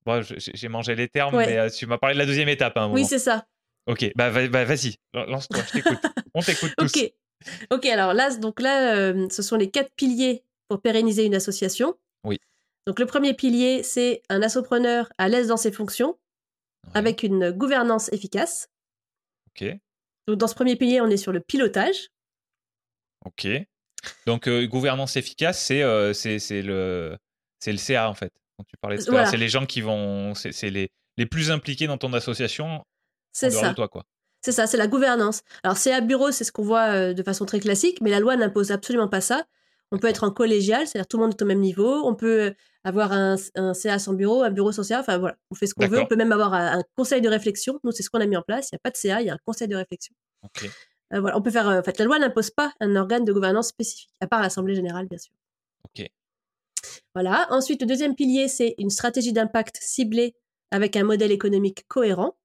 Speaker 1: Bon, j'ai mangé les termes, mais euh, tu m'as parlé de la deuxième étape à un moment.
Speaker 2: Oui, c'est ça.
Speaker 1: Ok, bah, vas-y, lance-toi, je t'écoute. On t'écoute tous.
Speaker 2: Ok, ok. Alors là, donc là, euh, ce sont les quatre piliers pour pérenniser une association.
Speaker 1: Oui.
Speaker 2: Donc le premier pilier, c'est un assopreneur à l'aise dans ses fonctions, avec une gouvernance efficace.
Speaker 1: Ok.
Speaker 2: Donc dans ce premier pilier, on est sur le pilotage.
Speaker 1: Ok. Donc, euh, gouvernance efficace, c'est euh, le, le CA, en fait. Quand tu parlais de c'est les gens qui vont. C'est les, les plus impliqués dans ton association.
Speaker 2: C'est ça.
Speaker 1: toi, quoi.
Speaker 2: C'est ça, c'est la gouvernance. Alors, CA bureau, c'est ce qu'on voit euh, de façon très classique, mais la loi n'impose absolument pas ça. On peut être en collégial, c'est-à-dire tout le monde est au même niveau. On peut avoir un, un CA sans bureau, un bureau social. Enfin voilà, on fait ce qu'on veut. On peut même avoir un, un conseil de réflexion. Nous, c'est ce qu'on a mis en place. Il n'y a pas de CA, il y a un conseil de réflexion.
Speaker 1: Ok.
Speaker 2: Euh, voilà, on peut faire. Euh, en fait, la loi n'impose pas un organe de gouvernance spécifique, à part l'Assemblée générale, bien sûr.
Speaker 1: Ok.
Speaker 2: Voilà. Ensuite, le deuxième pilier, c'est une stratégie d'impact ciblée avec un modèle économique cohérent.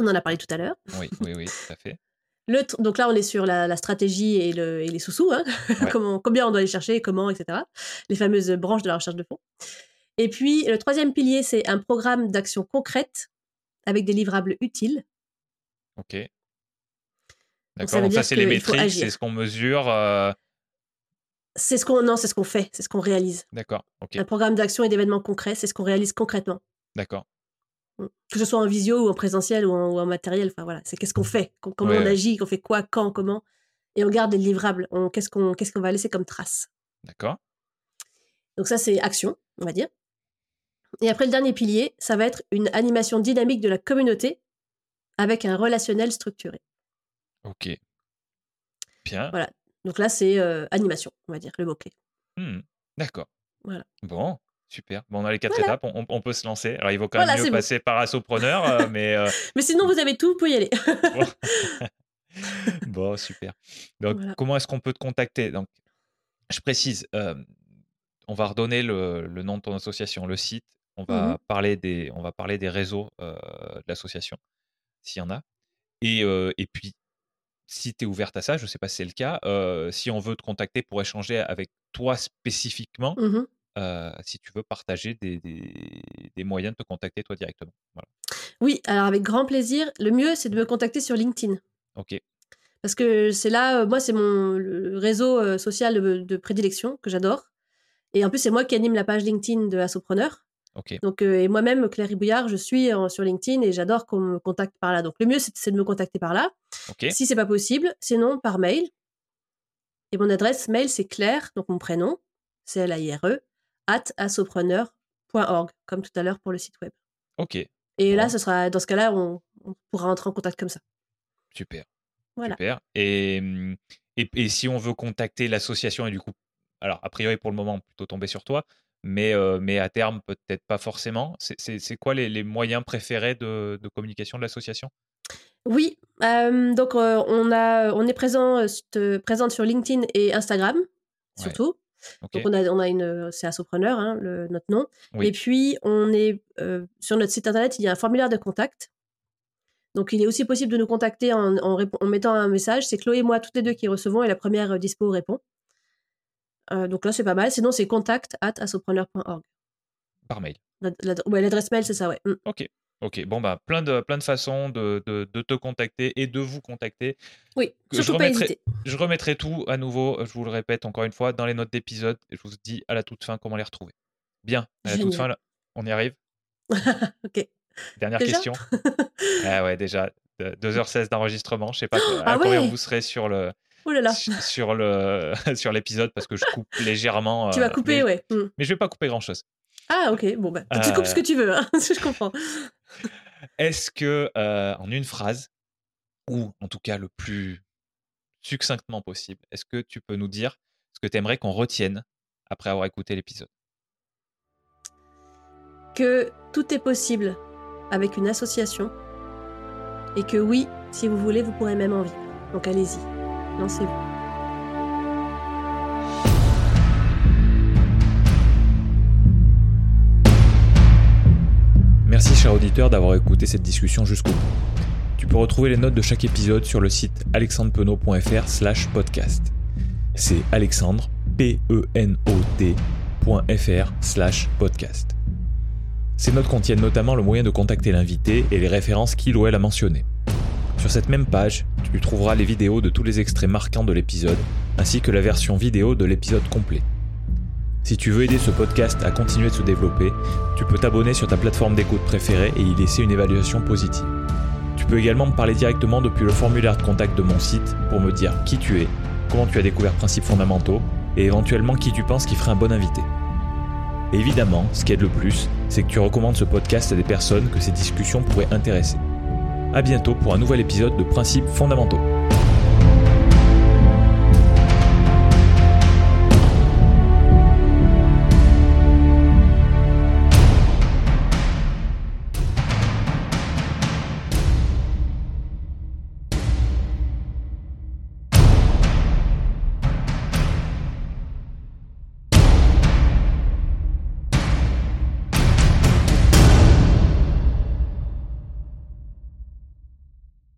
Speaker 2: On en a parlé tout à l'heure.
Speaker 1: Oui, oui, oui, tout à fait.
Speaker 2: Le donc là, on est sur la, stratégie et, le, et les sous-sous, hein. comment, combien on doit les chercher, comment, etc. Les fameuses branches de la recherche de fonds. Et puis, le troisième pilier, c'est un programme d'action concrète avec des livrables utiles.
Speaker 1: Ok. D'accord, donc ça, c'est les métriques, c'est ce qu'on mesure. Euh
Speaker 2: c'est ce qu'on non, c'est ce qu'on fait, c'est ce qu'on réalise.
Speaker 1: D'accord. ok.
Speaker 2: Un programme d'action et d'événements concrets, c'est ce qu'on réalise concrètement.
Speaker 1: D'accord.
Speaker 2: Que ce soit en visio ou en présentiel ou en, matériel, enfin voilà, c'est qu'est-ce qu'on fait, comment on agit, qu'on fait quoi, quand, comment, et on garde les livrables. Qu'est-ce qu'on qu'est-ce qu'on va laisser comme trace?
Speaker 1: D'accord.
Speaker 2: Donc ça, c'est action, on va dire. Et après le dernier pilier, ça va être une animation dynamique de la communauté avec un relationnel structuré.
Speaker 1: Ok. Bien.
Speaker 2: Voilà. Donc là, c'est euh, animation, on va dire, le mot-clé.
Speaker 1: Mmh. D'accord.
Speaker 2: Voilà.
Speaker 1: Bon, super. Bon, on a les quatre étapes, on, peut se lancer. Alors, il vaut quand même mieux passer par assopreneur, euh, mais. Euh,
Speaker 2: mais sinon, vous avez tout, vous pouvez y aller.
Speaker 1: bon. super. Donc, comment est-ce qu'on peut te contacter? Donc, je précise, on va redonner le, nom de ton association, le site. On va, mmh parler, des, on va parler des réseaux de l'association, s'il y en a. Et, et puis, si tu es ouverte à ça, je ne sais pas si c'est le cas, si on veut te contacter pour échanger avec toi spécifiquement, mmh si tu veux partager des, des, moyens de te contacter toi directement.
Speaker 2: Oui, alors avec grand plaisir. Le mieux, c'est de me contacter sur LinkedIn.
Speaker 1: Ok.
Speaker 2: Parce que c'est là, moi, c'est mon réseau social de, prédilection que j'adore. Et en plus, c'est moi qui anime la page LinkedIn de Assopreneur. Donc, euh, et moi-même, Claire Ribouillard, je suis sur LinkedIn et j'adore qu'on me contacte par là. Donc, le mieux, c'est de me contacter par là.
Speaker 1: Okay.
Speaker 2: Si c'est pas possible, sinon par mail. Et mon adresse mail, c'est Claire, donc mon prénom, c'est L-A-I-R-E, at assopreneur.org, comme tout à l'heure pour le site web.
Speaker 1: Ok.
Speaker 2: Et là, ce sera, dans ce cas-là, on, pourra entrer en contact comme ça.
Speaker 1: Super. Voilà. Super. Et, et, et si on veut contacter l'association et du coup, alors a priori pour le moment, plutôt tomber sur toi, mais, euh, mais à terme, peut-être pas forcément. C'est quoi les, moyens préférés de, communication de l'association?
Speaker 2: Oui, donc on, a, on est présent, présente sur LinkedIn et Instagram, surtout. Donc on a, on a une, c'est Assopreneur, hein, le, notre nom. Et puis on est sur notre site internet, il y a un formulaire de contact. Donc il est aussi possible de nous contacter en, en, mettant un message. C'est Chloé et moi, toutes les deux qui recevons, et la première dispo répond. Euh, donc là, c'est pas mal. Sinon, c'est contact at assopreneur.org.
Speaker 1: Par mail.
Speaker 2: L'adresse mail, c'est ça, ouais. Mm.
Speaker 1: Ok. Ok, bon, bah, plein de, plein de façons de, de, te contacter et de vous contacter.
Speaker 2: Oui,
Speaker 1: je remettrai, je remettrai tout à nouveau, je vous le répète encore une fois, dans les notes d'épisode. Je vous dis à la toute fin comment les retrouver. Bien, à la toute fin, on y arrive?
Speaker 2: ok.
Speaker 1: Dernière question. ah ouais, déjà, 2h16 d'enregistrement. Je sais pas à ah combien vous serez sur le, sur le sur l'épisode parce que je coupe légèrement.
Speaker 2: Tu vas euh, couper,
Speaker 1: mais,
Speaker 2: ouais. Hmm.
Speaker 1: Mais je vais pas couper grand chose.
Speaker 2: Ah ok, bon bah tu coupes ce que tu veux, hein, je comprends.
Speaker 1: Est-ce que en une phrase ou en tout cas le plus succinctement possible, est-ce que tu peux nous dire ce que tu aimerais qu'on retienne après avoir écouté l'épisode?
Speaker 2: Que tout est possible avec une association et que oui, si vous voulez, vous pourrez même en vivre. Donc allez-y. Lancez-vous.
Speaker 1: Cher auditeur d'avoir écouté cette discussion jusqu'au bout. Tu peux retrouver les notes de chaque épisode sur le site alexandrepenot.fr slash podcast. C'est alexandre, P-E-N-O-T.fr slash podcast. Ces notes contiennent notamment le moyen de contacter l'invité et les références qu'il ou elle a mentionnées. Sur cette même page, tu trouveras les vidéos de tous les extraits marquants de l'épisode, ainsi que la version vidéo de l'épisode complet. Si tu veux aider ce podcast à continuer de se développer, tu peux t'abonner sur ta plateforme d'écoute préférée et y laisser une évaluation positive. Tu peux également me parler directement depuis le formulaire de contact de mon site pour me dire qui tu es, comment tu as découvert Principes fondamentaux et éventuellement qui tu penses qui ferait un bon invité. évidemment, ce qui aide le plus, c'est que tu recommandes ce podcast à des personnes que ces discussions pourraient intéresser. A bientôt pour un nouvel épisode de Principes fondamentaux.